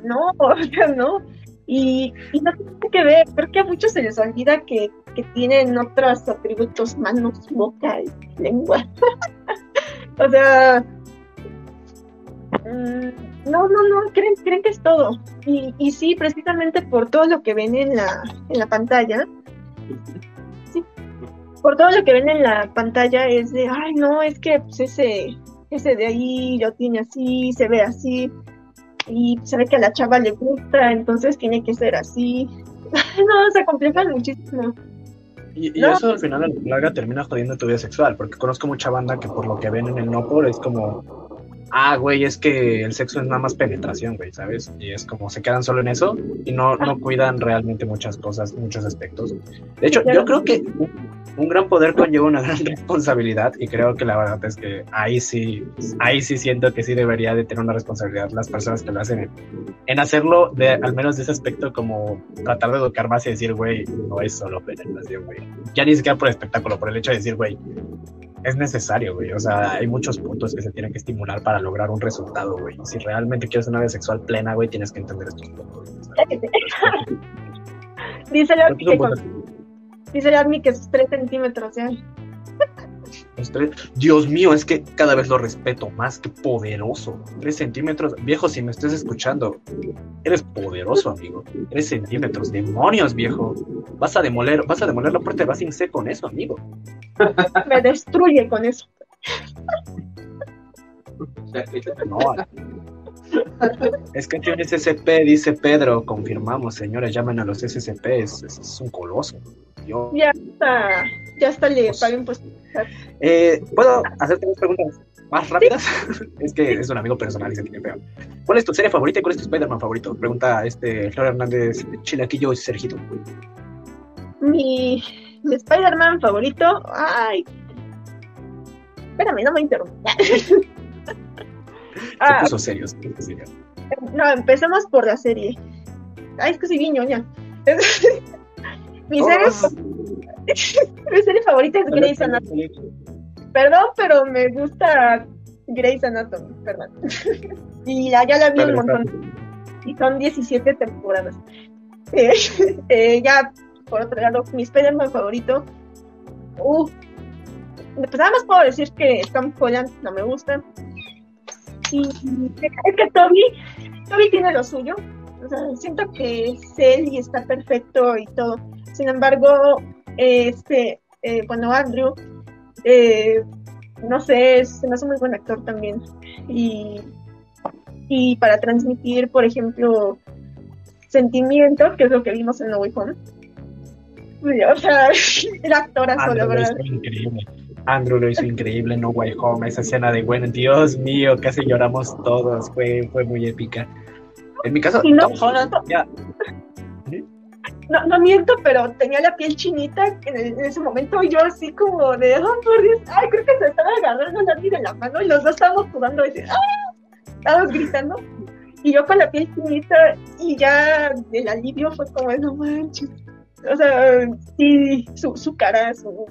no, o sea, no, y, y no tiene que ver, creo que a muchos se les olvida que, que tienen otros atributos, manos, boca y lengua, o sea, Mm, No, no, no, creen, creen que es todo. Y, y sí, precisamente por todo lo que ven en la, en la pantalla, sí, por todo lo que ven en la pantalla es de, ay, no, es que pues, ese, ese de ahí lo tiene así, se ve así, y se ve que a la chava le gusta, entonces tiene que ser así. no, se complican muchísimo. Y, y No. eso al final a la larga termina jodiendo tu vida sexual, porque conozco mucha banda que por lo que ven en el no por es como, ah, güey, es que el sexo es nada más penetración, güey, ¿sabes? Y es como se quedan solo en eso y no, no cuidan realmente muchas cosas, muchos aspectos. De hecho, yo creo que un, gran poder conlleva una gran responsabilidad y creo que la verdad es que ahí sí, ahí sí siento que sí debería de tener una responsabilidad las personas que lo hacen en, en hacerlo de, al menos de ese aspecto como tratar de educar más y decir, güey, no es solo penetración, güey. Ya ni siquiera por espectáculo, por el hecho de decir, güey, es necesario, güey. O sea, hay muchos puntos que se tienen que estimular para lograr un resultado, güey. Si realmente quieres una vida sexual plena, güey, tienes que entender estos puntos. Dice que es Admi que sus 3 centímetros ya. Dios mío, es que cada vez lo respeto más, que poderoso. Tres centímetros, viejo, si me estás escuchando, eres poderoso, amigo. Tres centímetros, demonios, viejo. Vas a demoler, vas a demoler la puerta de Racing C con eso, amigo. Me destruye con eso. No. Es que tiene SCP, dice Pedro. Confirmamos, señores, llamen a los SCP. Es, es- es un coloso. Ya hasta, ya hasta le paguen pues. Eh, ¿Puedo hacerte unas preguntas más rápidas? es que es un amigo personal y se tiene feo. ¿Cuál es tu serie favorita y cuál es tu Spider-Man favorito? Pregunta este Flor Hernández, Chilaquillo y Sergito. Mi, mi Spider-Man favorito. Ay. Espérame, no me interrumpas. Se ah, puso serio, se puso serio. no, empecemos por la serie. Ay, es que soy bien ñoña. mi, Oh. serie, mi serie favorita es Grey's Anatomy. Perdón, pero me gusta Grey's Anatomy, perdón. y ya, ya la vi un montón. Y son 17 temporadas. Eh, eh, ya, por otro lado, mi Spider-Man favorito. Uh, pues nada más puedo decir que Tom Holland no me gusta. Y es que Toby, Toby tiene lo suyo. O sea, siento que es él y está perfecto y todo. Sin embargo, este, eh, bueno, Andrew, eh, no sé, es- se me hace muy buen actor también. Y, y para transmitir, por ejemplo, sentimientos, que es lo que vimos en No Way Home. O sea, el actorazo, la Andrew lo verdad. increíble. Andrew lo hizo increíble, No Way Home, esa escena de Gwen, Dios mío, casi lloramos todos, fue, fue muy épica. En mi caso, no- Tom Holland, ya, No, no miento, pero tenía la piel chinita en, ese momento. y Yo así como de, oh, por Dios, ay, creo que se estaba agarrando la de la mano y los dos estábamos jugando. Y, "Ah". estabas gritando y yo con la piel finita y ya el alivio fue como, no manches. O sea, sí, su, su cara, su,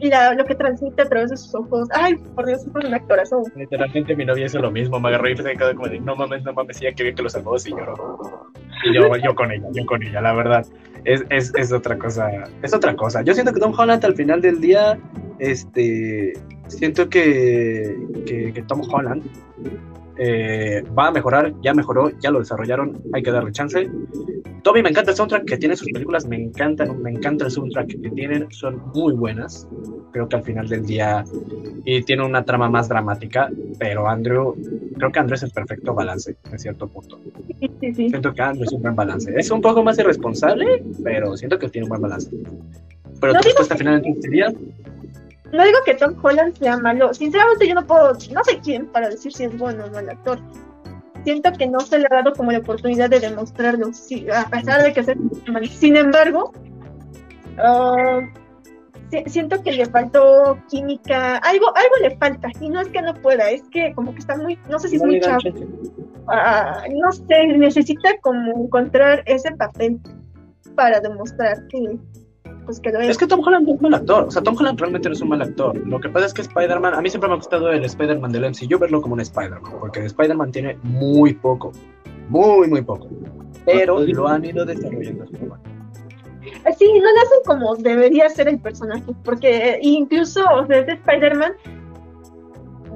la, lo que transmite a través de sus ojos. Ay, por Dios, es un actorazo. Literalmente mi novia hizo lo mismo, me agarró y se quedó como de, no mames, no mames, ya que bien que los salvó y lloró. Yo, yo con ella, yo con ella, la verdad. Es, es, es otra cosa, es otra cosa. Yo siento que Tom Holland al final del día, este, siento que, que, que Tom Holland eh, va a mejorar, ya mejoró, ya lo desarrollaron, hay que darle chance. Toby me encanta el soundtrack que tiene sus películas, me encantan, me encanta el soundtrack que tienen, son muy buenas. Creo que al final del día y tiene una trama más dramática, pero Andrew, creo que Andrew es el perfecto balance en cierto punto. Sí, sí, sí. Siento que Andrew es un buen balance. Es un poco más irresponsable, pero siento que tiene un buen balance. Pero No tu respuesta final entonces sería No digo que Tom Holland sea malo. Sinceramente, yo no puedo, no sé quién para decir si es bueno o el actor. Siento que no se le ha dado como la oportunidad de demostrarlo, sí, a pesar de que sea mal. Sin embargo, si- siento que le faltó química, algo, algo le falta. Y no es que no pueda, es que como que está muy, no sé si es muy chavo. Ah, no sé, necesita como encontrar ese papel para demostrar que, pues que lo es. Es que Tom Holland no es mal actor. O sea, Tom Holland realmente no es un mal actor. Lo que pasa es que Spider-Man, a mí siempre me ha gustado el Spider-Man del MCU verlo como un Spider-Man. Porque Spider-Man tiene muy poco. Muy, muy poco. Pero lo han ido desarrollando. forma. Sí, no lo hacen como debería ser el personaje, porque incluso o sea, ese Spider-Man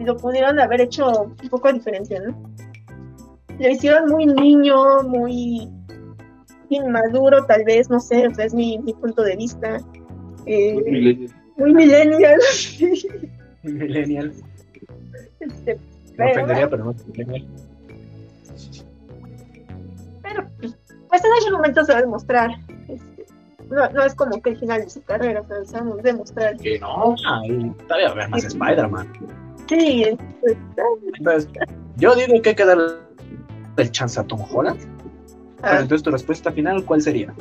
lo pudieron haber hecho un poco diferente, ¿no? Lo hicieron muy niño, muy inmaduro, tal vez, no sé, o sea, es mi, mi punto de vista. Eh, muy millennial. Millennial. Este, Me Pero- ofendería, pero no es millennial. pero pues, pues en algún momento se va a demostrar. este, no, no es como que el final de su carrera, o sea, sabemos demostrar. Que no, ay, todavía va a haber más Spider-Man. Sí, Entonces, yo digo que hay que darle el chance a Tom Holland. Pero ah, entonces tu respuesta final, ¿cuál sería?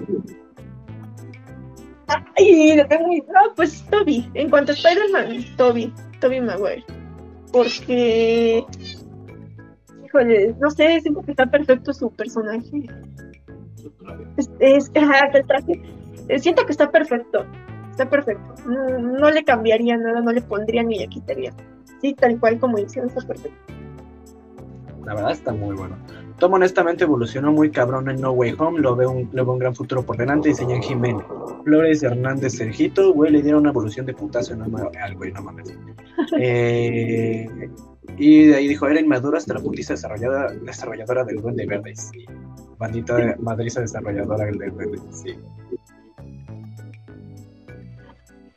Ay, lo tengo muy- No, pues Toby. En cuanto a Spider-Man, Toby. Toby Maguire. Porque. Híjole, no sé, siento que está perfecto su personaje. Es, es ajá, el traje. Eh, Siento que está perfecto. Está perfecto. No, no le cambiaría nada, no le pondría ni le quitaría. Sí, tal cual como hicieron, está perfecto. La verdad está muy bueno. Tom honestamente evolucionó muy cabrón en No Way Home, lo veo un, le veo un gran futuro por delante, diseña en Jiménez. Flores Hernández Sergito, güey, le dieron una evolución de putazo mames, al güey, no mames. Eh, y de ahí dijo, era inmadura hasta la putiza desarrollada, desarrolladora del Duende Verde, sí. Bandita de madriza desarrolladora del Duende Verde, sí.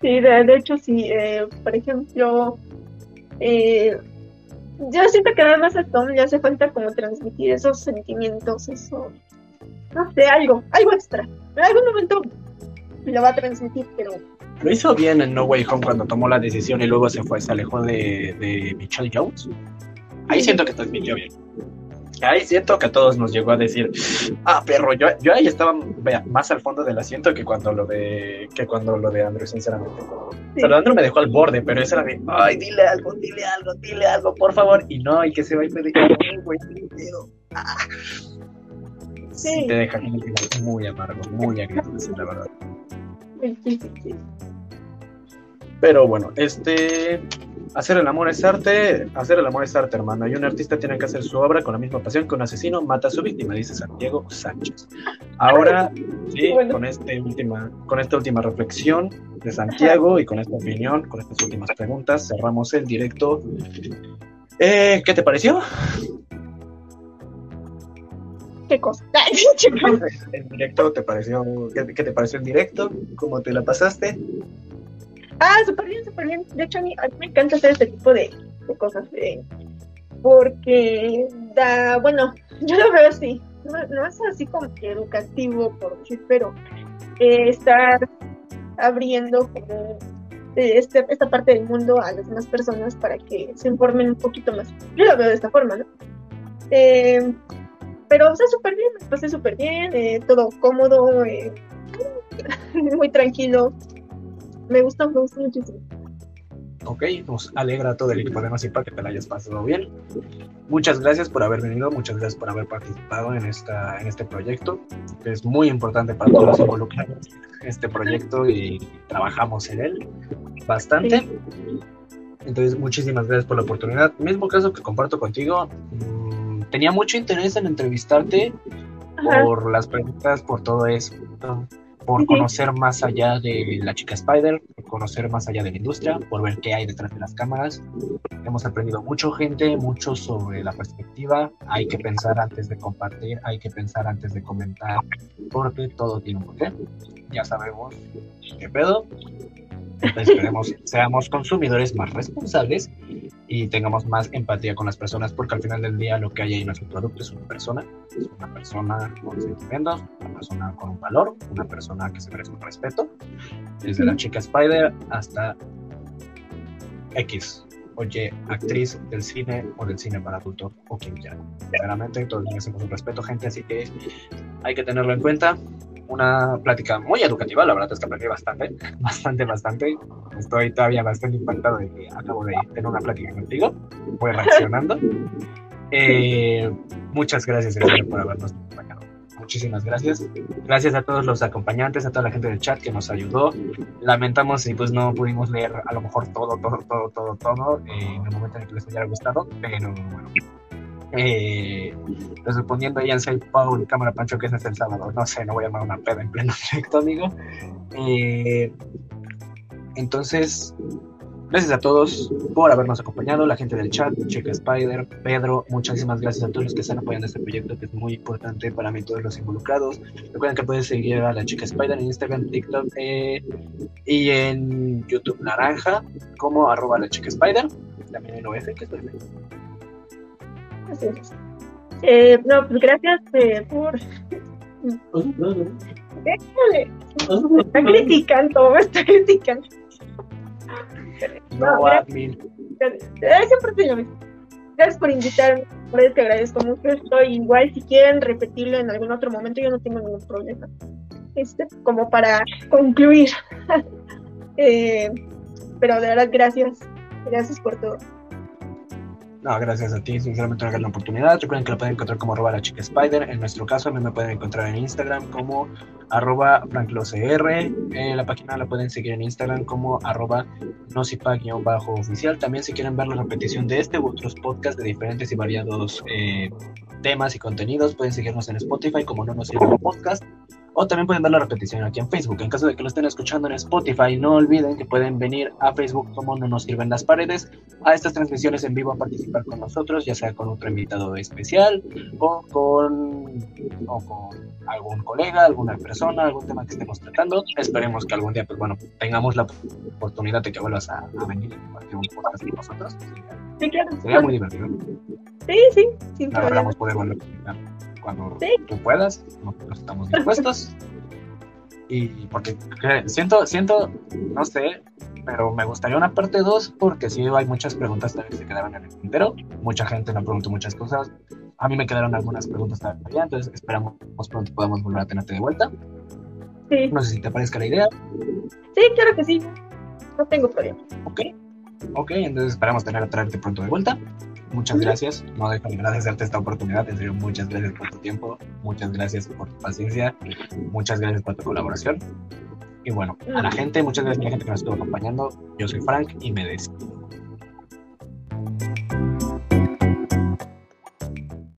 Sí, de, de hecho, sí. eh, por ejemplo, eh, yo siento que nada más a Tom le hace falta como transmitir esos sentimientos, eso. No sé, algo, algo extra. En algún momento lo va a transmitir, pero Lo hizo bien en No Way Home cuando tomó la decisión y luego se fue, se alejó de, de Michelle Jones. Ahí siento que transmitió bien. Ahí siento que a todos nos llegó a decir, ah, perro, yo, yo ahí estaba vea, más al fondo del asiento que cuando lo de que cuando lo de Andrew, sinceramente. O sea, lo de Andrew me dejó al borde, pero esa era de, ay, dile algo, dile algo, dile algo, por favor. Y no, y que se va y me dijo, "Ay, güey, qué pedo". Ah. Sí, Sí. te deja muy amargo, muy agridulce, la verdad. sí, sí, sí. Pero bueno, este. Hacer el amor es arte, hacer el amor es arte, hermano. Y un artista tiene que hacer su obra con la misma pasión que un asesino mata a su víctima, dice Santiago Sánchez. Ahora, sí, Bueno. con, este última, con esta última reflexión de Santiago y con esta opinión, con estas últimas preguntas, cerramos el directo. Eh, ¿Qué te pareció? ¿Qué cosa? ¿El directo te pareció? ¿Qué, qué te pareció el directo? ¿Cómo te la pasaste? Ah, súper bien, súper bien. De hecho, a mí, a mí me encanta hacer este tipo de, de cosas. eh, porque da, bueno, yo lo veo así. No, no es así como que educativo, por decir, pero eh, estar abriendo como eh, este, esta parte del mundo a las demás personas para que se informen un poquito más. Yo lo veo de esta forma, ¿no? Pero, o sea, súper bien, pasé súper bien, todo cómodo, muy tranquilo. Me gusta, me gusta muchísimo. Ok, nos alegra todo el equipo de Nocipa que te la hayas pasado bien. Muchas gracias por haber venido, muchas gracias por haber participado en, esta, en este proyecto. Es muy importante para todos los involucrados este proyecto y trabajamos en él bastante. Entonces, muchísimas gracias por la oportunidad. Mismo caso que comparto contigo, mm, tenía mucho interés en entrevistarte Ajá. por las preguntas, por todo eso, por conocer más allá de la chica Spider, por conocer más allá de la industria, por ver qué hay detrás de las cámaras. Hemos aprendido mucho, gente, mucho sobre la perspectiva. Hay que pensar antes de compartir, hay que pensar antes de comentar, porque todo tiene un porqué. Ya sabemos qué pedo. Entonces, esperemos seamos consumidores más responsables y tengamos más empatía con las personas, porque al final del día lo que hay ahí en nuestro producto es una persona, es una persona con sentimientos, una persona con un valor, una persona que se merece un respeto, desde la chica Spider hasta X, oye, actriz del cine o del cine para adultos o quien quiera. Sinceramente, todos merecemos un respeto, gente, así que hay que tenerlo en cuenta. Una plática muy educativa, la verdad es que aprendí bastante, bastante, bastante. Estoy todavía bastante impactado de que acabo de tener una plática contigo. Voy reaccionando. Eh, muchas gracias, en serio, por habernos acompañado. Muchísimas gracias. Gracias a todos los acompañantes, a toda la gente del chat que nos ayudó. Lamentamos si pues no pudimos leer a lo mejor todo, todo, todo, todo, todo eh, en el momento en el que les hubiera gustado, pero bueno. Eh, respondiendo a Ian Say Paul, cámara Pancho, que es el sábado. No sé, no voy a armar una peda en pleno directo, amigo. Eh, entonces, gracias a todos por habernos acompañado, la gente del chat, Chica Spider, Pedro, muchísimas gracias a todos los que están apoyando este proyecto que es muy importante para mí, todos los involucrados. Recuerden que pueden seguir a la Chica Spider en Instagram, TikTok eh, y en YouTube Naranja como arroba la Chica Spider, también en OF, que es perfecto. Así es. Eh, no, pues gracias eh, por. Déjale. Me está criticando, me está criticando. No, te llames. Gracias por invitarme. Por eso te agradezco mucho. Estoy igual. Si quieren repetirlo en algún otro momento, yo no tengo ningún problema. Este, como para concluir. Eh, pero de verdad, gracias. Gracias por todo. No, gracias a ti, sinceramente, una gran oportunidad. Recuerden que la pueden encontrar como arroba la chica Spider. En nuestro caso, a mí me pueden encontrar en Instagram como arroba franclocr. Eh, la página la pueden seguir en Instagram como arroba nocipa-oficial. También si quieren ver la repetición de este u otros podcasts de diferentes y variados eh, temas y contenidos, pueden seguirnos en Spotify como No Nos Sirve Podcast. O también pueden ver la repetición aquí en Facebook. En caso de que lo estén escuchando en Spotify, no olviden que pueden venir a Facebook como No Nos Sirven las Paredes a estas transmisiones en vivo a participar con nosotros, ya sea con otro invitado especial o con, o con algún colega, alguna persona, algún tema que estemos tratando. Esperemos que algún día, pues bueno, tengamos la oportunidad de que vuelvas a, a venir y compartir un podcast con nosotros. Sí, claro. Sería muy divertido. Sí, sí, sin problema. verdad, poder volver a cuando Sí. tú puedas, nosotros estamos dispuestos. Y porque eh, siento, siento, no sé, pero me gustaría una parte 2 porque sí hay muchas preguntas también que se quedaron en el tintero. Mucha gente me preguntó muchas cosas. A mí me quedaron algunas preguntas todavía, entonces esperamos pronto podamos volver a tenerte de vuelta. Sí, No sé si te parezca la idea. sí, claro que sí. No tengo problema. Ok, ok, entonces esperamos tener a traerte pronto de vuelta. Muchas gracias, no dejo de agradecerte esta oportunidad, en serio, muchas gracias por tu tiempo, muchas gracias por tu paciencia, muchas gracias por tu colaboración. Y bueno, a la gente, muchas gracias a la gente que nos estuvo acompañando. Yo soy Frank y me despido.